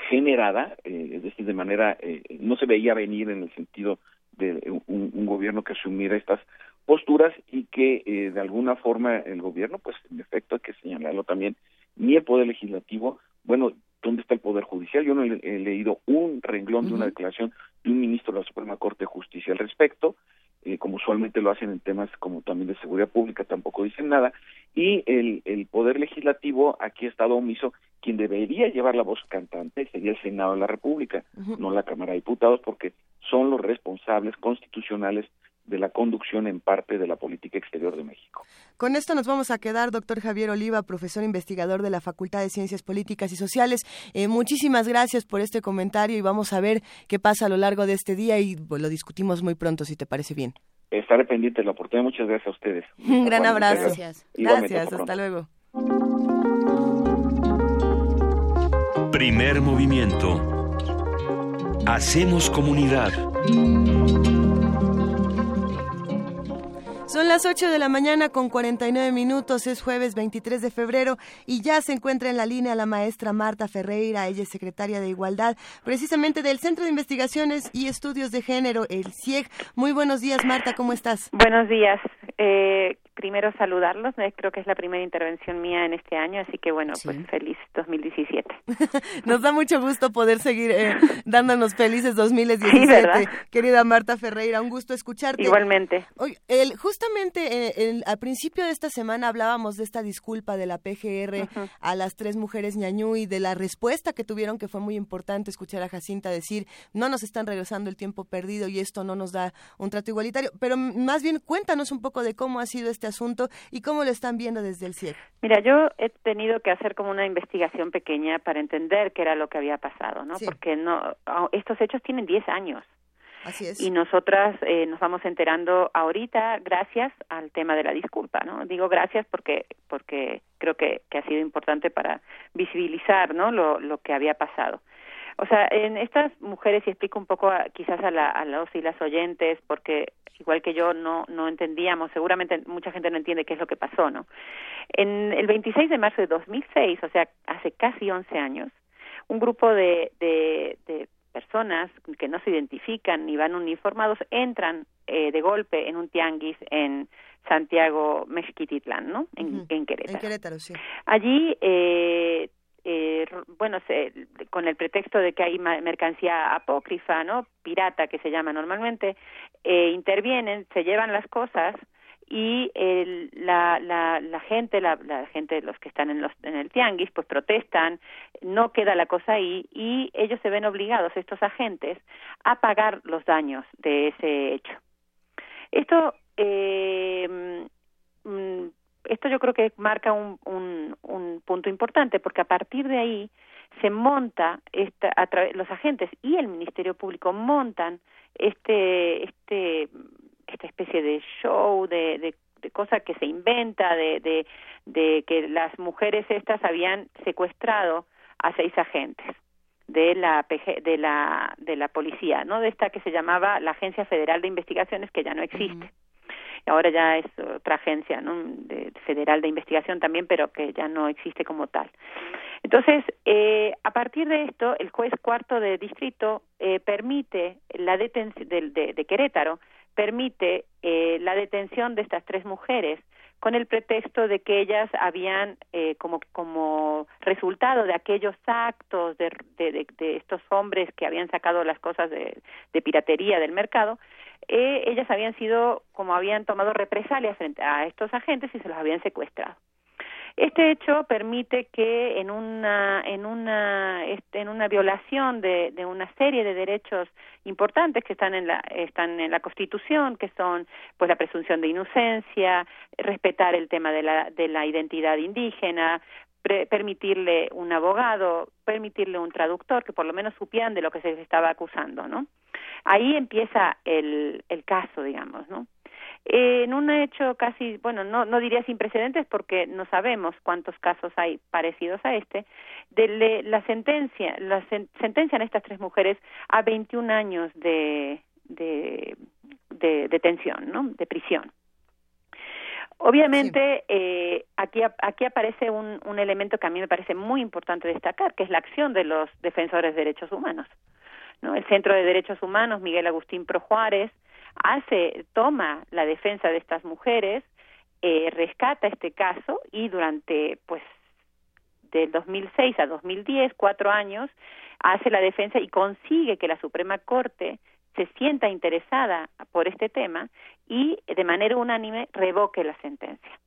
generada, eh, es decir, de manera, no se veía venir en el sentido de un, gobierno que asumiera estas posturas y que de alguna forma el gobierno, pues en efecto hay que señalarlo también, ni el poder legislativo, bueno, ¿dónde está el poder judicial? Yo no he, leído un renglón de una declaración de un ministro de la Suprema Corte de Justicia al respecto, eh, como usualmente lo hacen en temas como también de seguridad pública, tampoco dicen nada, y el, el Poder Legislativo aquí ha estado omiso, quien debería llevar la voz cantante sería el Senado de la República, no la Cámara de Diputados, porque son los responsables constitucionales de la conducción en parte de la política exterior de México. Con esto nos vamos a quedar, doctor Javier Oliva, profesor investigador de la Facultad de Ciencias Políticas y Sociales. Eh, muchísimas gracias por este comentario y vamos a ver qué pasa a lo largo de este día y pues, lo discutimos muy pronto, si te parece bien. estaré pendiente de la oportunidad. Muchas gracias a ustedes. Un gran abrazo. Gracias. Gracias, hasta luego. Primer movimiento. Hacemos comunidad. Son las 8 de la mañana con 49 minutos, es jueves 23 de febrero y ya se encuentra en la línea la maestra Marta Ferreira, ella es secretaria de Igualdad, precisamente del Centro de Investigaciones y Estudios de Género, el CIEG. Muy buenos días, Marta, ¿cómo estás? Buenos días. Eh, primero saludarlos, creo que es la primera intervención mía en este año, así que bueno, pues feliz 2017. Nos da mucho gusto poder seguir eh, dándonos felices 2017. Querida Marta Ferreira, un gusto escucharte. Igualmente. Hoy, el, justamente eh, al principio de esta semana hablábamos de esta disculpa de la PGR a las tres mujeres ñañú y de la respuesta que tuvieron, que fue muy importante escuchar a Jacinta decir, no nos están regresando el tiempo perdido y esto no nos da un trato igualitario. Pero más bien cuéntanos un poco de cómo ha sido este asunto y cómo lo están viendo desde el CIEG. Mira, yo he tenido que hacer como una investigación pequeña para entender qué era lo que había pasado, ¿no? Porque no, estos hechos tienen 10 años. Así es. Y nosotras eh, nos vamos enterando ahorita gracias al tema de la disculpa, ¿no? Digo gracias porque porque creo que, que ha sido importante para visibilizar, ¿no? Lo, lo que había pasado. O sea, en estas mujeres, y explico un poco quizás a, la, a los y las oyentes, porque igual que yo no, no entendíamos, seguramente mucha gente no entiende qué es lo que pasó, ¿no? En el 26 de marzo de 2006, o sea, hace casi 11 años, un grupo de, de, de personas que no se identifican ni van uniformados entran eh, de golpe en un tianguis en Santiago Mezquititlán, ¿no? En, en Querétaro. En Querétaro, sí. Allí eh, eh, bueno, se, con el pretexto de que hay mercancía apócrifa, ¿no? Pirata, que se llama normalmente, eh, intervienen, se llevan las cosas y el, la, la, la gente, la, la gente, los que están en, los, en el tianguis, pues protestan, no queda la cosa ahí y ellos se ven obligados, estos agentes, a pagar los daños de ese hecho. Esto eh, mm, esto yo creo que marca un, un, un punto importante porque a partir de ahí se monta esta, los agentes y el Ministerio Público montan este este esta especie de show de, de, de cosa que se inventa de, de, que las mujeres estas habían secuestrado a seis agentes de la de la de la policía no de esta que se llamaba la Agencia Federal de Investigaciones que ya no existe ahora ya es otra agencia ¿no? de, federal de investigación también, pero que ya no existe como tal. Entonces, eh, a partir de esto, el juez cuarto de distrito eh, permite la detención de, de, de, Querétaro permite eh, la detención de estas tres mujeres con el pretexto de que ellas habían eh, como como resultado de aquellos actos de, de, de, estos hombres que habían sacado las cosas de, de piratería del mercado eh, ellas habían sido, como habían tomado represalias frente a estos agentes y se los habían secuestrado. Este hecho permite que en una en una en una violación de, de, una serie de derechos importantes que están en la están en la Constitución, que son pues la presunción de inocencia, respetar el tema de la de la identidad indígena, permitirle un abogado, permitirle un traductor que por lo menos supieran de lo que se les estaba acusando, ¿no? Ahí empieza el, el caso, digamos, ¿no? en un hecho casi, bueno, no, no diría sin precedentes porque no sabemos cuántos casos hay parecidos a este, de la sentencia, la sentencian a estas tres mujeres a 21 años de, de, de detención, ¿no? De prisión. Obviamente, eh, aquí, aquí aparece un, un elemento que a mí me parece muy importante destacar, que es la acción de los defensores de derechos humanos. ¿no? El Centro de Derechos Humanos, Miguel Agustín Pro Juárez, hace, toma la defensa de estas mujeres, eh, rescata este caso y durante, pues, del 2006 a 2010, cuatro años, hace la defensa y consigue que la Suprema Corte se sienta interesada por este tema y de manera unánime revoque la sentencia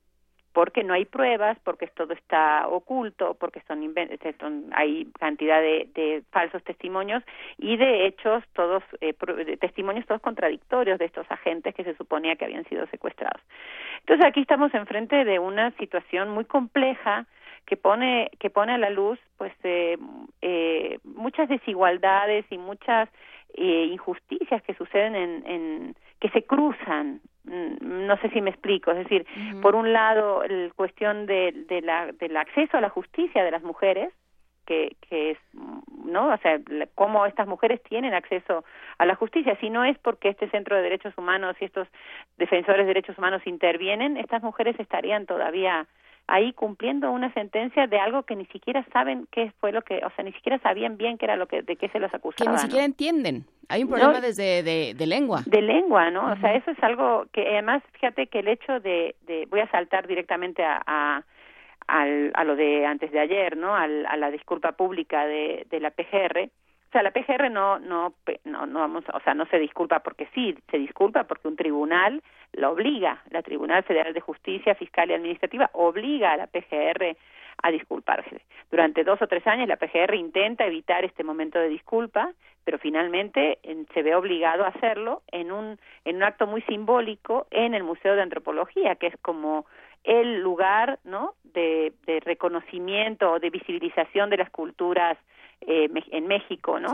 porque no hay pruebas, porque todo está oculto, porque son, son hay cantidad de, de, falsos testimonios y de hechos todos eh, testimonios todos contradictorios de estos agentes que se suponía que habían sido secuestrados. Entonces aquí estamos enfrente de una situación muy compleja que pone que pone a la luz pues eh, eh, muchas desigualdades y muchas eh, injusticias que suceden en, en que se cruzan mm, no sé si me explico, es decir, por un lado, la cuestión de, de la, del acceso a la justicia de las mujeres, que, que es, ¿no? O sea, cómo estas mujeres tienen acceso a la justicia. Si no es porque este Centro de Derechos Humanos y estos defensores de derechos humanos intervienen, estas mujeres estarían todavía ahí cumpliendo una sentencia de algo que ni siquiera saben qué fue lo que, o sea, ni siquiera sabían bien qué era lo que, de qué se los acusaba. Que ni siquiera entienden. Hay un problema desde de, lengua. De lengua, ¿no? O sea, eso es algo que además, fíjate que el hecho de, de voy a saltar directamente a, a al, a lo de antes de ayer, ¿no? Al, a la disculpa pública de, de la PGR. O sea, la PGR no, no, no, no vamos, o sea, no se disculpa porque sí, se disculpa porque un tribunal lo obliga, la Tribunal Federal de Justicia Fiscal y Administrativa obliga a la PGR a disculparse. Durante dos o tres años la PGR intenta evitar este momento de disculpa, pero finalmente se ve obligado a hacerlo en un, en un acto muy simbólico en el Museo de Antropología, que es como el lugar ¿no? de, de reconocimiento o de visibilización de las culturas eh, en México, ¿no?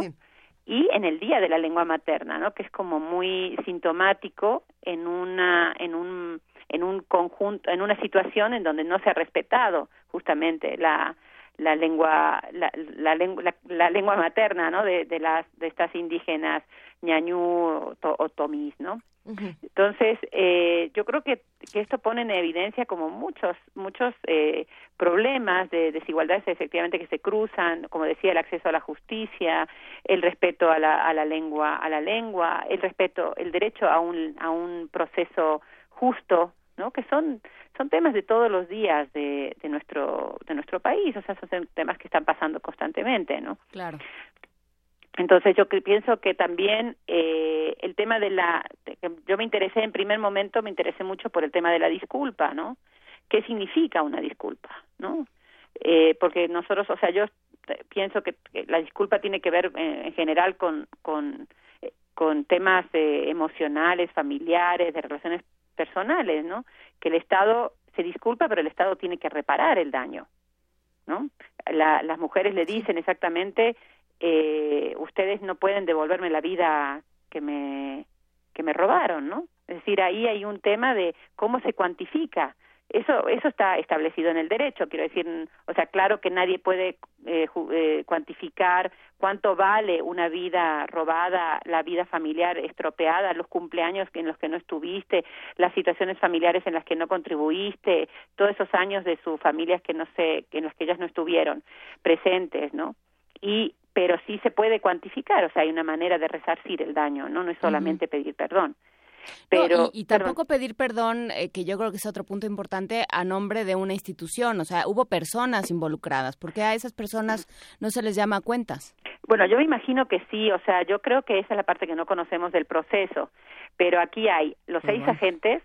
Y en el Día de la Lengua Materna, ¿no? Que es como muy sintomático en una, en un, en un conjunto, en una situación en donde no se ha respetado justamente la, la lengua la, la, lengua la, lengua materna no de, de las de estas indígenas ñañú o, o tomis no entonces, eh, yo creo que, que, esto pone en evidencia como muchos, muchos eh, problemas de desigualdades efectivamente que se cruzan, como decía, el acceso a la justicia, el respeto a la, a la lengua, a la lengua, el respeto, el derecho a un, a un proceso justo, ¿no? Que son, son temas de todos los días de, de nuestro, de nuestro país, o sea, son temas que están pasando constantemente, ¿no? Claro. Entonces yo pienso que también eh, el tema de la, yo me interesé en primer momento, me interesé mucho por el tema de la disculpa, ¿no? ¿Qué significa una disculpa, no? Eh, porque nosotros, o sea, yo pienso que, la disculpa tiene que ver eh, en general con con, eh, con temas emocionales, familiares, de relaciones personales, ¿no? Que el Estado se disculpa, pero el Estado tiene que reparar el daño, ¿no? La, las mujeres le dicen exactamente eh, ustedes no pueden devolverme la vida que me que me robaron, ¿no? Es decir, ahí hay un tema de cómo se cuantifica. Eso eso está establecido en el derecho, quiero decir, o sea, claro que nadie puede eh, eh, cuantificar cuánto vale una vida robada, la vida familiar estropeada, los cumpleaños en los que no estuviste, las situaciones familiares en las que no contribuiste, todos esos años de sus familias que no sé, en los que ellas no estuvieron presentes, ¿no? Y pero sí se puede cuantificar, o sea, hay una manera de resarcir el daño, no no es solamente pedir perdón. Pero, y, tampoco pedir perdón, eh, que yo creo que es otro punto importante, a nombre de una institución. O sea, hubo personas involucradas. ¿Por qué a esas personas no se les llama cuentas? Bueno, yo me imagino que sí. O sea, yo creo que esa es la parte que no conocemos del proceso. Pero aquí hay los seis agentes,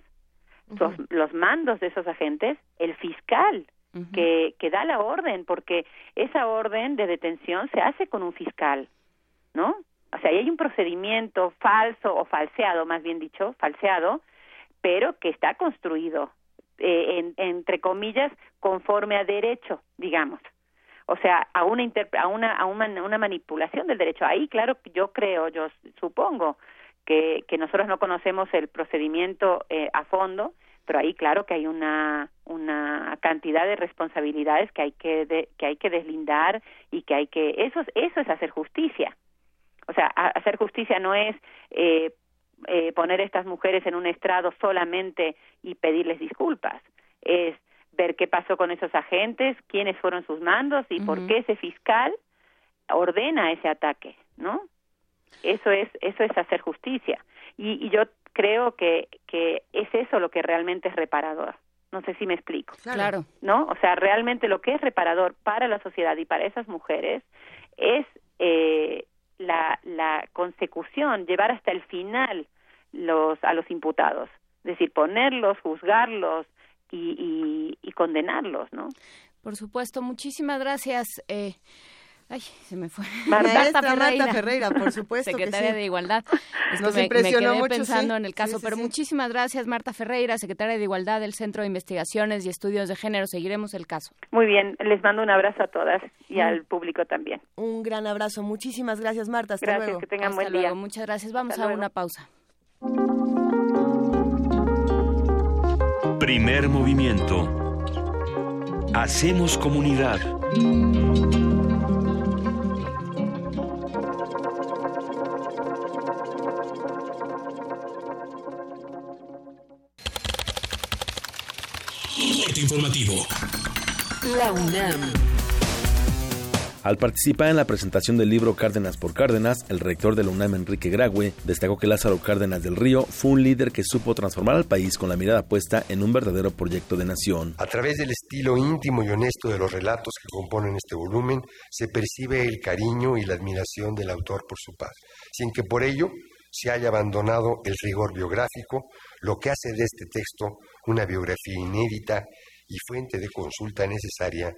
los, los mandos de esos agentes, el fiscal, que, que da la orden, porque esa orden de detención se hace con un fiscal, ¿no? O sea, ahí hay un procedimiento falso o falseado, más bien dicho, falseado, pero que está construido, eh, en, entre comillas, conforme a derecho, digamos. O sea, a una, a una, a una, una manipulación del derecho. Ahí, claro, yo creo, yo supongo que, que nosotros no conocemos el procedimiento eh, a fondo, pero ahí claro que hay una una cantidad de responsabilidades que hay que que hay que deslindar y que hay que eso eso es hacer justicia. O sea hacer justicia no es eh, eh, poner a estas mujeres en un estrado solamente y pedirles disculpas. Es ver qué pasó con esos agentes quiénes fueron sus mandos y por qué ese fiscal ordena ese ataque no eso es eso es hacer justicia. Y, y yo creo que, que es eso lo que realmente es reparador. No sé si me explico. Claro. ¿No? O sea, realmente lo que es reparador para la sociedad y para esas mujeres es eh, la, la consecución, llevar hasta el final los, a los imputados. Es decir, ponerlos, juzgarlos y, y, y condenarlos, ¿no? Por supuesto. Muchísimas gracias. Eh, Ay, se me fue. Marta, Ferreira. por supuesto. secretaria de Igualdad. Nos impresionó mucho, pensando en el caso, pero muchísimas gracias, Marta Ferreira, secretaria de Igualdad del Centro de Investigaciones y Estudios de Género. Seguiremos el caso. Muy bien, les mando un abrazo a todas y al público también. Un gran abrazo. Muchísimas gracias, Marta. Hasta gracias, luego. que tengan buen día. Muchas gracias. Vamos a una pausa. Primer movimiento. Hacemos comunidad. Informativo. La UNAM. Al participar en la presentación del libro Cárdenas por Cárdenas, el rector de la UNAM, Enrique Graue, destacó que Lázaro Cárdenas del Río fue un líder que supo transformar al país con la mirada puesta en un verdadero proyecto de nación. A través del estilo íntimo y honesto de los relatos que componen este volumen, se percibe el cariño y la admiración del autor por su padre, sin que por ello se haya abandonado el rigor biográfico, lo que hace de este texto una biografía inédita y fuente de consulta necesaria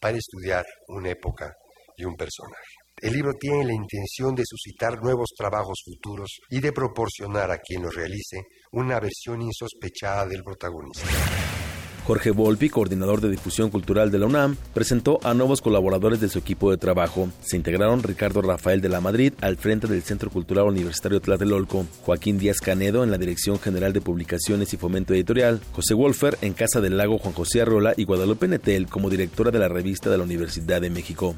para estudiar una época y un personaje. El libro tiene la intención de suscitar nuevos trabajos futuros y de proporcionar a quien los realice una versión insospechada del protagonista. Jorge Volpi, coordinador de difusión cultural de la UNAM, presentó a nuevos colaboradores de su equipo de trabajo. Se integraron Ricardo Rafael de la Madrid al frente del Centro Cultural Universitario Tlatelolco, Joaquín Díaz Canedo en la Dirección General de Publicaciones y Fomento Editorial, José Wolfer en Casa del Lago Juan José Arrola y Guadalupe Netel como directora de la revista de la Universidad de México.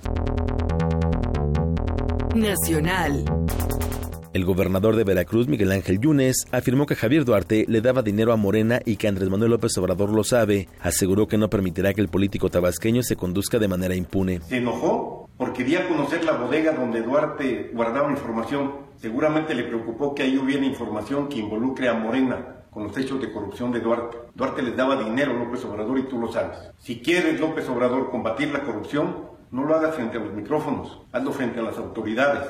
Nacional. El gobernador de Veracruz, Miguel Ángel Yunes, afirmó que Javier Duarte le daba dinero a Morena y que Andrés Manuel López Obrador lo sabe. Aseguró que no permitirá que el político tabasqueño se conduzca de manera impune. Se enojó porque quería conocer la bodega donde Duarte guardaba información. Seguramente le preocupó que ahí hubiera información que involucre a Morena con los hechos de corrupción de Duarte. Duarte les daba dinero a López Obrador y tú lo sabes. Si quieres, López Obrador, combatir la corrupción, no lo hagas frente a los micrófonos, hazlo frente a las autoridades.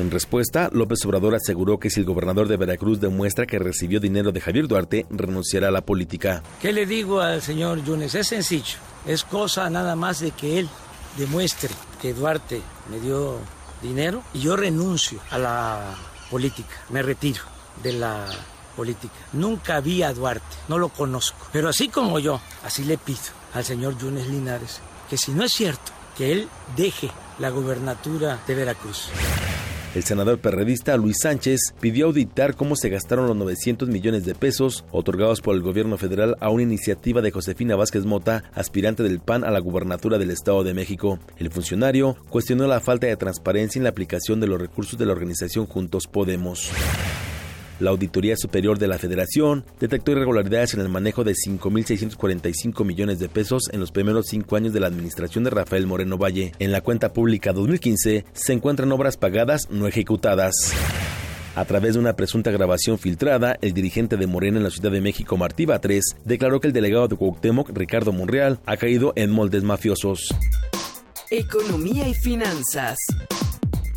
En respuesta, López Obrador aseguró que si el gobernador de Veracruz demuestra que recibió dinero de Javier Duarte, renunciará a la política. ¿Qué le digo al señor Yunes? Es sencillo. Es cosa nada más de que él demuestre que Duarte me dio dinero y yo renuncio a la política. Me retiro de la política. Nunca vi a Duarte, no lo conozco. Pero así como yo, así le pido al señor Yunes Linares que si no es cierto, que él deje la gubernatura de Veracruz. El senador perredista Luis Sánchez pidió auditar cómo se gastaron los 900 millones de pesos otorgados por el gobierno federal a una iniciativa de Josefina Vázquez Mota, aspirante del PAN a la gubernatura del Estado de México. El funcionario cuestionó la falta de transparencia en la aplicación de los recursos de la organización Juntos Podemos. La Auditoría Superior de la Federación detectó irregularidades en el manejo de 5.645 millones de pesos en los primeros cinco años de la administración de Rafael Moreno Valle. En la cuenta pública 2015 se encuentran obras pagadas no ejecutadas. A través de una presunta grabación filtrada, el dirigente de Morena en la Ciudad de México, Martí Batres, declaró que el delegado de Cuauhtémoc, Ricardo Monreal, ha caído en moldes mafiosos. Economía y finanzas.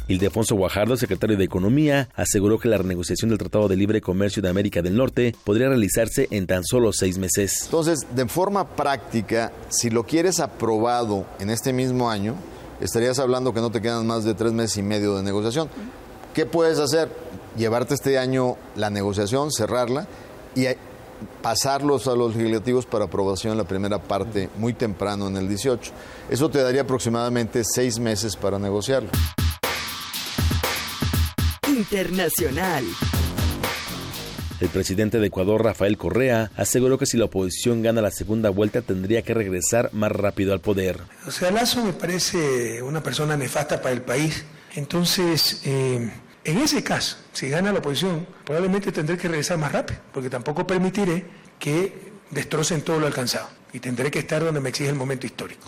Ildefonso Guajardo, secretario de Economía, aseguró que la renegociación del Tratado de Libre Comercio de América del Norte podría realizarse en tan solo seis meses. Entonces, de forma práctica, si lo quieres aprobado en este mismo año, estarías hablando que no te quedan más de tres meses y medio de negociación. ¿Qué puedes hacer? Llevarte este año la negociación, cerrarla y pasarlos a los legislativos para aprobación en la primera parte muy temprano en el 18. Eso te daría aproximadamente seis meses para negociarlo. Internacional. El presidente de Ecuador, Rafael Correa, aseguró que si la oposición gana la segunda vuelta tendría que regresar más rápido al poder. O sea, Lazo me parece una persona nefasta para el país. Entonces, eh, en ese caso, si gana la oposición, probablemente tendré que regresar más rápido, porque tampoco permitiré que destrocen todo lo alcanzado. Y tendré que estar donde me exige el momento histórico.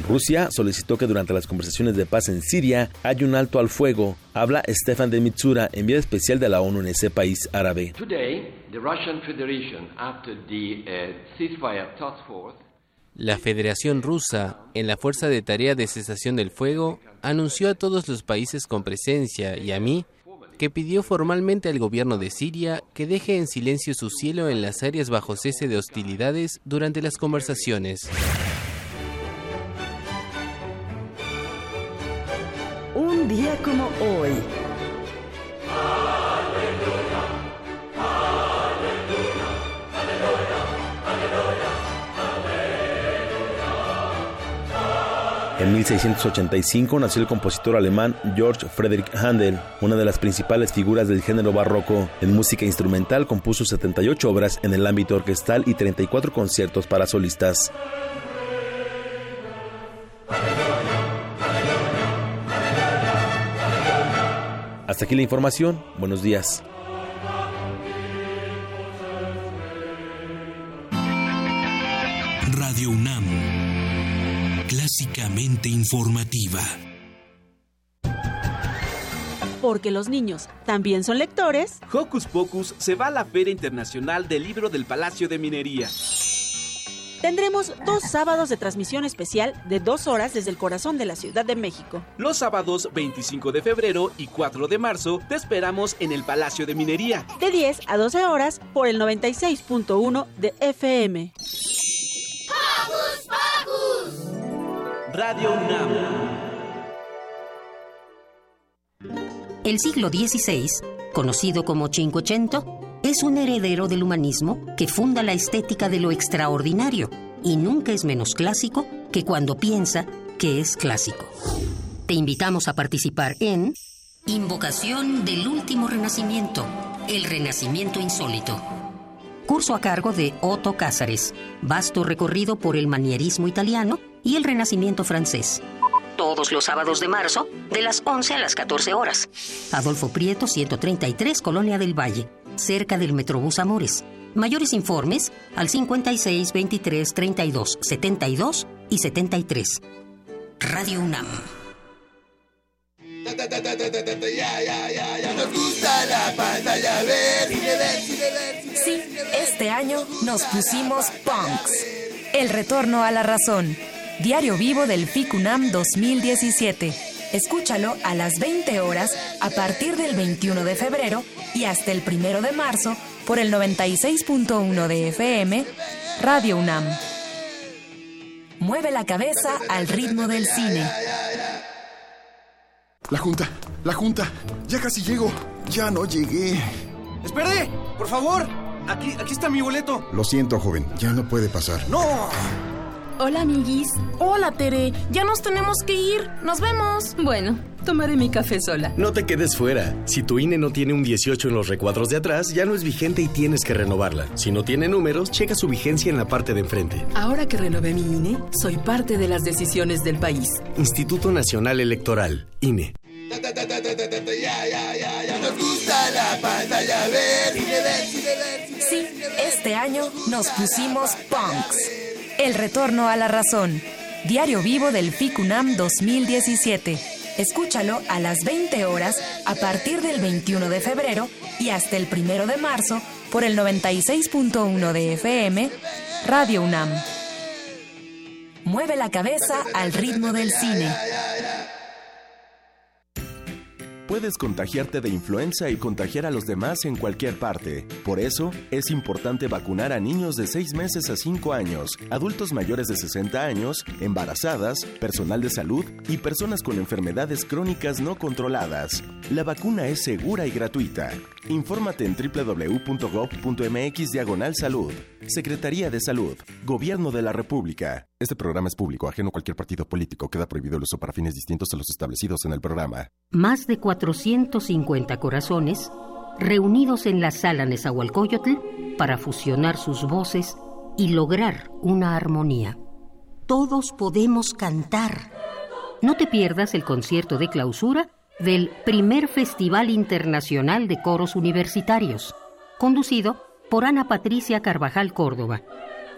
Rusia solicitó que durante las conversaciones de paz en Siria haya un alto al fuego. Habla Stefan de Mitsura, enviado especial de la ONU en ese país árabe. La Federación Rusa, en la Fuerza de Tarea de Cesación del Fuego, anunció a todos los países con presencia y a mí que pidió formalmente al gobierno de Siria que deje en silencio su cielo en las áreas bajo cese de hostilidades durante las conversaciones. Día como hoy. En 1685 nació el compositor alemán Georg Friedrich Handel, una de las principales figuras del género barroco. En música instrumental compuso 78 obras en el ámbito orquestal y 34 conciertos para solistas. Hasta aquí la información. Buenos días. Radio UNAM. Clásicamente informativa. Porque los niños también son lectores. Hocus Pocus se va a la Feria Internacional del Libro del Palacio de Minería. Tendremos dos sábados de transmisión especial de dos horas desde el corazón de la Ciudad de México. Los sábados 25 de febrero y 4 de marzo te esperamos en el Palacio de Minería. De 10 a 12 horas por el 96.1 de FM. Radio UNAM. El siglo XVI, conocido como Cinquecento, es un heredero del humanismo que funda la estética de lo extraordinario y nunca es menos clásico que cuando piensa que es clásico. Te invitamos a participar en Invocación del Último Renacimiento, el Renacimiento Insólito. Curso a cargo de Otto Cázares, vasto recorrido por el manierismo italiano y el Renacimiento francés. Todos los sábados de marzo, de las 11 a las 14 horas. Adolfo Prieto, 133, Colonia del Valle cerca del Metrobús Amores. Mayores informes al 56 23 32 72 y 73. Radio UNAM. Sí, este año nos pusimos punks. El retorno a la razón. Diario vivo del FICUNAM 2017. Escúchalo a las 20 horas a partir del 21 de febrero y hasta el 1 de marzo por el 96.1 de FM, Radio UNAM. Mueve la cabeza al ritmo del cine. La junta, la junta. Ya casi llego. Ya no llegué. ¡Espere! ¡Por favor! Aquí, aquí está mi boleto. Lo siento, joven. Ya no puede pasar. ¡No! Hola, amiguis. Hola, Tere. Ya nos tenemos que ir. Nos vemos. Bueno, tomaré mi café sola. No te quedes fuera. Si tu INE no tiene un 18 en los recuadros de atrás, ya no es vigente y tienes que renovarla. Si no tiene números, checa su vigencia en la parte de enfrente. Ahora que renové mi INE, soy parte de las decisiones del país. Instituto Nacional Electoral, INE. Nos gusta la pantalla Sí, este año nos pusimos punks. El retorno a la razón. Diario vivo del FICUNAM 2017. Escúchalo a las 20 horas a partir del 21 de febrero y hasta el 1 de marzo por el 96.1 de FM, Radio UNAM. Mueve la cabeza al ritmo del cine. Puedes contagiarte de influenza y contagiar a los demás en cualquier parte. Por eso, es importante vacunar a niños de 6 meses a 5 años, adultos mayores de 60 años, embarazadas, personal de salud y personas con enfermedades crónicas no controladas. La vacuna es segura y gratuita. Infórmate en www.gov.mx diagonal salud. Secretaría de Salud. Gobierno de la República. Este programa es público, ajeno a cualquier partido político. Queda prohibido el uso para fines distintos a los establecidos en el programa. Más de 450 corazones reunidos en la sala Nezahualcóyotl para fusionar sus voces y lograr una armonía. Todos podemos cantar. No te pierdas el concierto de clausura del primer Festival Internacional de Coros Universitarios, conducido por Ana Patricia Carvajal Córdoba.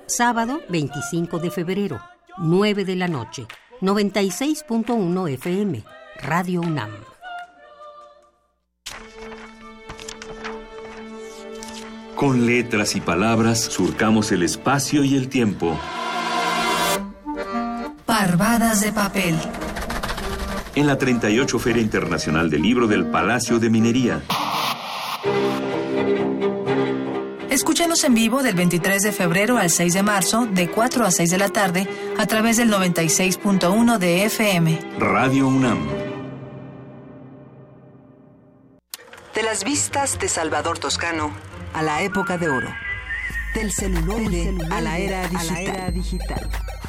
Sábado 25 de febrero, 9 de la noche, 96.1 FM, Radio UNAM. Con letras y palabras surcamos el espacio y el tiempo. Parvadas de papel en la 38 Feria Internacional del Libro del Palacio de Minería. Escúchanos en vivo del 23 de febrero al 6 de marzo, de 4 a 6 de la tarde, a través del 96.1 de FM. Radio UNAM. De las vistas de Salvador Toscano a la época de oro. Del celular a la era digital.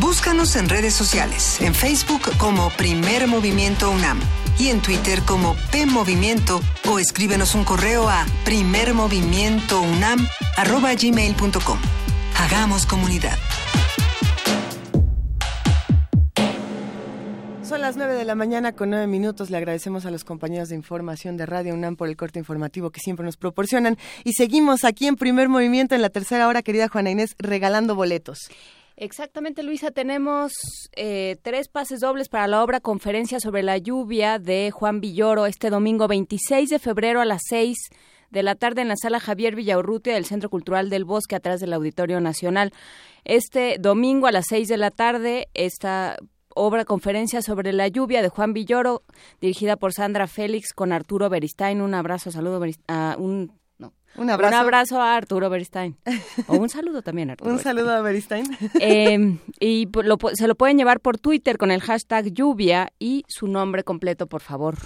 Búscanos en redes sociales, en Facebook como Primer Movimiento UNAM y en Twitter como P Movimiento o escríbenos un correo a primermovimientounam@gmail.com. Hagamos comunidad. Son las 9 de la mañana con 9 minutos. Le agradecemos a los compañeros de información de Radio UNAM por el corte informativo que siempre nos proporcionan. Y seguimos aquí en primer movimiento en la tercera hora, querida Juana Inés, regalando boletos. Exactamente, Luisa. Tenemos eh, tres pases dobles para la obra Conferencia sobre la lluvia de Juan Villoro este domingo 26 de febrero a las 6 de la tarde en la sala Javier Villaurrutia del Centro Cultural del Bosque, atrás del Auditorio Nacional. Este domingo a las 6 de la tarde, esta obra Conferencia sobre la lluvia de Juan Villoro, dirigida por Sandra Félix con Arturo Beristain. Un abrazo, saludo, a un un abrazo. Un abrazo a Arturo Beristain. O un saludo también a Arturo. un saludo a Beristain. Eh, y se lo pueden llevar por Twitter con el hashtag lluvia y su nombre completo, por favor.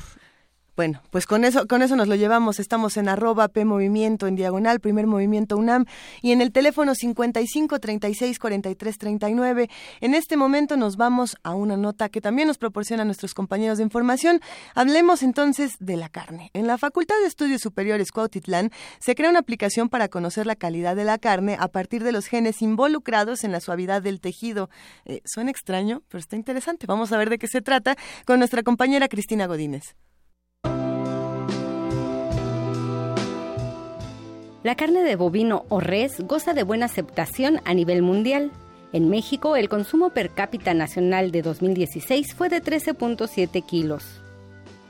Bueno, pues con eso, con eso nos lo llevamos. Estamos en arroba P Movimiento en diagonal, primer movimiento UNAM, y en el teléfono 55 36 43 39. En este momento nos vamos a una nota que también nos proporcionan nuestros compañeros de información. Hablemos entonces de la carne. En la Facultad de Estudios Superiores Cuautitlán se crea una aplicación para conocer la calidad de la carne a partir de los genes involucrados en la suavidad del tejido. Eh, suena extraño, pero está interesante. Vamos a ver de qué se trata con nuestra compañera Cristina Godínez. La carne de bovino o res goza de buena aceptación a nivel mundial. En México, el consumo per cápita nacional de 2016 fue de 13.7 kilos.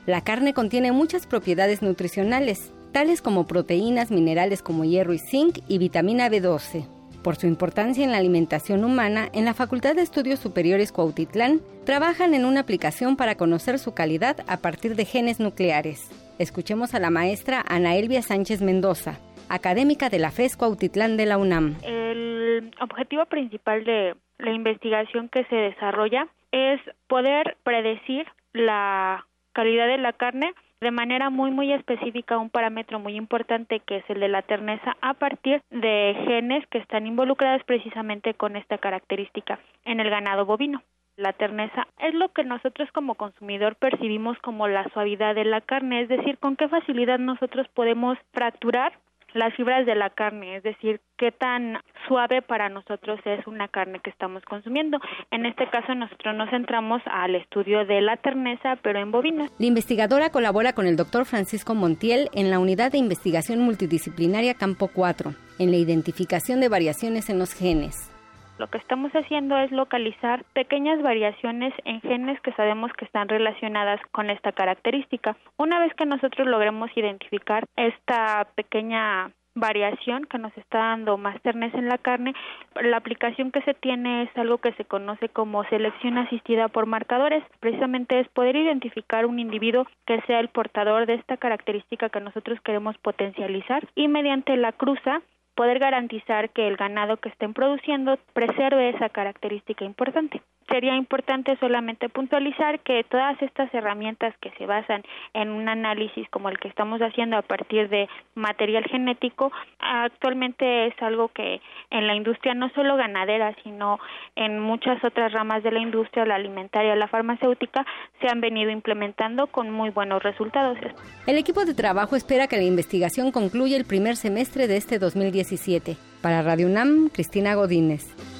La carne contiene muchas propiedades nutricionales, tales como proteínas, minerales como hierro y zinc y vitamina B12. Por su importancia en la alimentación humana, en la Facultad de Estudios Superiores Cuautitlán trabajan en una aplicación para conocer su calidad a partir de genes nucleares. Escuchemos a la maestra Ana Elvia Sánchez Mendoza, académica de la FESCO Autitlán de la UNAM. El objetivo principal de la investigación que se desarrolla es poder predecir la calidad de la carne de manera muy muy específica un parámetro muy importante que es el de la terneza a partir de genes que están involucrados precisamente con esta característica en el ganado bovino. La terneza es lo que nosotros como consumidor percibimos como la suavidad de la carne, es decir, con qué facilidad nosotros podemos fracturar las fibras de la carne, es decir, qué tan suave para nosotros es una carne que estamos consumiendo. En este caso nosotros nos centramos al estudio de la terneza, pero en bovinos. La investigadora colabora con el doctor Francisco Montiel en la unidad de investigación multidisciplinaria Campo 4, en la identificación de variaciones en los genes. Lo que estamos haciendo es localizar pequeñas variaciones en genes que sabemos que están relacionadas con esta característica. Una vez que nosotros logremos identificar esta pequeña variación que nos está dando más terneza en la carne, la aplicación que se tiene es algo que se conoce como selección asistida por marcadores. Precisamente es poder identificar un individuo que sea el portador de esta característica que nosotros queremos potencializar y mediante la cruza poder garantizar que el ganado que estén produciendo preserve esa característica importante. Sería importante solamente puntualizar que todas estas herramientas que se basan en un análisis como el que estamos haciendo a partir de material genético, actualmente es algo que en la industria no solo ganadera, sino en muchas otras ramas de la industria, la alimentaria, la farmacéutica, se han venido implementando con muy buenos resultados. El equipo de trabajo espera que la investigación concluya el primer semestre de este 2017. Para Radio UNAM, Cristina Godínez.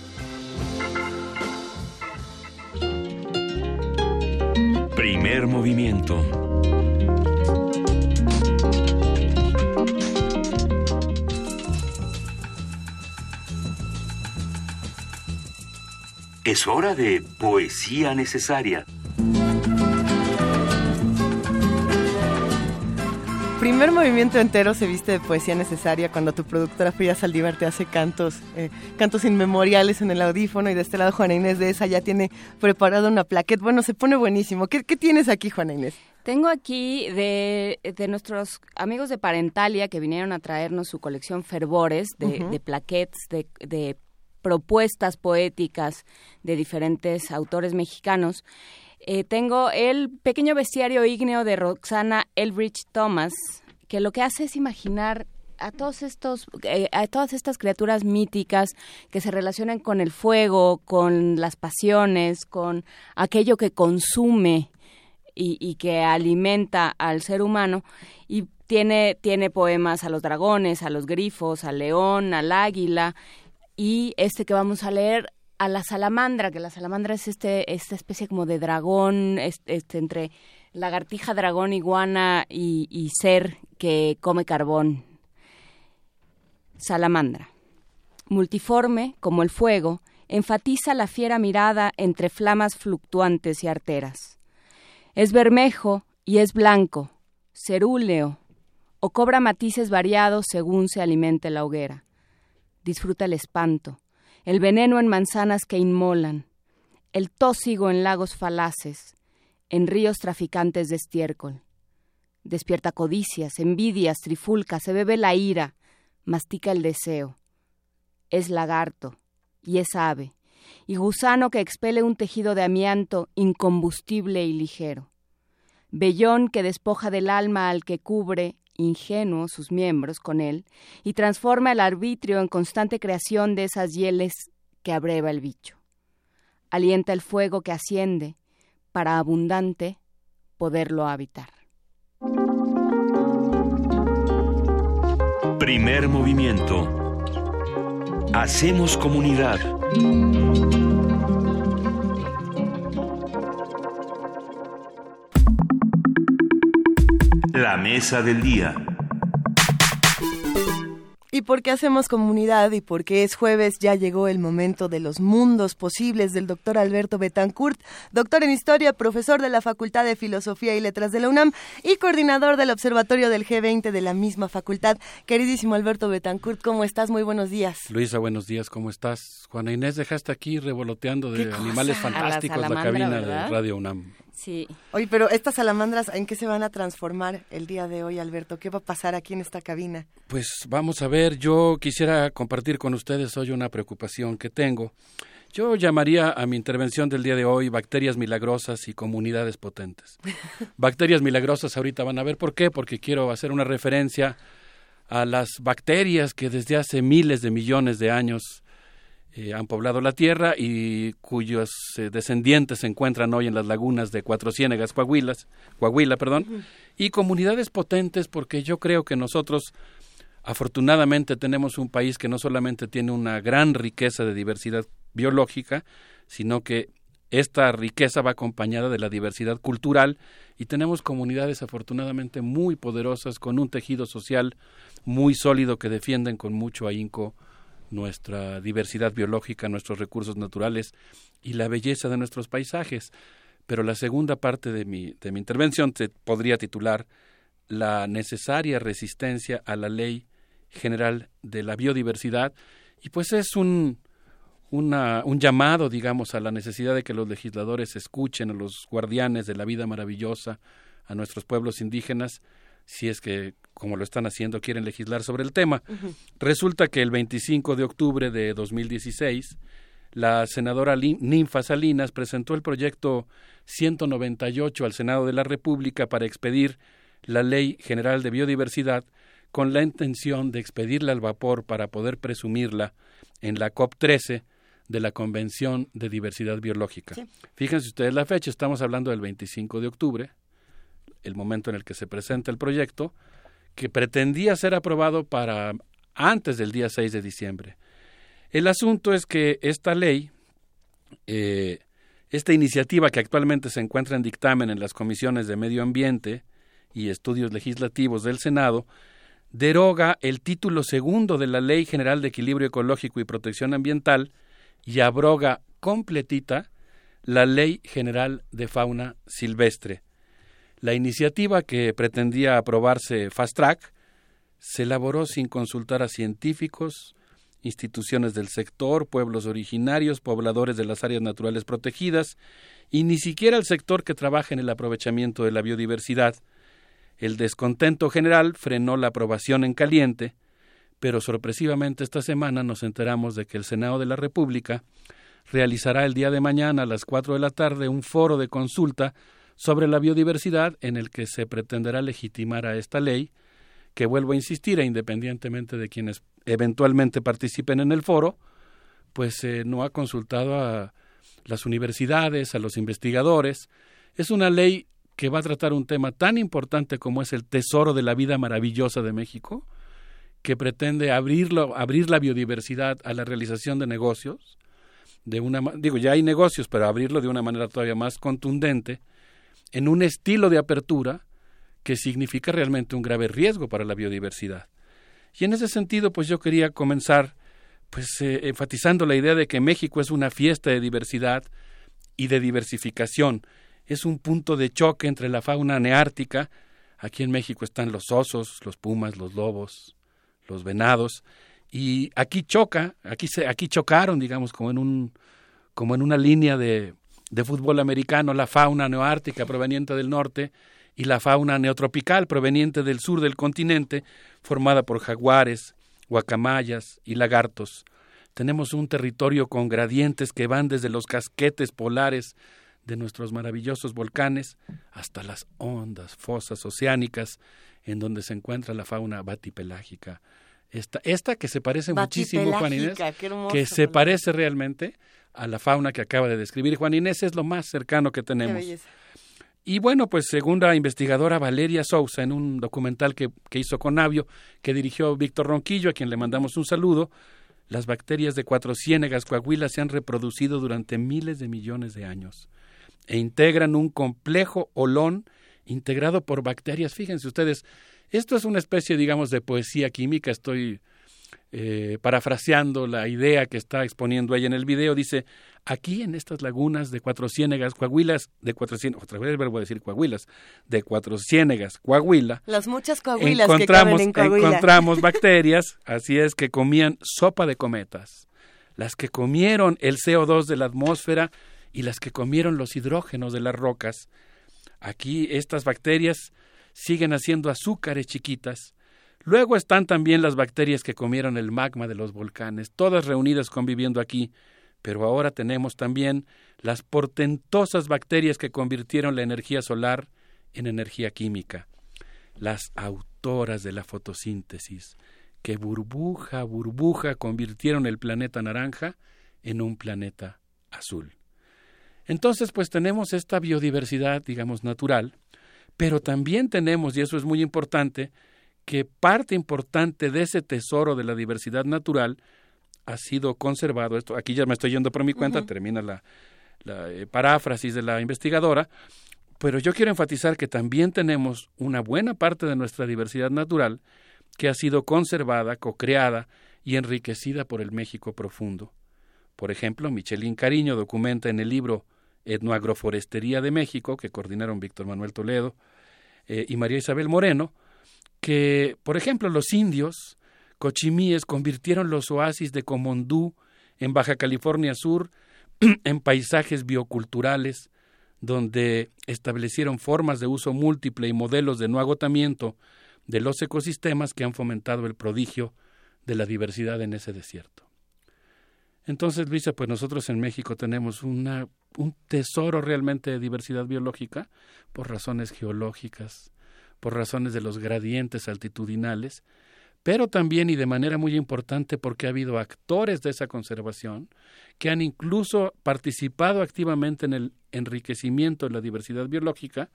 Movimiento. Es hora de poesía necesaria. Primer movimiento entero se viste de poesía necesaria cuando tu productora Frida Saldívar te hace cantos, eh, cantos inmemoriales en el audífono y de este lado Juana Inés de esa ya tiene preparado una plaqueta. Bueno, se pone buenísimo. ¿Qué, tienes aquí, Juana Inés? Tengo aquí de, nuestros amigos de Parentalia que vinieron a traernos su colección Fervores de, plaquettes, de propuestas poéticas de diferentes autores mexicanos. Eh, tengo el pequeño bestiario ígneo de Roxana Elbridge Thomas, que lo que hace es imaginar a todos estos eh, a todas estas criaturas míticas que se relacionan con el fuego, con las pasiones, con aquello que consume y, que alimenta al ser humano. Y tiene tiene poemas a los dragones, a los grifos, al león, al águila. Y este que vamos a leer a la salamandra, que la salamandra es este, esta especie como de dragón, este, entre lagartija, dragón, iguana y, y ser que come carbón. Salamandra. Multiforme, como el fuego, enfatiza la fiera mirada entre flamas fluctuantes y arteras. Es bermejo y es blanco, cerúleo, o cobra matices variados según se alimente la hoguera. Disfruta el espanto, el veneno en manzanas que inmolan, el tósigo en lagos falaces, en ríos traficantes de estiércol. Despierta codicias, envidias, trifulca, se bebe la ira, mastica el deseo. Es lagarto y es ave, y gusano que expele un tejido de amianto incombustible y ligero. Vellón que despoja del alma al que cubre ingenuo sus miembros con él y transforma el arbitrio en constante creación de esas hieles que abreva el bicho. Alienta el fuego que asciende para abundante poderlo habitar. Primer movimiento. Hacemos comunidad. La mesa del día. Y porque hacemos comunidad y porque es jueves, ya llegó el momento de los mundos posibles del doctor Alberto Betancourt, doctor en historia, profesor de la Facultad de Filosofía y Letras de la UNAM y coordinador del Observatorio del G20 de la misma facultad. Queridísimo Alberto Betancourt, ¿cómo estás? Muy buenos días. Luisa, buenos días, ¿cómo estás? Juana Inés, dejaste aquí revoloteando de animales fantásticos la, cabina de Radio UNAM. Sí. Oye, pero estas salamandras, ¿en qué se van a transformar el día de hoy, Alberto? ¿Qué va a pasar aquí en esta cabina? Pues vamos a ver, yo quisiera compartir con ustedes hoy una preocupación que tengo. Yo llamaría a mi intervención del día de hoy bacterias milagrosas y comunidades potentes. bacterias milagrosas ahorita van a ver por qué, porque quiero hacer una referencia a las bacterias que desde hace miles de millones de años eh, han poblado la tierra y cuyos eh, descendientes se encuentran hoy en las lagunas de Cuatro Ciénegas, Coahuilas, Coahuila, perdón, y comunidades potentes porque yo creo que nosotros afortunadamente tenemos un país que no solamente tiene una gran riqueza de diversidad biológica, sino que esta riqueza va acompañada de la diversidad cultural y tenemos comunidades afortunadamente muy poderosas con un tejido social muy sólido que defienden con mucho ahínco nuestra diversidad biológica, nuestros recursos naturales y la belleza de nuestros paisajes. Pero la segunda parte de mi, de mi intervención se podría titular La necesaria resistencia a la ley general de la biodiversidad y pues es un, un llamado, digamos, a la necesidad de que los legisladores escuchen a los guardianes de la vida maravillosa, a nuestros pueblos indígenas, si es que, como lo están haciendo, quieren legislar sobre el tema. Resulta que el 25 de octubre de 2016, la senadora Ninfa Salinas presentó el proyecto 198 al Senado de la República para expedir la Ley General de Biodiversidad con la intención de expedirla al vapor para poder presumirla en la COP13 de la Convención de Diversidad Biológica. Fíjense ustedes la fecha, estamos hablando del 25 de octubre, el momento en el que se presenta el proyecto, que pretendía ser aprobado para antes del día 6 de diciembre. El asunto es que esta ley, eh, esta iniciativa que actualmente se encuentra en dictamen en las comisiones de Medio Ambiente y Estudios Legislativos del Senado, deroga el título segundo de la Ley General de Equilibrio Ecológico y Protección Ambiental y abroga completita la Ley General de Fauna Silvestre, La iniciativa que pretendía aprobarse fast track se elaboró sin consultar a científicos, instituciones del sector, pueblos originarios, pobladores de las áreas naturales protegidas y ni siquiera el sector que trabaja en el aprovechamiento de la biodiversidad. El descontento general frenó la aprobación en caliente, pero sorpresivamente esta semana nos enteramos de que el Senado de la República realizará el día de mañana a las cuatro de la tarde un foro de consulta sobre la biodiversidad en el que se pretenderá legitimar a esta ley, que vuelvo a insistir, e independientemente de quienes eventualmente participen en el foro, pues eh, no ha consultado a las universidades, a los investigadores. Es una ley que va a tratar un tema tan importante como es el tesoro de la vida maravillosa de México, que pretende abrirlo, abrir la biodiversidad a la realización de negocios, de una digo ya hay negocios, pero abrirlo de una manera todavía más contundente, en un estilo de apertura que significa realmente un grave riesgo para la biodiversidad. Y en ese sentido, pues yo quería comenzar pues eh, enfatizando la idea de que México es una fiesta de diversidad y de diversificación. Es un punto de choque entre la fauna neártica. Aquí en México están los osos, los pumas, los lobos, los venados y aquí choca, aquí se, aquí chocaron, digamos, como en un como en una línea de, de fútbol americano la fauna neoártica proveniente del norte y la fauna neotropical proveniente del sur del continente, formada por jaguares, guacamayas y lagartos. Tenemos un territorio con gradientes que van desde los casquetes polares de nuestros maravillosos volcanes hasta las hondas fosas oceánicas en donde se encuentra la fauna batipelágica. Esta, esta que se parece muchísimo, Juan Inés, que se parece realmente a la fauna que acaba de describir Juan Inés, es lo más cercano que tenemos. Y bueno, pues según la investigadora Valeria Sousa, en un documental que, que hizo con Navio, que dirigió Víctor Ronquillo, a quien le mandamos un saludo, las bacterias de Cuatro Ciénegas Coahuila se han reproducido durante miles de millones de años e integran un complejo olón integrado por bacterias. Fíjense ustedes, esto es una especie, digamos, de poesía química. Estoy eh, parafraseando la idea que está exponiendo ella en el video, dice, aquí en estas lagunas de Cuatro Ciénegas, Coahuilas, de Cuatro Ciénegas, otra vez verbo decir Coahuilas, de Cuatro Ciénegas, Coahuila, las muchas Coahuilas encontramos, que en Coahuila. encontramos bacterias, así es que comían sopa de cometas, las que comieron el CO2 de la atmósfera y las que comieron los hidrógenos de las rocas. Aquí estas bacterias siguen haciendo azúcares chiquitas. Luego están también las bacterias que comieron el magma de los volcanes, todas reunidas conviviendo aquí, pero ahora tenemos también las portentosas bacterias que convirtieron la energía solar en energía química, las autoras de la fotosíntesis, que burbuja a burbuja convirtieron el planeta naranja en un planeta azul. Entonces, pues tenemos esta biodiversidad, digamos, natural, pero también tenemos, y eso es muy importante, que parte importante de ese tesoro de la diversidad natural ha sido conservado. Esto, aquí ya me estoy yendo por mi cuenta, termina la, la eh, paráfrasis de la investigadora, pero yo quiero enfatizar que también tenemos una buena parte de nuestra diversidad natural que ha sido conservada, co-creada y enriquecida por el México profundo. Por ejemplo, Michelín Cariño documenta en el libro Etnoagroforestería de México, que coordinaron Víctor Manuel Toledo eh, y María Isabel Moreno, que, por ejemplo, los indios cochimíes convirtieron los oasis de Comondú en Baja California Sur en paisajes bioculturales donde establecieron formas de uso múltiple y modelos de no agotamiento de los ecosistemas que han fomentado el prodigio de la diversidad en ese desierto. Entonces, Luisa, pues nosotros en México tenemos una, un tesoro realmente de diversidad biológica por razones geológicas, por razones de los gradientes altitudinales, pero también y de manera muy importante porque ha habido actores de esa conservación que han incluso participado activamente en el enriquecimiento de la diversidad biológica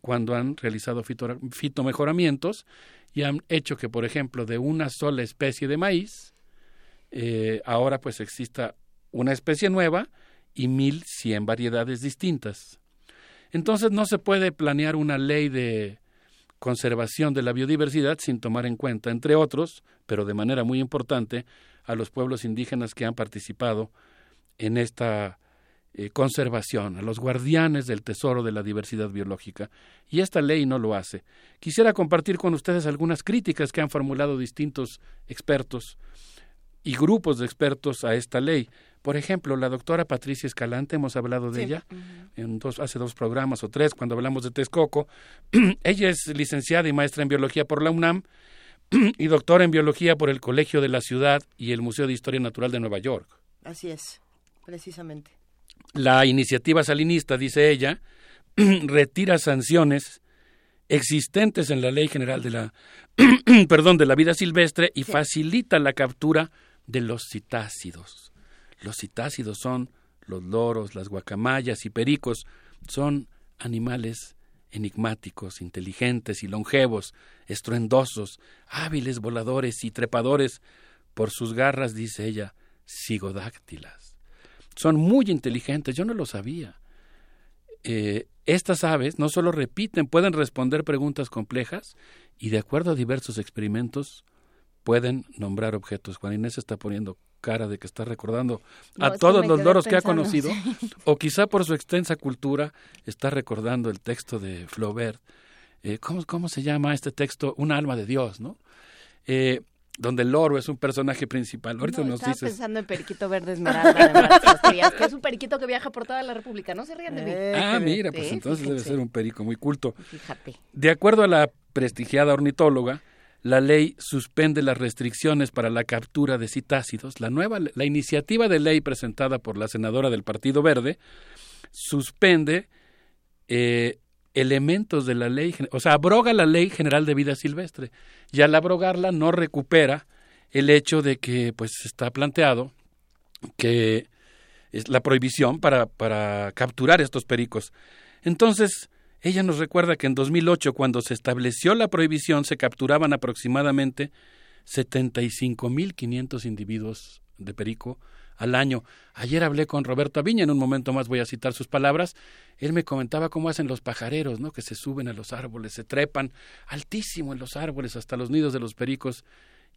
cuando han realizado fitomejoramientos y han hecho que, por ejemplo, de una sola especie de maíz, eh, ahora pues exista una especie nueva y mil cien variedades distintas. Entonces no se puede planear una ley de conservación de la biodiversidad sin tomar en cuenta, entre otros, pero de manera muy importante, a los pueblos indígenas que han participado en esta eh, conservación, a los guardianes del tesoro de la diversidad biológica. Y esta ley no lo hace. Quisiera compartir con ustedes algunas críticas que han formulado distintos expertos y grupos de expertos a esta ley. Por ejemplo, la doctora Patricia Escalante, hemos hablado de ella en dos, hace dos programas o tres cuando hablamos de Texcoco. ella es licenciada y maestra en biología por la UNAM y doctora en biología por el Colegio de la Ciudad y el Museo de Historia Natural de Nueva York. Así es, precisamente. La iniciativa salinista, dice ella, retira sanciones existentes en la Ley General de la perdón, de la vida silvestre y facilita la captura de los citácidos. Los citácidos son los loros, las guacamayas y pericos, son animales enigmáticos, inteligentes y longevos, estruendosos, hábiles voladores y trepadores, por sus garras, dice ella, sigodáctilas. Son muy inteligentes, yo no lo sabía. Eh, estas aves no solo repiten, pueden responder preguntas complejas y de acuerdo a diversos experimentos pueden nombrar objetos. Juan Inés está poniendo cara de que está recordando a todos los loros que ha conocido, o quizá por su extensa cultura está recordando el texto de Flaubert. Eh, ¿cómo, ¿Cómo se llama este texto? Un alma de Dios, ¿no? Eh, donde el loro es un personaje principal. Ahorita nos estaba dices. pensando en Periquito Verde Esmeralda, de que es un periquito que viaja por toda la República. No se rían de mí. ah, mira, pues entonces debe ser un perico muy culto. Fíjate. De acuerdo a la prestigiada ornitóloga, la ley suspende las restricciones para la captura de citácidos. La nueva, la iniciativa de ley presentada por la senadora del Partido Verde suspende eh, elementos de la ley, o sea, abroga la ley general de vida silvestre. Y al abrogarla no recupera el hecho de que, pues, está planteado que es la prohibición para, para capturar estos pericos. Entonces, ella nos recuerda que en 2008, cuando se estableció la prohibición, se capturaban aproximadamente 75.500 individuos de perico al año. Ayer hablé con Roberto Aviña, en un momento más voy a citar sus palabras. Él me comentaba cómo hacen los pajareros, ¿no? Que se suben a los árboles, se trepan altísimo en los árboles hasta los nidos de los pericos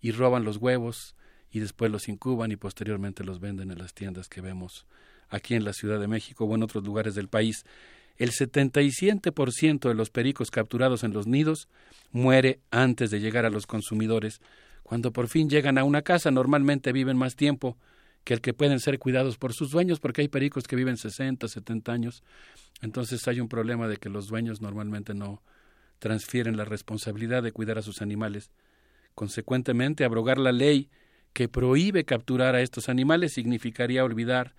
y roban los huevos y después los incuban y posteriormente los venden en las tiendas que vemos aquí en la Ciudad de México o en otros lugares del país. El 77% de los pericos capturados en los nidos muere antes de llegar a los consumidores. Cuando por fin llegan a una casa, normalmente viven más tiempo que el que pueden ser cuidados por sus dueños, porque hay pericos que viven 60, 70 años. Entonces hay un problema de que los dueños normalmente no transfieren la responsabilidad de cuidar a sus animales. Consecuentemente, abrogar la ley que prohíbe capturar a estos animales significaría olvidar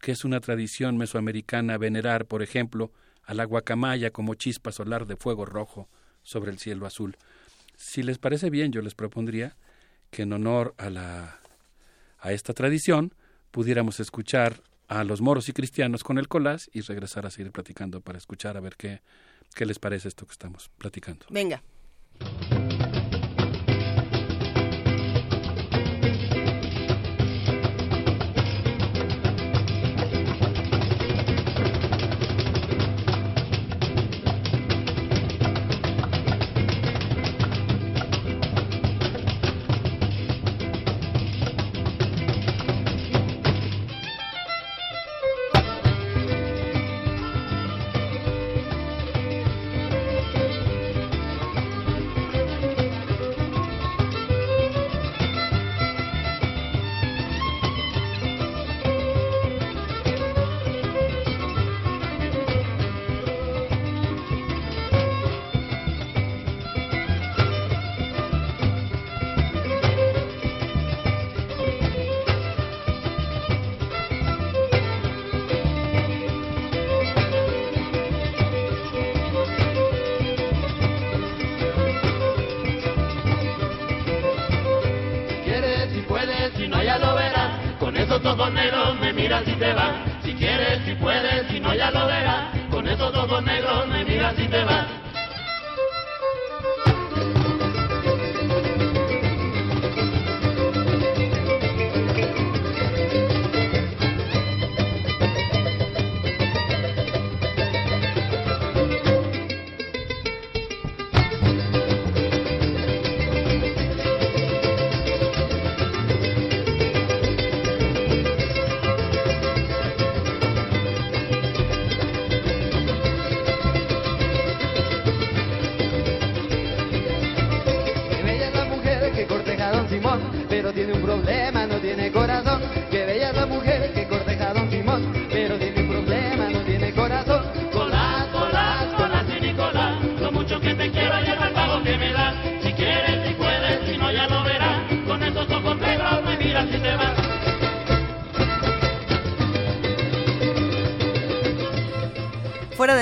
que es una tradición mesoamericana venerar, por ejemplo, a la guacamaya como chispa solar de fuego rojo sobre el cielo azul. Si les parece bien, yo les propondría que en honor a la a esta tradición, pudiéramos escuchar a los moros y cristianos con el colás y regresar a seguir platicando para escuchar a ver qué, qué les parece esto que estamos platicando. Venga.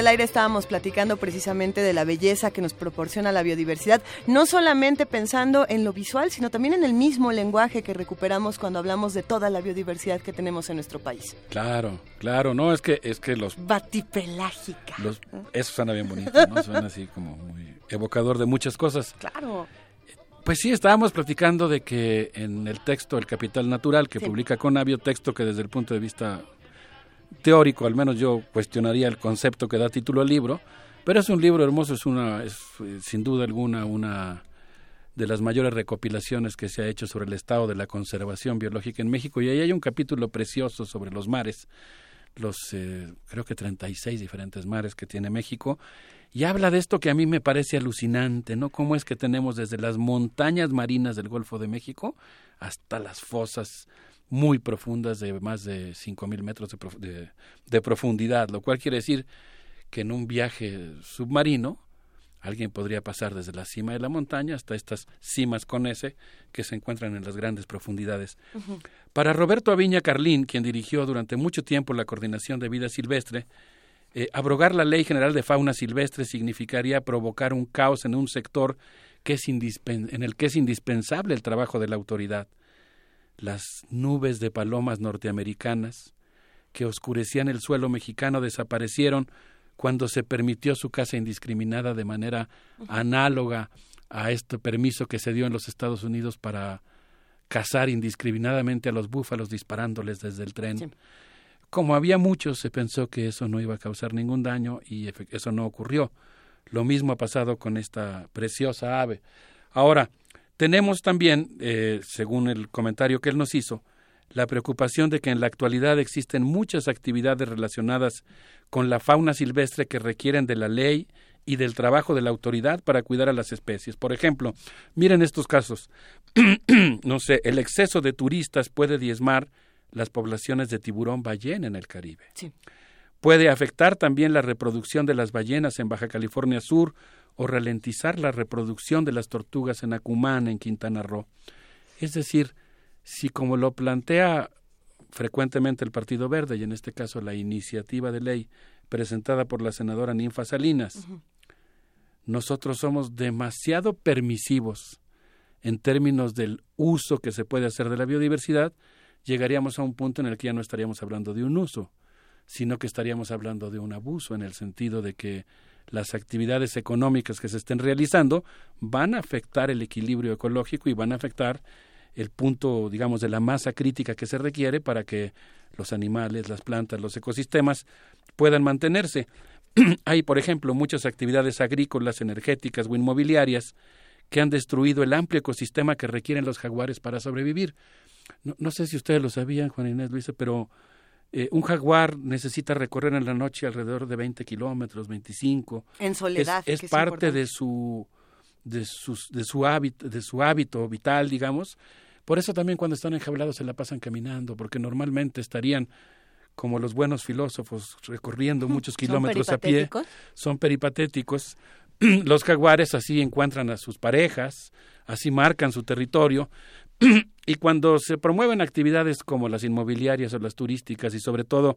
Del aire estábamos platicando precisamente de la belleza que nos proporciona la biodiversidad, no solamente pensando en lo visual, sino también en el mismo lenguaje que recuperamos cuando hablamos de toda la biodiversidad que tenemos en nuestro país. Claro, claro, no, es que es que los batipelágica. Los, eso suena bien bonito, ¿no? Suena así como muy evocador de muchas cosas. Claro. Pues sí, estábamos platicando de que en el texto El Capital Natural que publica Conavio, texto que desde el punto de vista teórico, al menos yo cuestionaría el concepto que da título al libro, pero es un libro hermoso, es una es eh, sin duda alguna una de las mayores recopilaciones que se ha hecho sobre el estado de la conservación biológica en México y ahí hay un capítulo precioso sobre los mares, los eh, creo que 36 diferentes mares que tiene México y habla de esto que a mí me parece alucinante, ¿no? Cómo es que tenemos desde las montañas marinas del Golfo de México hasta las fosas muy profundas de más de 5.000 metros de, de, profundidad, lo cual quiere decir que en un viaje submarino alguien podría pasar desde la cima de la montaña hasta estas cimas con S que se encuentran en las grandes profundidades. Para Roberto Aviña Carlín, quien dirigió durante mucho tiempo la coordinación de vida silvestre, eh, abrogar la Ley General de Fauna Silvestre significaría provocar un caos en un sector que es en el que es indispensable el trabajo de la autoridad. Las nubes de palomas norteamericanas que oscurecían el suelo mexicano desaparecieron cuando se permitió su caza indiscriminada de manera análoga a este permiso que se dio en los Estados Unidos para cazar indiscriminadamente a los búfalos disparándoles desde el tren como había muchos, se pensó que eso no iba a causar ningún daño y eso no ocurrió. Lo mismo ha pasado con esta preciosa ave. Ahora, tenemos también, eh, según el comentario que él nos hizo, la preocupación de que en la actualidad existen muchas actividades relacionadas con la fauna silvestre que requieren de la ley y del trabajo de la autoridad para cuidar a las especies. Por ejemplo, miren estos casos. no sé, el exceso de turistas puede diezmar las poblaciones de tiburón ballena en el Caribe. Puede afectar también la reproducción de las ballenas en Baja California Sur o ralentizar la reproducción de las tortugas en Acumán, en Quintana Roo. Es decir, si como lo plantea frecuentemente el Partido Verde y en este caso la iniciativa de ley presentada por la senadora Ninfa Salinas, nosotros somos demasiado permisivos en términos del uso que se puede hacer de la biodiversidad, llegaríamos a un punto en el que ya no estaríamos hablando de un uso, sino que estaríamos hablando de un abuso en el sentido de que las actividades económicas que se estén realizando van a afectar el equilibrio ecológico y van a afectar el punto, digamos, de la masa crítica que se requiere para que los animales, las plantas, los ecosistemas puedan mantenerse. Hay, por ejemplo, muchas actividades agrícolas, energéticas o inmobiliarias que han destruido el amplio ecosistema que requieren los jaguares para sobrevivir. No, sé si ustedes lo sabían, Juan Inés Luisa, pero eh, un jaguar necesita recorrer en la noche alrededor de 20 kilómetros, 25. En soledad. Es, parte de su, de, sus, de, su hábito, de su hábito vital, digamos. Por eso también cuando están enjaulados se la pasan caminando, porque normalmente estarían como los buenos filósofos recorriendo muchos kilómetros a pie. Son peripatéticos. Los jaguares así encuentran a sus parejas, así marcan su territorio, y cuando se promueven actividades como las inmobiliarias o las turísticas y sobre todo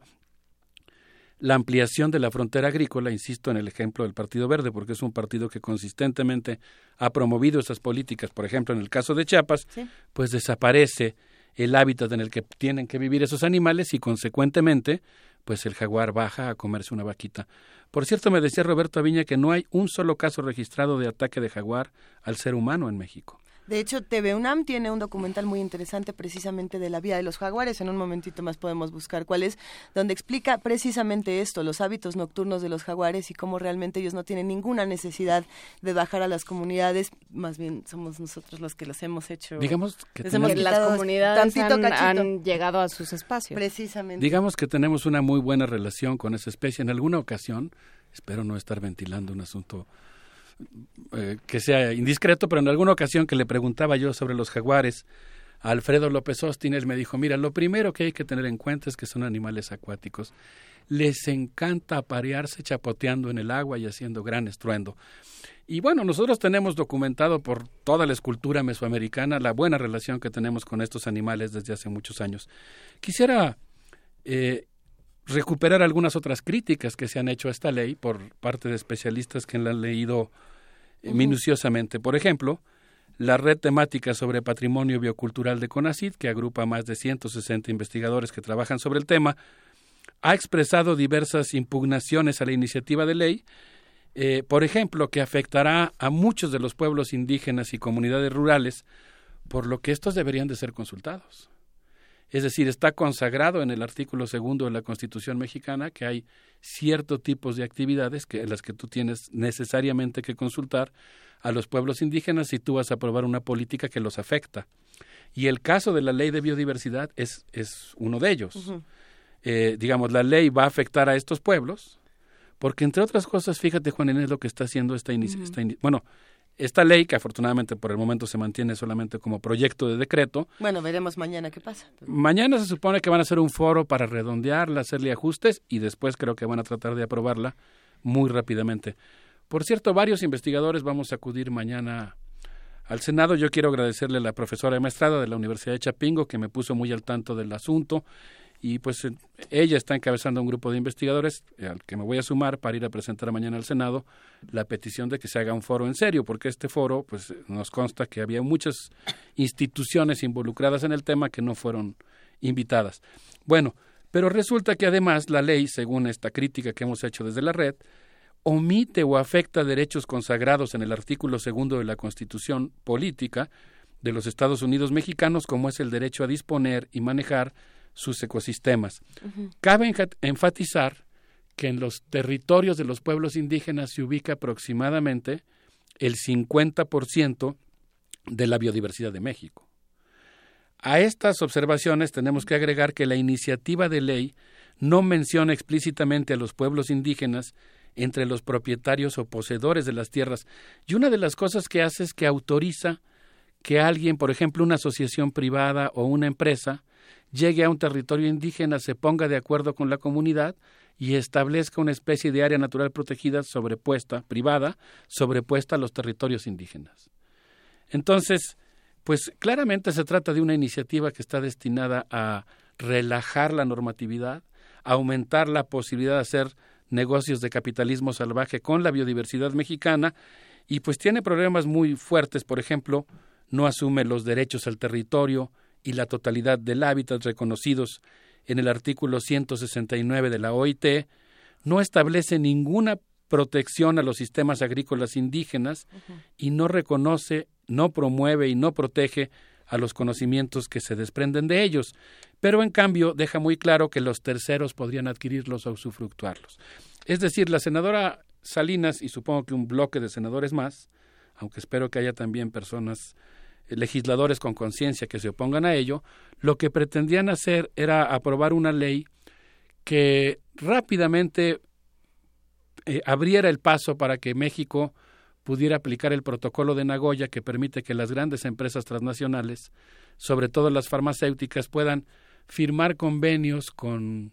la ampliación de la frontera agrícola, insisto en el ejemplo del Partido Verde, porque es un partido que consistentemente ha promovido esas políticas, por ejemplo, en el caso de Chiapas, pues desaparece el hábitat en el que tienen que vivir esos animales y consecuentemente, pues el jaguar baja a comerse una vaquita. Por cierto, me decía Roberto Aviña que no hay un solo caso registrado de ataque de jaguar al ser humano en México. De hecho, TV UNAM tiene un documental muy interesante precisamente de la vida de los jaguares. En un momentito más podemos buscar cuál es, donde explica precisamente esto, los hábitos nocturnos de los jaguares y cómo realmente ellos no tienen ninguna necesidad de bajar a las comunidades. Más bien somos nosotros los que los hemos hecho. Digamos que, las comunidades han, llegado a sus espacios. Precisamente. Digamos que tenemos una muy buena relación con esa especie. En alguna ocasión, espero no estar ventilando un asunto eh, que sea indiscreto, pero en alguna ocasión que le preguntaba yo sobre los jaguares, a Alfredo López Ostines me dijo, mira, lo primero que hay que tener en cuenta es que son animales acuáticos. Les encanta aparearse chapoteando en el agua y haciendo gran estruendo. Y bueno, nosotros tenemos documentado por toda la escultura mesoamericana la buena relación que tenemos con estos animales desde hace muchos años. Quisiera eh, recuperar algunas otras críticas que se han hecho a esta ley por parte de especialistas que la han leído minuciosamente. Por ejemplo, la red temática sobre patrimonio biocultural de CONACID, que agrupa más de 160 investigadores que trabajan sobre el tema, ha expresado diversas impugnaciones a la iniciativa de ley, eh, por ejemplo, que afectará a muchos de los pueblos indígenas y comunidades rurales, por lo que estos deberían de ser consultados. Es decir, está consagrado en el artículo segundo de la Constitución mexicana que hay ciertos tipos de actividades que, en las que tú tienes necesariamente que consultar a los pueblos indígenas si tú vas a aprobar una política que los afecta. Y el caso de la ley de biodiversidad es, es uno de ellos. Eh, digamos, la ley va a afectar a estos pueblos, porque entre otras cosas, fíjate Juan Inés lo que está haciendo esta, iniciativa. bueno, esta ley, que afortunadamente por el momento se mantiene solamente como proyecto de decreto. Bueno, veremos mañana qué pasa. Mañana se supone que van a hacer un foro para redondearla, hacerle ajustes y después creo que van a tratar de aprobarla muy rápidamente. Por cierto, varios investigadores vamos a acudir mañana al Senado. Yo quiero agradecerle a la profesora maestrada de la Universidad de Chapingo que me puso muy al tanto del asunto y pues ella está encabezando un grupo de investigadores al que me voy a sumar para ir a presentar mañana al Senado la petición de que se haga un foro en serio, porque este foro pues nos consta que había muchas instituciones involucradas en el tema que no fueron invitadas. Bueno, pero resulta que además la ley, según esta crítica que hemos hecho desde la red, omite o afecta derechos consagrados en el artículo segundo de la Constitución Política de los Estados Unidos mexicanos, como es el derecho a disponer y manejar sus ecosistemas. Cabe enfatizar que en los territorios de los pueblos indígenas se ubica aproximadamente el 50% de la biodiversidad de México. A estas observaciones tenemos que agregar que la iniciativa de ley no menciona explícitamente a los pueblos indígenas entre los propietarios o poseedores de las tierras. Y una de las cosas que hace es que autoriza que alguien, por ejemplo, una asociación privada o una empresa, llegue a un territorio indígena, se ponga de acuerdo con la comunidad y establezca una especie de área natural protegida sobrepuesta, privada, sobrepuesta a los territorios indígenas. Entonces, pues claramente se trata de una iniciativa que está destinada a relajar la normatividad, aumentar la posibilidad de hacer negocios de capitalismo salvaje con la biodiversidad mexicana y pues tiene problemas muy fuertes, por ejemplo, no asume los derechos al territorio, y la totalidad del hábitat reconocidos en el artículo 169 de la OIT, no establece ninguna protección a los sistemas agrícolas indígenas y no reconoce, no promueve y no protege a los conocimientos que se desprenden de ellos, pero en cambio deja muy claro que los terceros podrían adquirirlos o usufructuarlos. Es decir, la senadora Salinas y supongo que un bloque de senadores más, aunque espero que haya también personas legisladores con conciencia que se opongan a ello, lo que pretendían hacer era aprobar una ley que rápidamente eh, abriera el paso para que México pudiera aplicar el protocolo de Nagoya que permite que las grandes empresas transnacionales, sobre todo las farmacéuticas, puedan firmar convenios con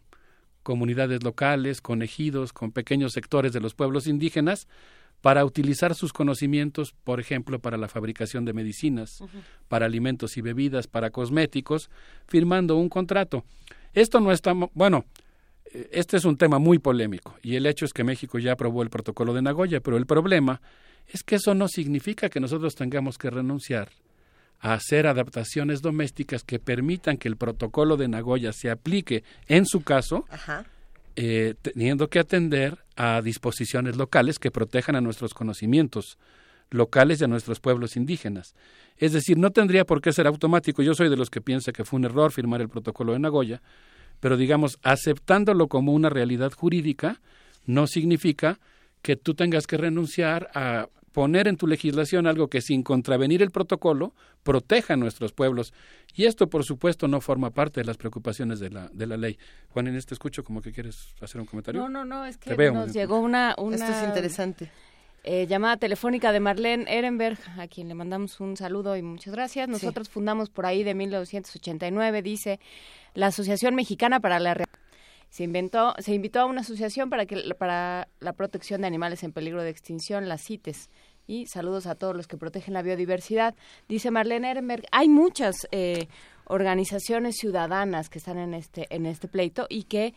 comunidades locales, con ejidos, con pequeños sectores de los pueblos indígenas, para utilizar sus conocimientos, por ejemplo, para la fabricación de medicinas, para alimentos y bebidas, para cosméticos, firmando un contrato. Esto no está, bueno, eh, este es un tema muy polémico y el hecho es que México ya aprobó el protocolo de Nagoya, pero el problema es que eso no significa que nosotros tengamos que renunciar a hacer adaptaciones domésticas que permitan que el protocolo de Nagoya se aplique en su caso eh, teniendo que atender a disposiciones locales que protejan a nuestros conocimientos locales y a nuestros pueblos indígenas. Es decir, no tendría por qué ser automático. Yo soy de los que piensa que fue un error firmar el protocolo de Nagoya, pero digamos, aceptándolo como una realidad jurídica, no significa que tú tengas que renunciar a poner en tu legislación algo que sin contravenir el protocolo proteja a nuestros pueblos. Y esto, por supuesto, no forma parte de las preocupaciones de la, de la ley. Juan en este escucho como que quieres hacer un comentario. No, no, no, es que nos llegó una, una... Esto es interesante. Eh, llamada telefónica de Marlene Ehrenberg, a quien le mandamos un saludo y muchas gracias. Nosotros fundamos por ahí de 1989, dice, la Asociación Mexicana para la se inventó, se invitó a una asociación para que para la protección de animales en peligro de extinción, las CITES. Y saludos a todos los que protegen la biodiversidad. Dice Marlene Ehrenberg, hay muchas eh, organizaciones ciudadanas que están en este en este pleito y que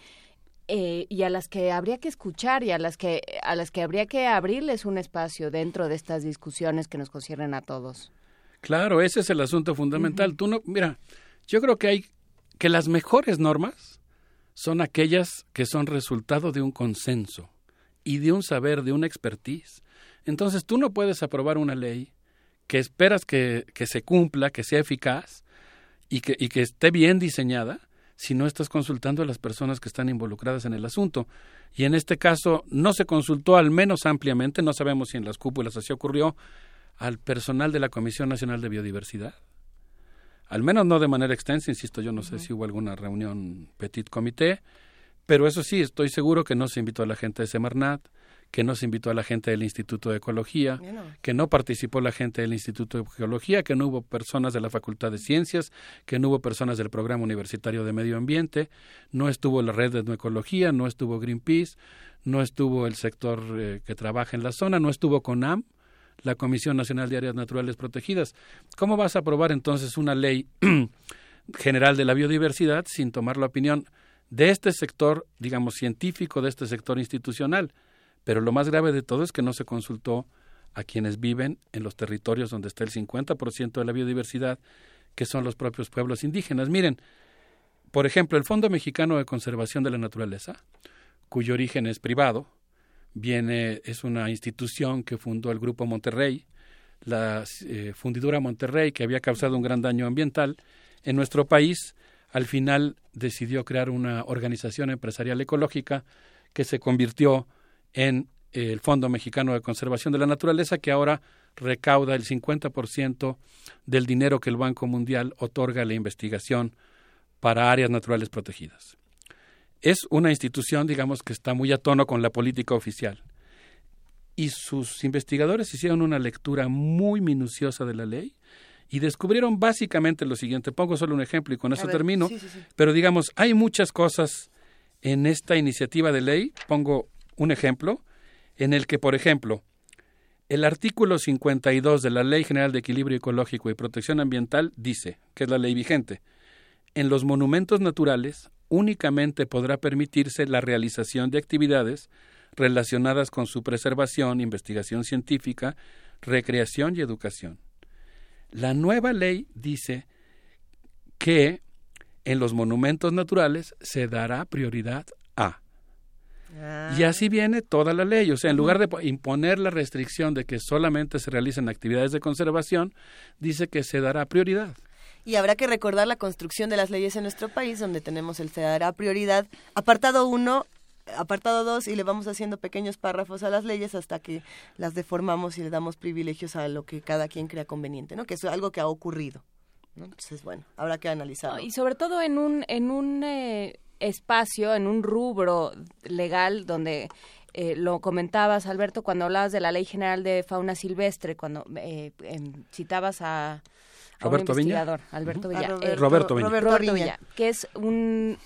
eh, y a las que habría que escuchar y a las que a las que habría que abrirles un espacio dentro de estas discusiones que nos conciernen a todos. Claro, ese es el asunto fundamental. Tú no, mira, yo creo que hay que las mejores normas son aquellas que son resultado de un consenso y de un saber, de una expertise. Entonces tú no puedes aprobar una ley que esperas que, que se cumpla, que sea eficaz y que, y que esté bien diseñada si no estás consultando a las personas que están involucradas en el asunto. Y en este caso no se consultó al menos ampliamente, no sabemos si en las cúpulas así ocurrió, al personal de la Comisión Nacional de Biodiversidad. Al menos no de manera extensa, insisto, yo no sé si hubo alguna reunión petit comité, pero eso sí, estoy seguro que no se invitó a la gente de Semarnat, que no se invitó a la gente del Instituto de Ecología, que no participó la gente del Instituto de Geología, que no hubo personas de la Facultad de Ciencias, que no hubo personas del Programa Universitario de Medio Ambiente, no estuvo la red de Etnoecología, no estuvo Greenpeace, no estuvo el sector eh, que trabaja en la zona, no estuvo CONAM, la Comisión Nacional de Áreas Naturales Protegidas. ¿Cómo vas a aprobar entonces una ley general de la biodiversidad sin tomar la opinión de este sector, digamos, científico, de este sector institucional? Pero lo más grave de todo es que no se consultó a quienes viven en los territorios donde está el 50% de la biodiversidad, que son los propios pueblos indígenas. Miren, por ejemplo, el Fondo Mexicano de Conservación de la Naturaleza, cuyo origen es privado, viene es una institución que fundó el Grupo Monterrey, la eh, fundidura Monterrey, que había causado un gran daño ambiental en nuestro país, al final decidió crear una organización empresarial ecológica que se convirtió en el Fondo Mexicano de Conservación de la Naturaleza, que ahora recauda el 50% del dinero que el Banco Mundial otorga a la investigación para áreas naturales protegidas. Es una institución, digamos, que está muy a tono con la política oficial. Y sus investigadores hicieron una lectura muy minuciosa de la ley y descubrieron básicamente lo siguiente. Pongo solo un ejemplo y con eso termino. Pero digamos, hay muchas cosas en esta iniciativa de ley. Pongo un ejemplo en el que, por ejemplo, el artículo 52 de la Ley General de Equilibrio Ecológico y Protección Ambiental dice, que es la ley vigente, en los monumentos naturales únicamente podrá permitirse la realización de actividades relacionadas con su preservación, investigación científica, recreación y educación. La nueva ley dice que en los monumentos naturales se dará prioridad a y así ah. viene toda la ley. O sea, en lugar de imponer la restricción de que solamente se realicen actividades de conservación, dice que se dará prioridad. Y habrá que recordar la construcción de las leyes en nuestro país, donde tenemos el se dará prioridad, apartado 1, apartado 2, y le vamos haciendo pequeños párrafos a las leyes hasta que las deformamos y le damos privilegios a lo que cada quien crea conveniente, ¿no? Que es algo que ha ocurrido. Entonces, bueno, habrá que analizarlo. y sobre todo en un, en un eh, espacio, en un rubro legal donde eh, lo comentabas, Alberto, cuando hablabas de la Ley General de Fauna Silvestre, cuando eh, citabas a, Roberto investigador, Alberto Villa. Eh, Roberto, Villa. Roberto que es un,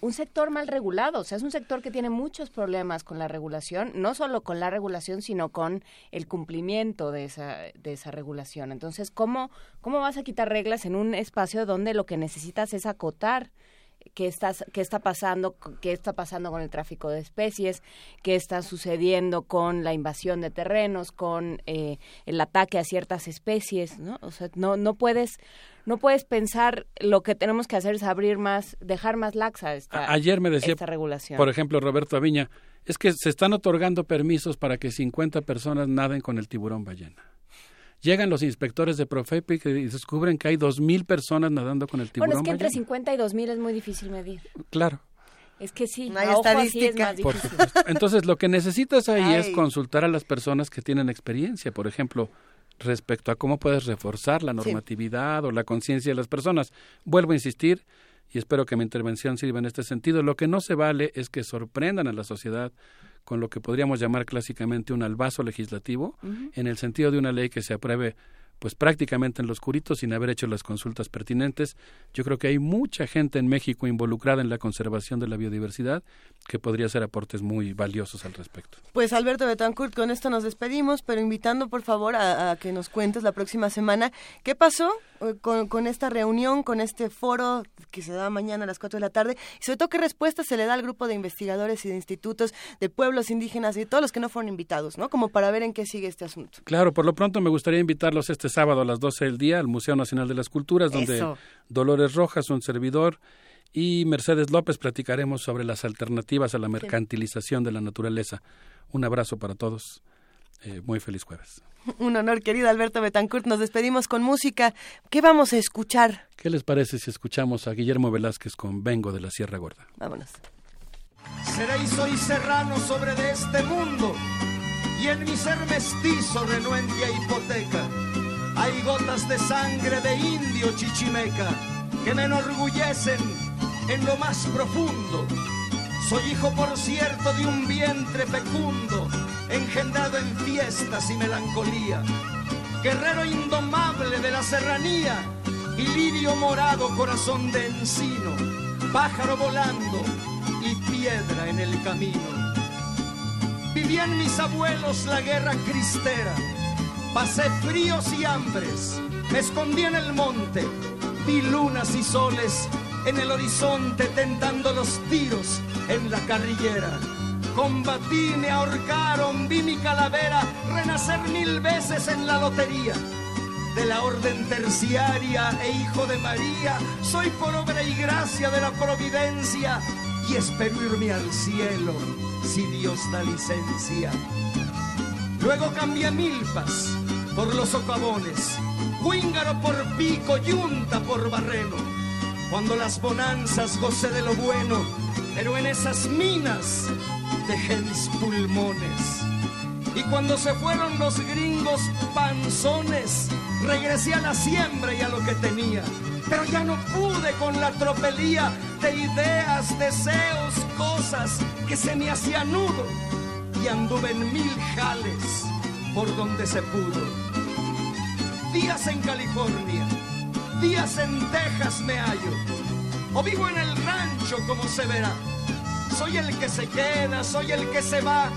un sector mal regulado, o sea, es un sector que tiene muchos problemas con la regulación, no solo con la regulación, sino con el cumplimiento de esa, de esa regulación. Entonces, ¿cómo, ¿cómo vas a quitar reglas en un espacio donde lo que necesitas es acotar qué está, qué está pasando, qué está pasando con el tráfico de especies, qué está sucediendo con la invasión de terrenos, con eh, el ataque a ciertas especies, ¿no? O sea, no, no puedes no puedes pensar lo que tenemos que hacer es abrir más, dejar más laxa esta, Ayer me decía, esta regulación. Por ejemplo, Roberto Aviña, es que se están otorgando permisos para que 50 personas naden con el tiburón ballena. Llegan los inspectores de Profepi y descubren que hay dos mil personas nadando con el tiburón. Bueno, es que entre 50 y dos mil es muy difícil medir. Claro. Es que sí, no hay estadística. Por Entonces, lo que necesitas ahí es consultar a las personas que tienen experiencia, por ejemplo, respecto a cómo puedes reforzar la normatividad o la conciencia de las personas. Vuelvo a insistir, y espero que mi intervención sirva en este sentido, lo que no se vale es que sorprendan a la sociedad con lo que podríamos llamar clásicamente un albazo legislativo, en el sentido de una ley que se apruebe pues prácticamente en los curitos sin haber hecho las consultas pertinentes. Yo creo que hay mucha gente en México involucrada en la conservación de la biodiversidad que podría hacer aportes muy valiosos al respecto. Pues Alberto Betancourt, con esto nos despedimos, pero invitando por favor a, a que nos cuentes la próxima semana qué pasó eh, con, con, esta reunión, con este foro que se da mañana a las 4 de la tarde y sobre todo qué respuesta se le da al grupo de investigadores y de institutos de pueblos indígenas y todos los que no fueron invitados, ¿no? Como para ver en qué sigue este asunto. Claro, por lo pronto me gustaría invitarlos este sábado a las 12 del día al Museo Nacional de las Culturas, donde Eso. Dolores Rojas, un servidor, y Mercedes López platicaremos sobre las alternativas a la mercantilización de la naturaleza. Un abrazo para todos. Eh, muy feliz jueves. Un honor, querido Alberto Betancourt. Nos despedimos con música. ¿Qué vamos a escuchar? ¿Qué les parece si escuchamos a Guillermo Velázquez con Vengo de la Sierra Gorda? Vámonos. Seré y soy serrano sobre de este mundo, y en mi ser mestizo renuente a hipoteca. Hay gotas de sangre de indio chichimeca que me enorgullecen en lo más profundo. Soy hijo, por cierto, de un vientre fecundo, engendrado en fiestas y melancolía. Guerrero indomable de la serranía y lirio morado corazón de encino, pájaro volando y piedra en el camino. Vivían mis abuelos la guerra cristera, pasé fríos y hambres, me escondí en el monte, vi lunas y soles en el horizonte tentando los tiros en la carrillera. Combatí, me ahorcaron, vi mi calavera renacer mil veces en la lotería. De la orden terciaria e hijo de María, soy por obra y gracia de la providencia y espero irme al cielo si Dios da licencia. Luego cambié milpas por los socavones, Huíngaro por pico, yunta por barreno. Cuando las bonanzas gocé de lo bueno, pero en esas minas dejé mis pulmones. Y cuando se fueron los gringos panzones, regresé a la siembra y a lo que tenía. Pero ya no pude con la tropelía de ideas, deseos, cosas que se me hacían nudo. Y anduve en mil jales por donde se pudo. Días en California, días en Texas me hallo. O vivo en el rancho como se verá. Soy el que se queda, soy el que se va.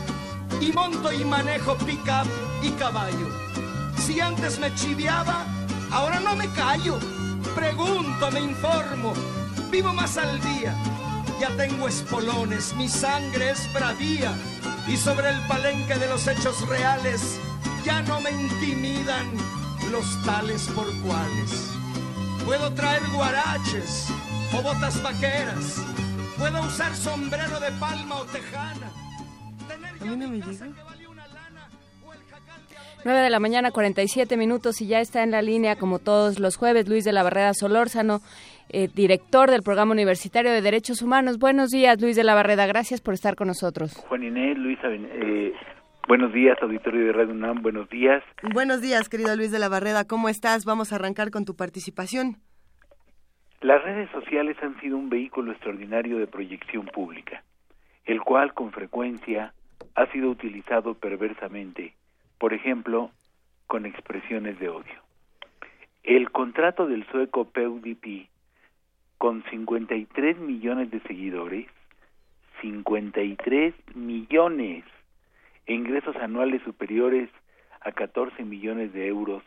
Y monto y manejo pick-up y caballo. Si antes me chiviaba, ahora no me callo. Pregunto, me informo, vivo más al día. Ya tengo espolones, mi sangre es bravía. Y sobre el palenque de los hechos reales, ya no me intimidan los tales por cuales. Puedo traer guaraches o botas vaqueras. Puedo usar sombrero de palma o tejana. A mí no me llega. 9 de la mañana, 47 minutos y ya está en la línea, como todos los jueves, Luis de la Barrera Solórzano, eh, director del Programa Universitario de Derechos Humanos. Buenos días, Luis de la Barrera. Gracias por estar con nosotros. Juan Inés, Luisa, eh, buenos días, auditorio de Radio UNAM, buenos días. Buenos días, querido Luis de la Barrera. ¿Cómo estás? Vamos a arrancar con tu participación. Las redes sociales han sido un vehículo extraordinario de proyección pública, el cual con frecuencia ha sido utilizado perversamente, por ejemplo, con expresiones de odio. El contrato del sueco PewDiePie, con 53 millones de seguidores, 53 millones, e ingresos anuales superiores a 14 millones de euros,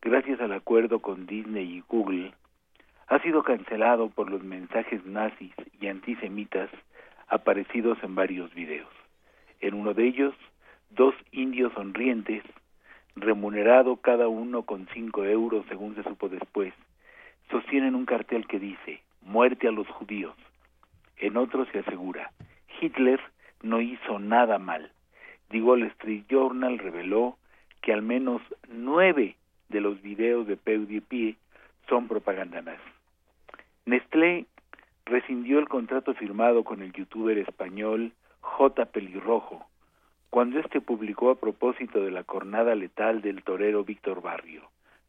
gracias al acuerdo con Disney y Google, ha sido cancelado por los mensajes nazis y antisemitas aparecidos en varios videos. En uno de ellos, dos indios sonrientes, remunerado cada uno con cinco euros según se supo después, sostienen un cartel que dice muerte a los judíos. En otro se asegura Hitler no hizo nada mal. The Wall Street Journal reveló que al menos nueve de los videos de PewDiePie son propaganda nazi. Nestlé rescindió el contrato firmado con el youtuber español J. Pelirrojo cuando éste publicó a propósito de la cornada letal del torero Víctor Barrio.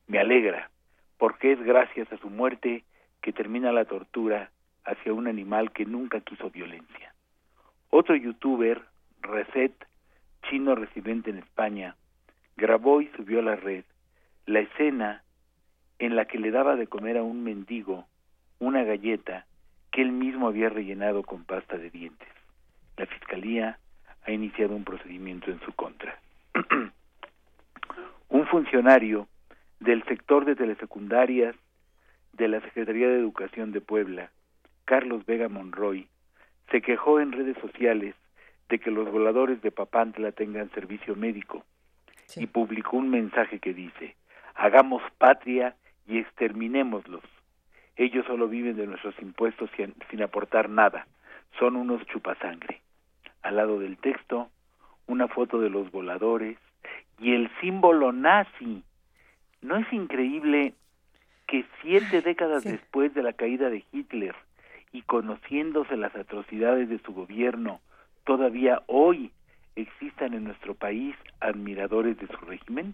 Me alegra, porque es gracias a su muerte que termina la tortura hacia un animal que nunca quiso violencia. Otro youtuber, Reset, chino residente en España, grabó y subió a la red la escena en la que le daba de comer a un mendigo una galleta que él mismo había rellenado con pasta de dientes. La Fiscalía ha iniciado un procedimiento en su contra. un funcionario del sector de telesecundarias de la Secretaría de Educación de Puebla, Carlos Vega Monroy, se quejó en redes sociales de que los voladores de Papantla tengan servicio médico y publicó un mensaje que dice, hagamos patria y exterminémoslos. Ellos solo viven de nuestros impuestos sin, sin aportar nada, son unos chupasangre. Al lado del texto, una foto de los voladores y el símbolo nazi. ¿No es increíble que siete décadas después de la caída de Hitler y conociéndose las atrocidades de su gobierno, todavía hoy existan en nuestro país admiradores de su régimen?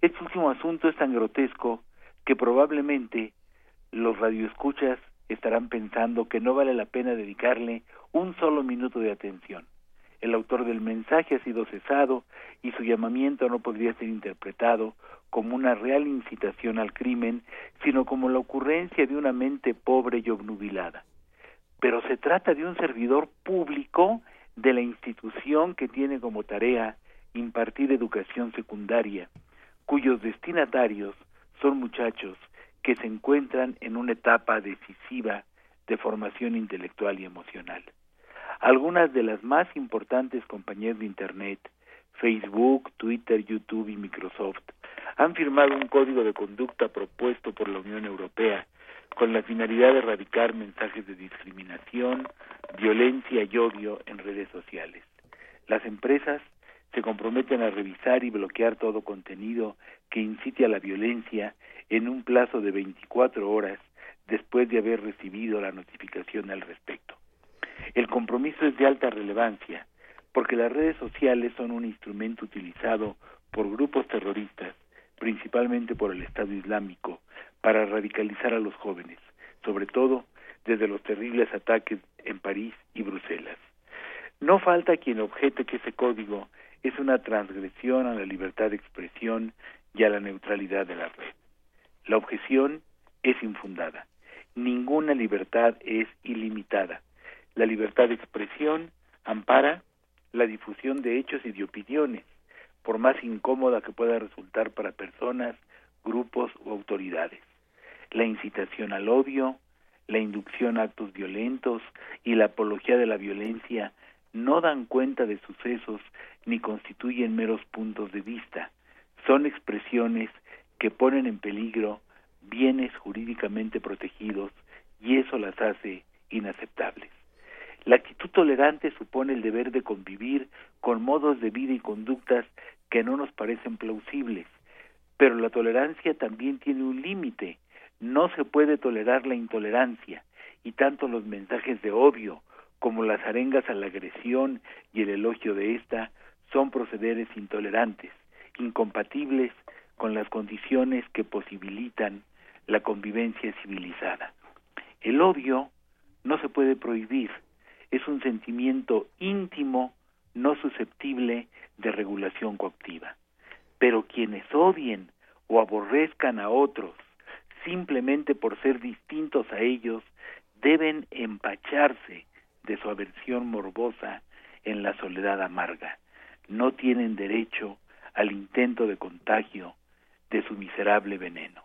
Este último asunto es tan grotesco que probablemente los radioescuchas estarán pensando que no vale la pena dedicarle un solo minuto de atención. El autor del mensaje ha sido cesado y su llamamiento no podría ser interpretado como una real incitación al crimen, sino como la ocurrencia de una mente pobre y obnubilada. Pero se trata de un servidor público de la institución que tiene como tarea impartir educación secundaria, cuyos destinatarios son muchachos que se encuentran en una etapa decisiva de formación intelectual y emocional. Algunas de las más importantes compañías de Internet, Facebook, Twitter, YouTube y Microsoft, han firmado un código de conducta propuesto por la Unión Europea con la finalidad de erradicar mensajes de discriminación, violencia y odio en redes sociales. Las empresas se comprometen a revisar y bloquear todo contenido que incite a la violencia en un plazo de 24 horas después de haber recibido la notificación al respecto. El compromiso es de alta relevancia porque las redes sociales son un instrumento utilizado por grupos terroristas, principalmente por el Estado Islámico, para radicalizar a los jóvenes, sobre todo desde los terribles ataques en París y Bruselas. No falta quien objete que ese código es una transgresión a la libertad de expresión y a la neutralidad de la red. La objeción es infundada. Ninguna libertad es ilimitada. La libertad de expresión ampara la difusión de hechos y de opiniones, por más incómoda que pueda resultar para personas, grupos o autoridades. La incitación al odio, la inducción a actos violentos y la apología de la violencia no dan cuenta de sucesos ni constituyen meros puntos de vista. Son expresiones que ponen en peligro bienes jurídicamente protegidos y eso las hace inaceptables. La actitud tolerante supone el deber de convivir con modos de vida y conductas que no nos parecen plausibles, pero la tolerancia también tiene un límite. No se puede tolerar la intolerancia y tanto los mensajes de odio como las arengas a la agresión y el elogio de ésta son procederes intolerantes, incompatibles con las condiciones que posibilitan la convivencia civilizada. El odio no se puede prohibir, es un sentimiento íntimo no susceptible de regulación coactiva. Pero quienes odien o aborrezcan a otros simplemente por ser distintos a ellos deben empacharse de su aversión morbosa en la soledad amarga. No tienen derecho al intento de contagio de su miserable veneno.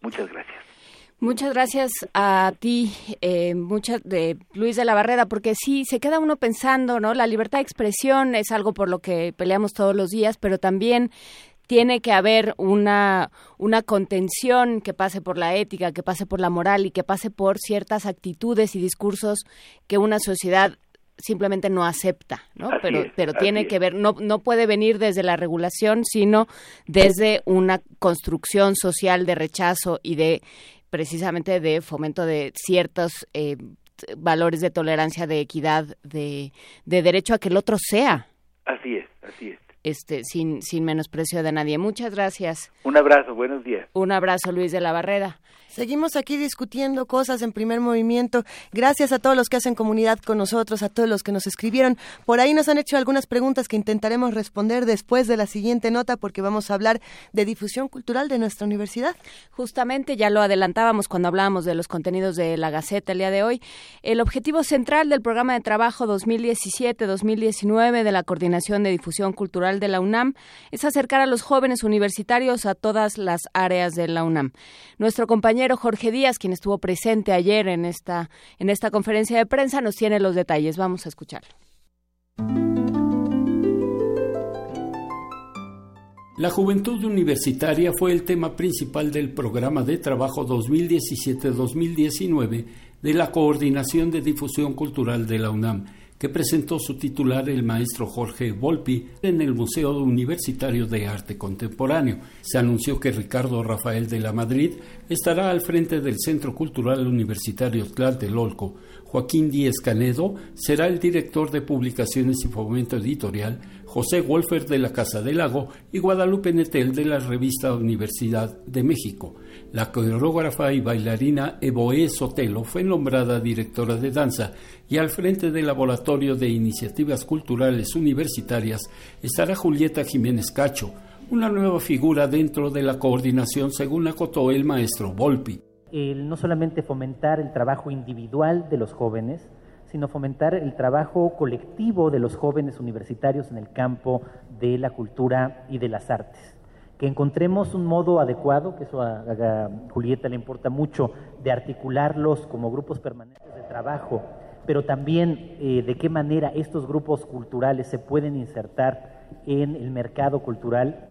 Muchas gracias. Muchas gracias a ti, eh, muchas de Luis de la Barrera, porque sí se queda uno pensando, ¿no? La libertad de expresión es algo por lo que peleamos todos los días, pero también tiene que haber una, una contención que pase por la ética, que pase por la moral y que pase por ciertas actitudes y discursos que una sociedad simplemente no acepta, ¿no? pero pero tiene que ver no no puede venir desde la regulación, sino desde una construcción social de rechazo y de precisamente de fomento de ciertos eh, valores de tolerancia, de equidad, de, de derecho a que el otro sea. Así es, así es. este, sin, sin menosprecio de nadie. Muchas gracias. Un abrazo, buenos días. Un abrazo, Luis de la Barrera. Seguimos aquí discutiendo cosas en primer movimiento. Gracias a todos los que hacen comunidad con nosotros, a todos los que nos escribieron. Por ahí nos han hecho algunas preguntas que intentaremos responder después de la siguiente nota porque vamos a hablar de difusión cultural de nuestra universidad. Justamente ya lo adelantábamos cuando hablábamos de los contenidos de la Gaceta el día de hoy. El objetivo central del programa de trabajo 2017-2019 de la Coordinación de Difusión Cultural de la UNAM es acercar a los jóvenes universitarios a todas las áreas de la UNAM. Nuestro compañero Jorge Díaz, quien estuvo presente ayer en esta, en esta conferencia de prensa, nos tiene los detalles. Vamos a escucharlo. La juventud universitaria fue el tema principal del programa de trabajo 2017-2019 de la Coordinación de Difusión Cultural de la UNAM que presentó su titular el maestro Jorge Volpi en el Museo Universitario de Arte Contemporáneo. Se anunció que Ricardo Rafael de la Madrid estará al frente del Centro Cultural Universitario Tlatelolco. Joaquín Díez Canedo será el director de publicaciones y fomento editorial, José Wolfer de la Casa del Lago y Guadalupe Netel de la revista Universidad de México. La coreógrafa y bailarina Evoe Sotelo fue nombrada directora de danza y al frente del Laboratorio de Iniciativas Culturales Universitarias estará Julieta Jiménez Cacho, una nueva figura dentro de la coordinación según acotó el maestro Volpi. El no solamente fomentar el trabajo individual de los jóvenes, sino fomentar el trabajo colectivo de los jóvenes universitarios en el campo de la cultura y de las artes que encontremos un modo adecuado, que eso a, Julieta le importa mucho, de articularlos como grupos permanentes de trabajo, pero también eh, de qué manera estos grupos culturales se pueden insertar en el mercado cultural.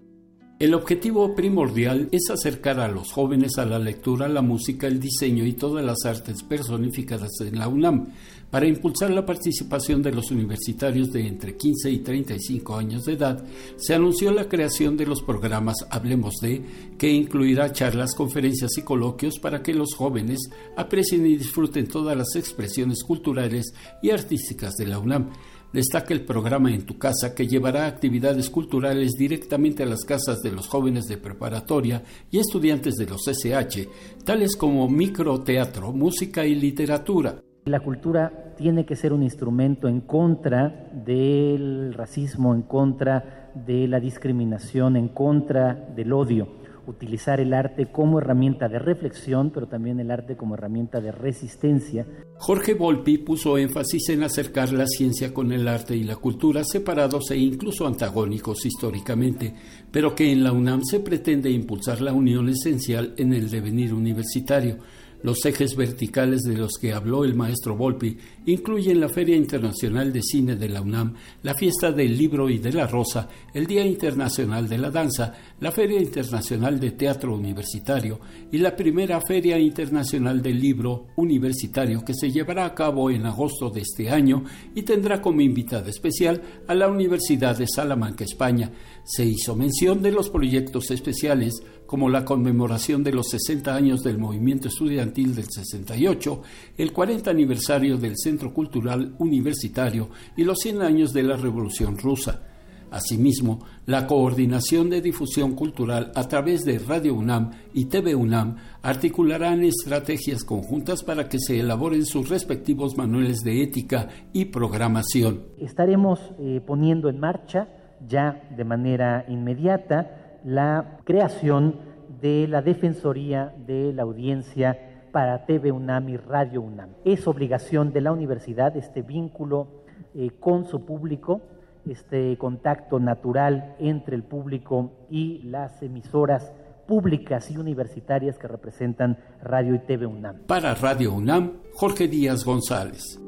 El objetivo primordial es acercar a los jóvenes a la lectura, la música, el diseño y todas las artes personificadas en la UNAM, para impulsar la participación de los universitarios de entre 15 y 35 años de edad, se anunció la creación de los programas Hablemos de, que incluirá charlas, conferencias y coloquios para que los jóvenes aprecien y disfruten todas las expresiones culturales y artísticas de la UNAM. Destaca el programa En tu casa que llevará actividades culturales directamente a las casas de los jóvenes de preparatoria y estudiantes de los SH, tales como microteatro, música y literatura. La cultura tiene que ser un instrumento en contra del racismo, en contra de la discriminación, en contra del odio. Utilizar el arte como herramienta de reflexión, pero también el arte como herramienta de resistencia. Jorge Volpi puso énfasis en acercar la ciencia con el arte y la cultura separados e incluso antagónicos históricamente, pero que en la UNAM se pretende impulsar la unión esencial en el devenir universitario los ejes verticales de los que habló el maestro Volpi incluyen la Feria Internacional de Cine de la UNAM, la Fiesta del Libro y de la Rosa, el Día Internacional de la Danza, la Feria Internacional de Teatro Universitario y la primera Feria Internacional del Libro Universitario que se llevará a cabo en agosto de este año y tendrá como invitada especial a la Universidad de Salamanca, España. Se hizo mención de los proyectos especiales como la conmemoración de los 60 años del movimiento estudiantil del 68, el 40 aniversario del Centro Cultural Universitario y los 100 años de la Revolución Rusa. Asimismo, la coordinación de difusión cultural a través de Radio UNAM y TV UNAM articularán estrategias conjuntas para que se elaboren sus respectivos manuales de ética y programación. Estaremos eh, poniendo en marcha ya de manera inmediata la creación de la Defensoría de la Audiencia para TV UNAM y Radio UNAM. Es obligación de la universidad este vínculo eh, con su público, este contacto natural entre el público y las emisoras públicas y universitarias que representan Radio y TV UNAM. Para Radio UNAM, Jorge Díaz González.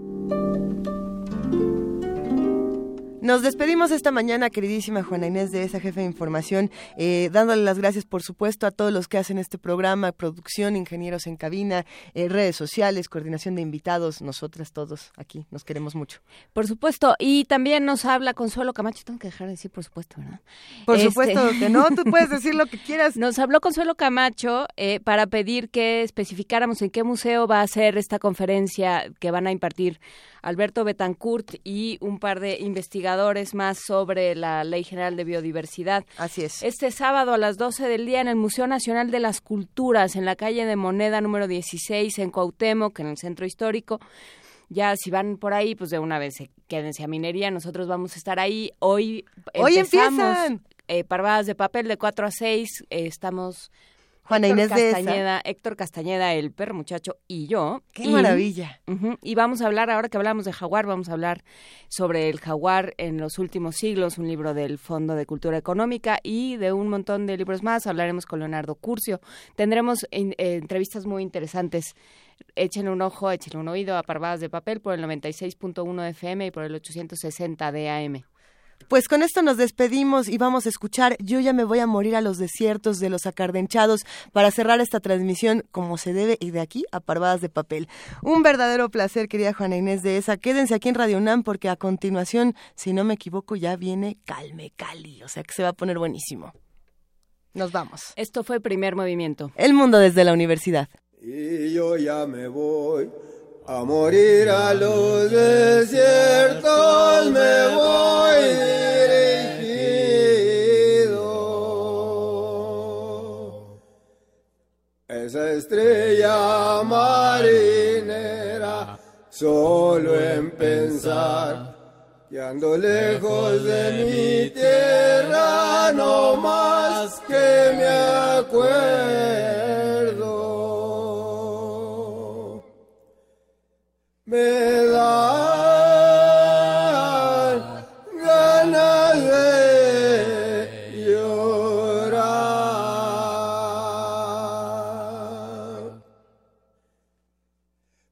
Nos despedimos esta mañana, queridísima Juana Inés de esa jefe de información, eh, dándole las gracias, por supuesto, a todos los que hacen este programa, producción, ingenieros en cabina, eh, redes sociales, coordinación de invitados, nosotras todos aquí, nos queremos mucho. Por supuesto, y también nos habla Consuelo Camacho, tengo que dejar de decir por supuesto, ¿verdad? Por este, supuesto que no, tú puedes decir lo que quieras. Nos habló Consuelo Camacho eh, para pedir que especificáramos en qué museo va a ser esta conferencia que van a impartir Alberto Betancourt y un par de investigadores más sobre la Ley General de Biodiversidad. Así es. Este sábado a las 12 del día en el Museo Nacional de las Culturas, en la calle de Moneda número 16, en Cuauhtémoc, en el Centro Histórico. Ya si van por ahí, pues de una vez eh, quédense a minería. Nosotros vamos a estar ahí. Hoy Hoy empezamos, empiezan. eh, parvadas de papel de 4 a 6. eh, estamos Juana Héctor Inés de esa. Castañeda, Héctor Castañeda, el perro muchacho, y yo. ¡Qué Y- maravilla! Y vamos a hablar, ahora que hablamos de jaguar, vamos a hablar sobre el jaguar en los últimos siglos, un libro del Fondo de Cultura Económica y de un montón de libros más. Hablaremos con Leonardo Curcio. Tendremos eh, entrevistas muy interesantes. Échenle un ojo, échenle un oído a Parvadas de Papel por el 96.1 FM y por el 860 de AM. Pues con esto nos despedimos y vamos a escuchar Yo ya me voy a morir a los desiertos de los acardenchados para cerrar esta transmisión como se debe y de aquí a parvadas de papel. Un verdadero placer, querida Juana Inés de esa. Quédense aquí en Radio UNAM porque a continuación, si no me equivoco, ya viene Calme Cali, o sea que se va a poner buenísimo. Nos vamos. Esto fue Primer Movimiento. El mundo desde la universidad. Y yo ya me voy a morir a los desiertos, me voy dirigido. Esa estrella marinera, solo en pensar que ando lejos de mi tierra, no más que me acuerdo. Me dan ganas de llorar.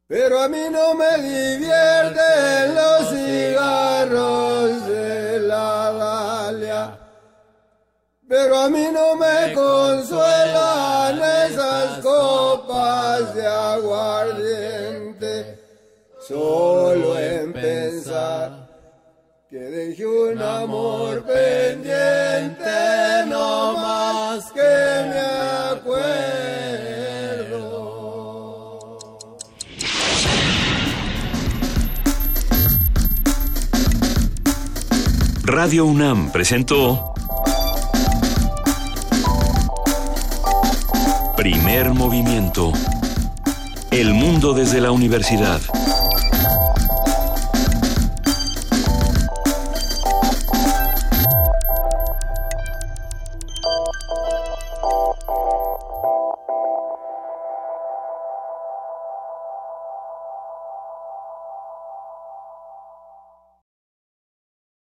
Pero a mí no me divierten los cigarros de la Dalia. Pero a mí no me consuelan un amor pendiente, no más que me. Radio UNAM presentó Primer Movimiento. El mundo desde la universidad.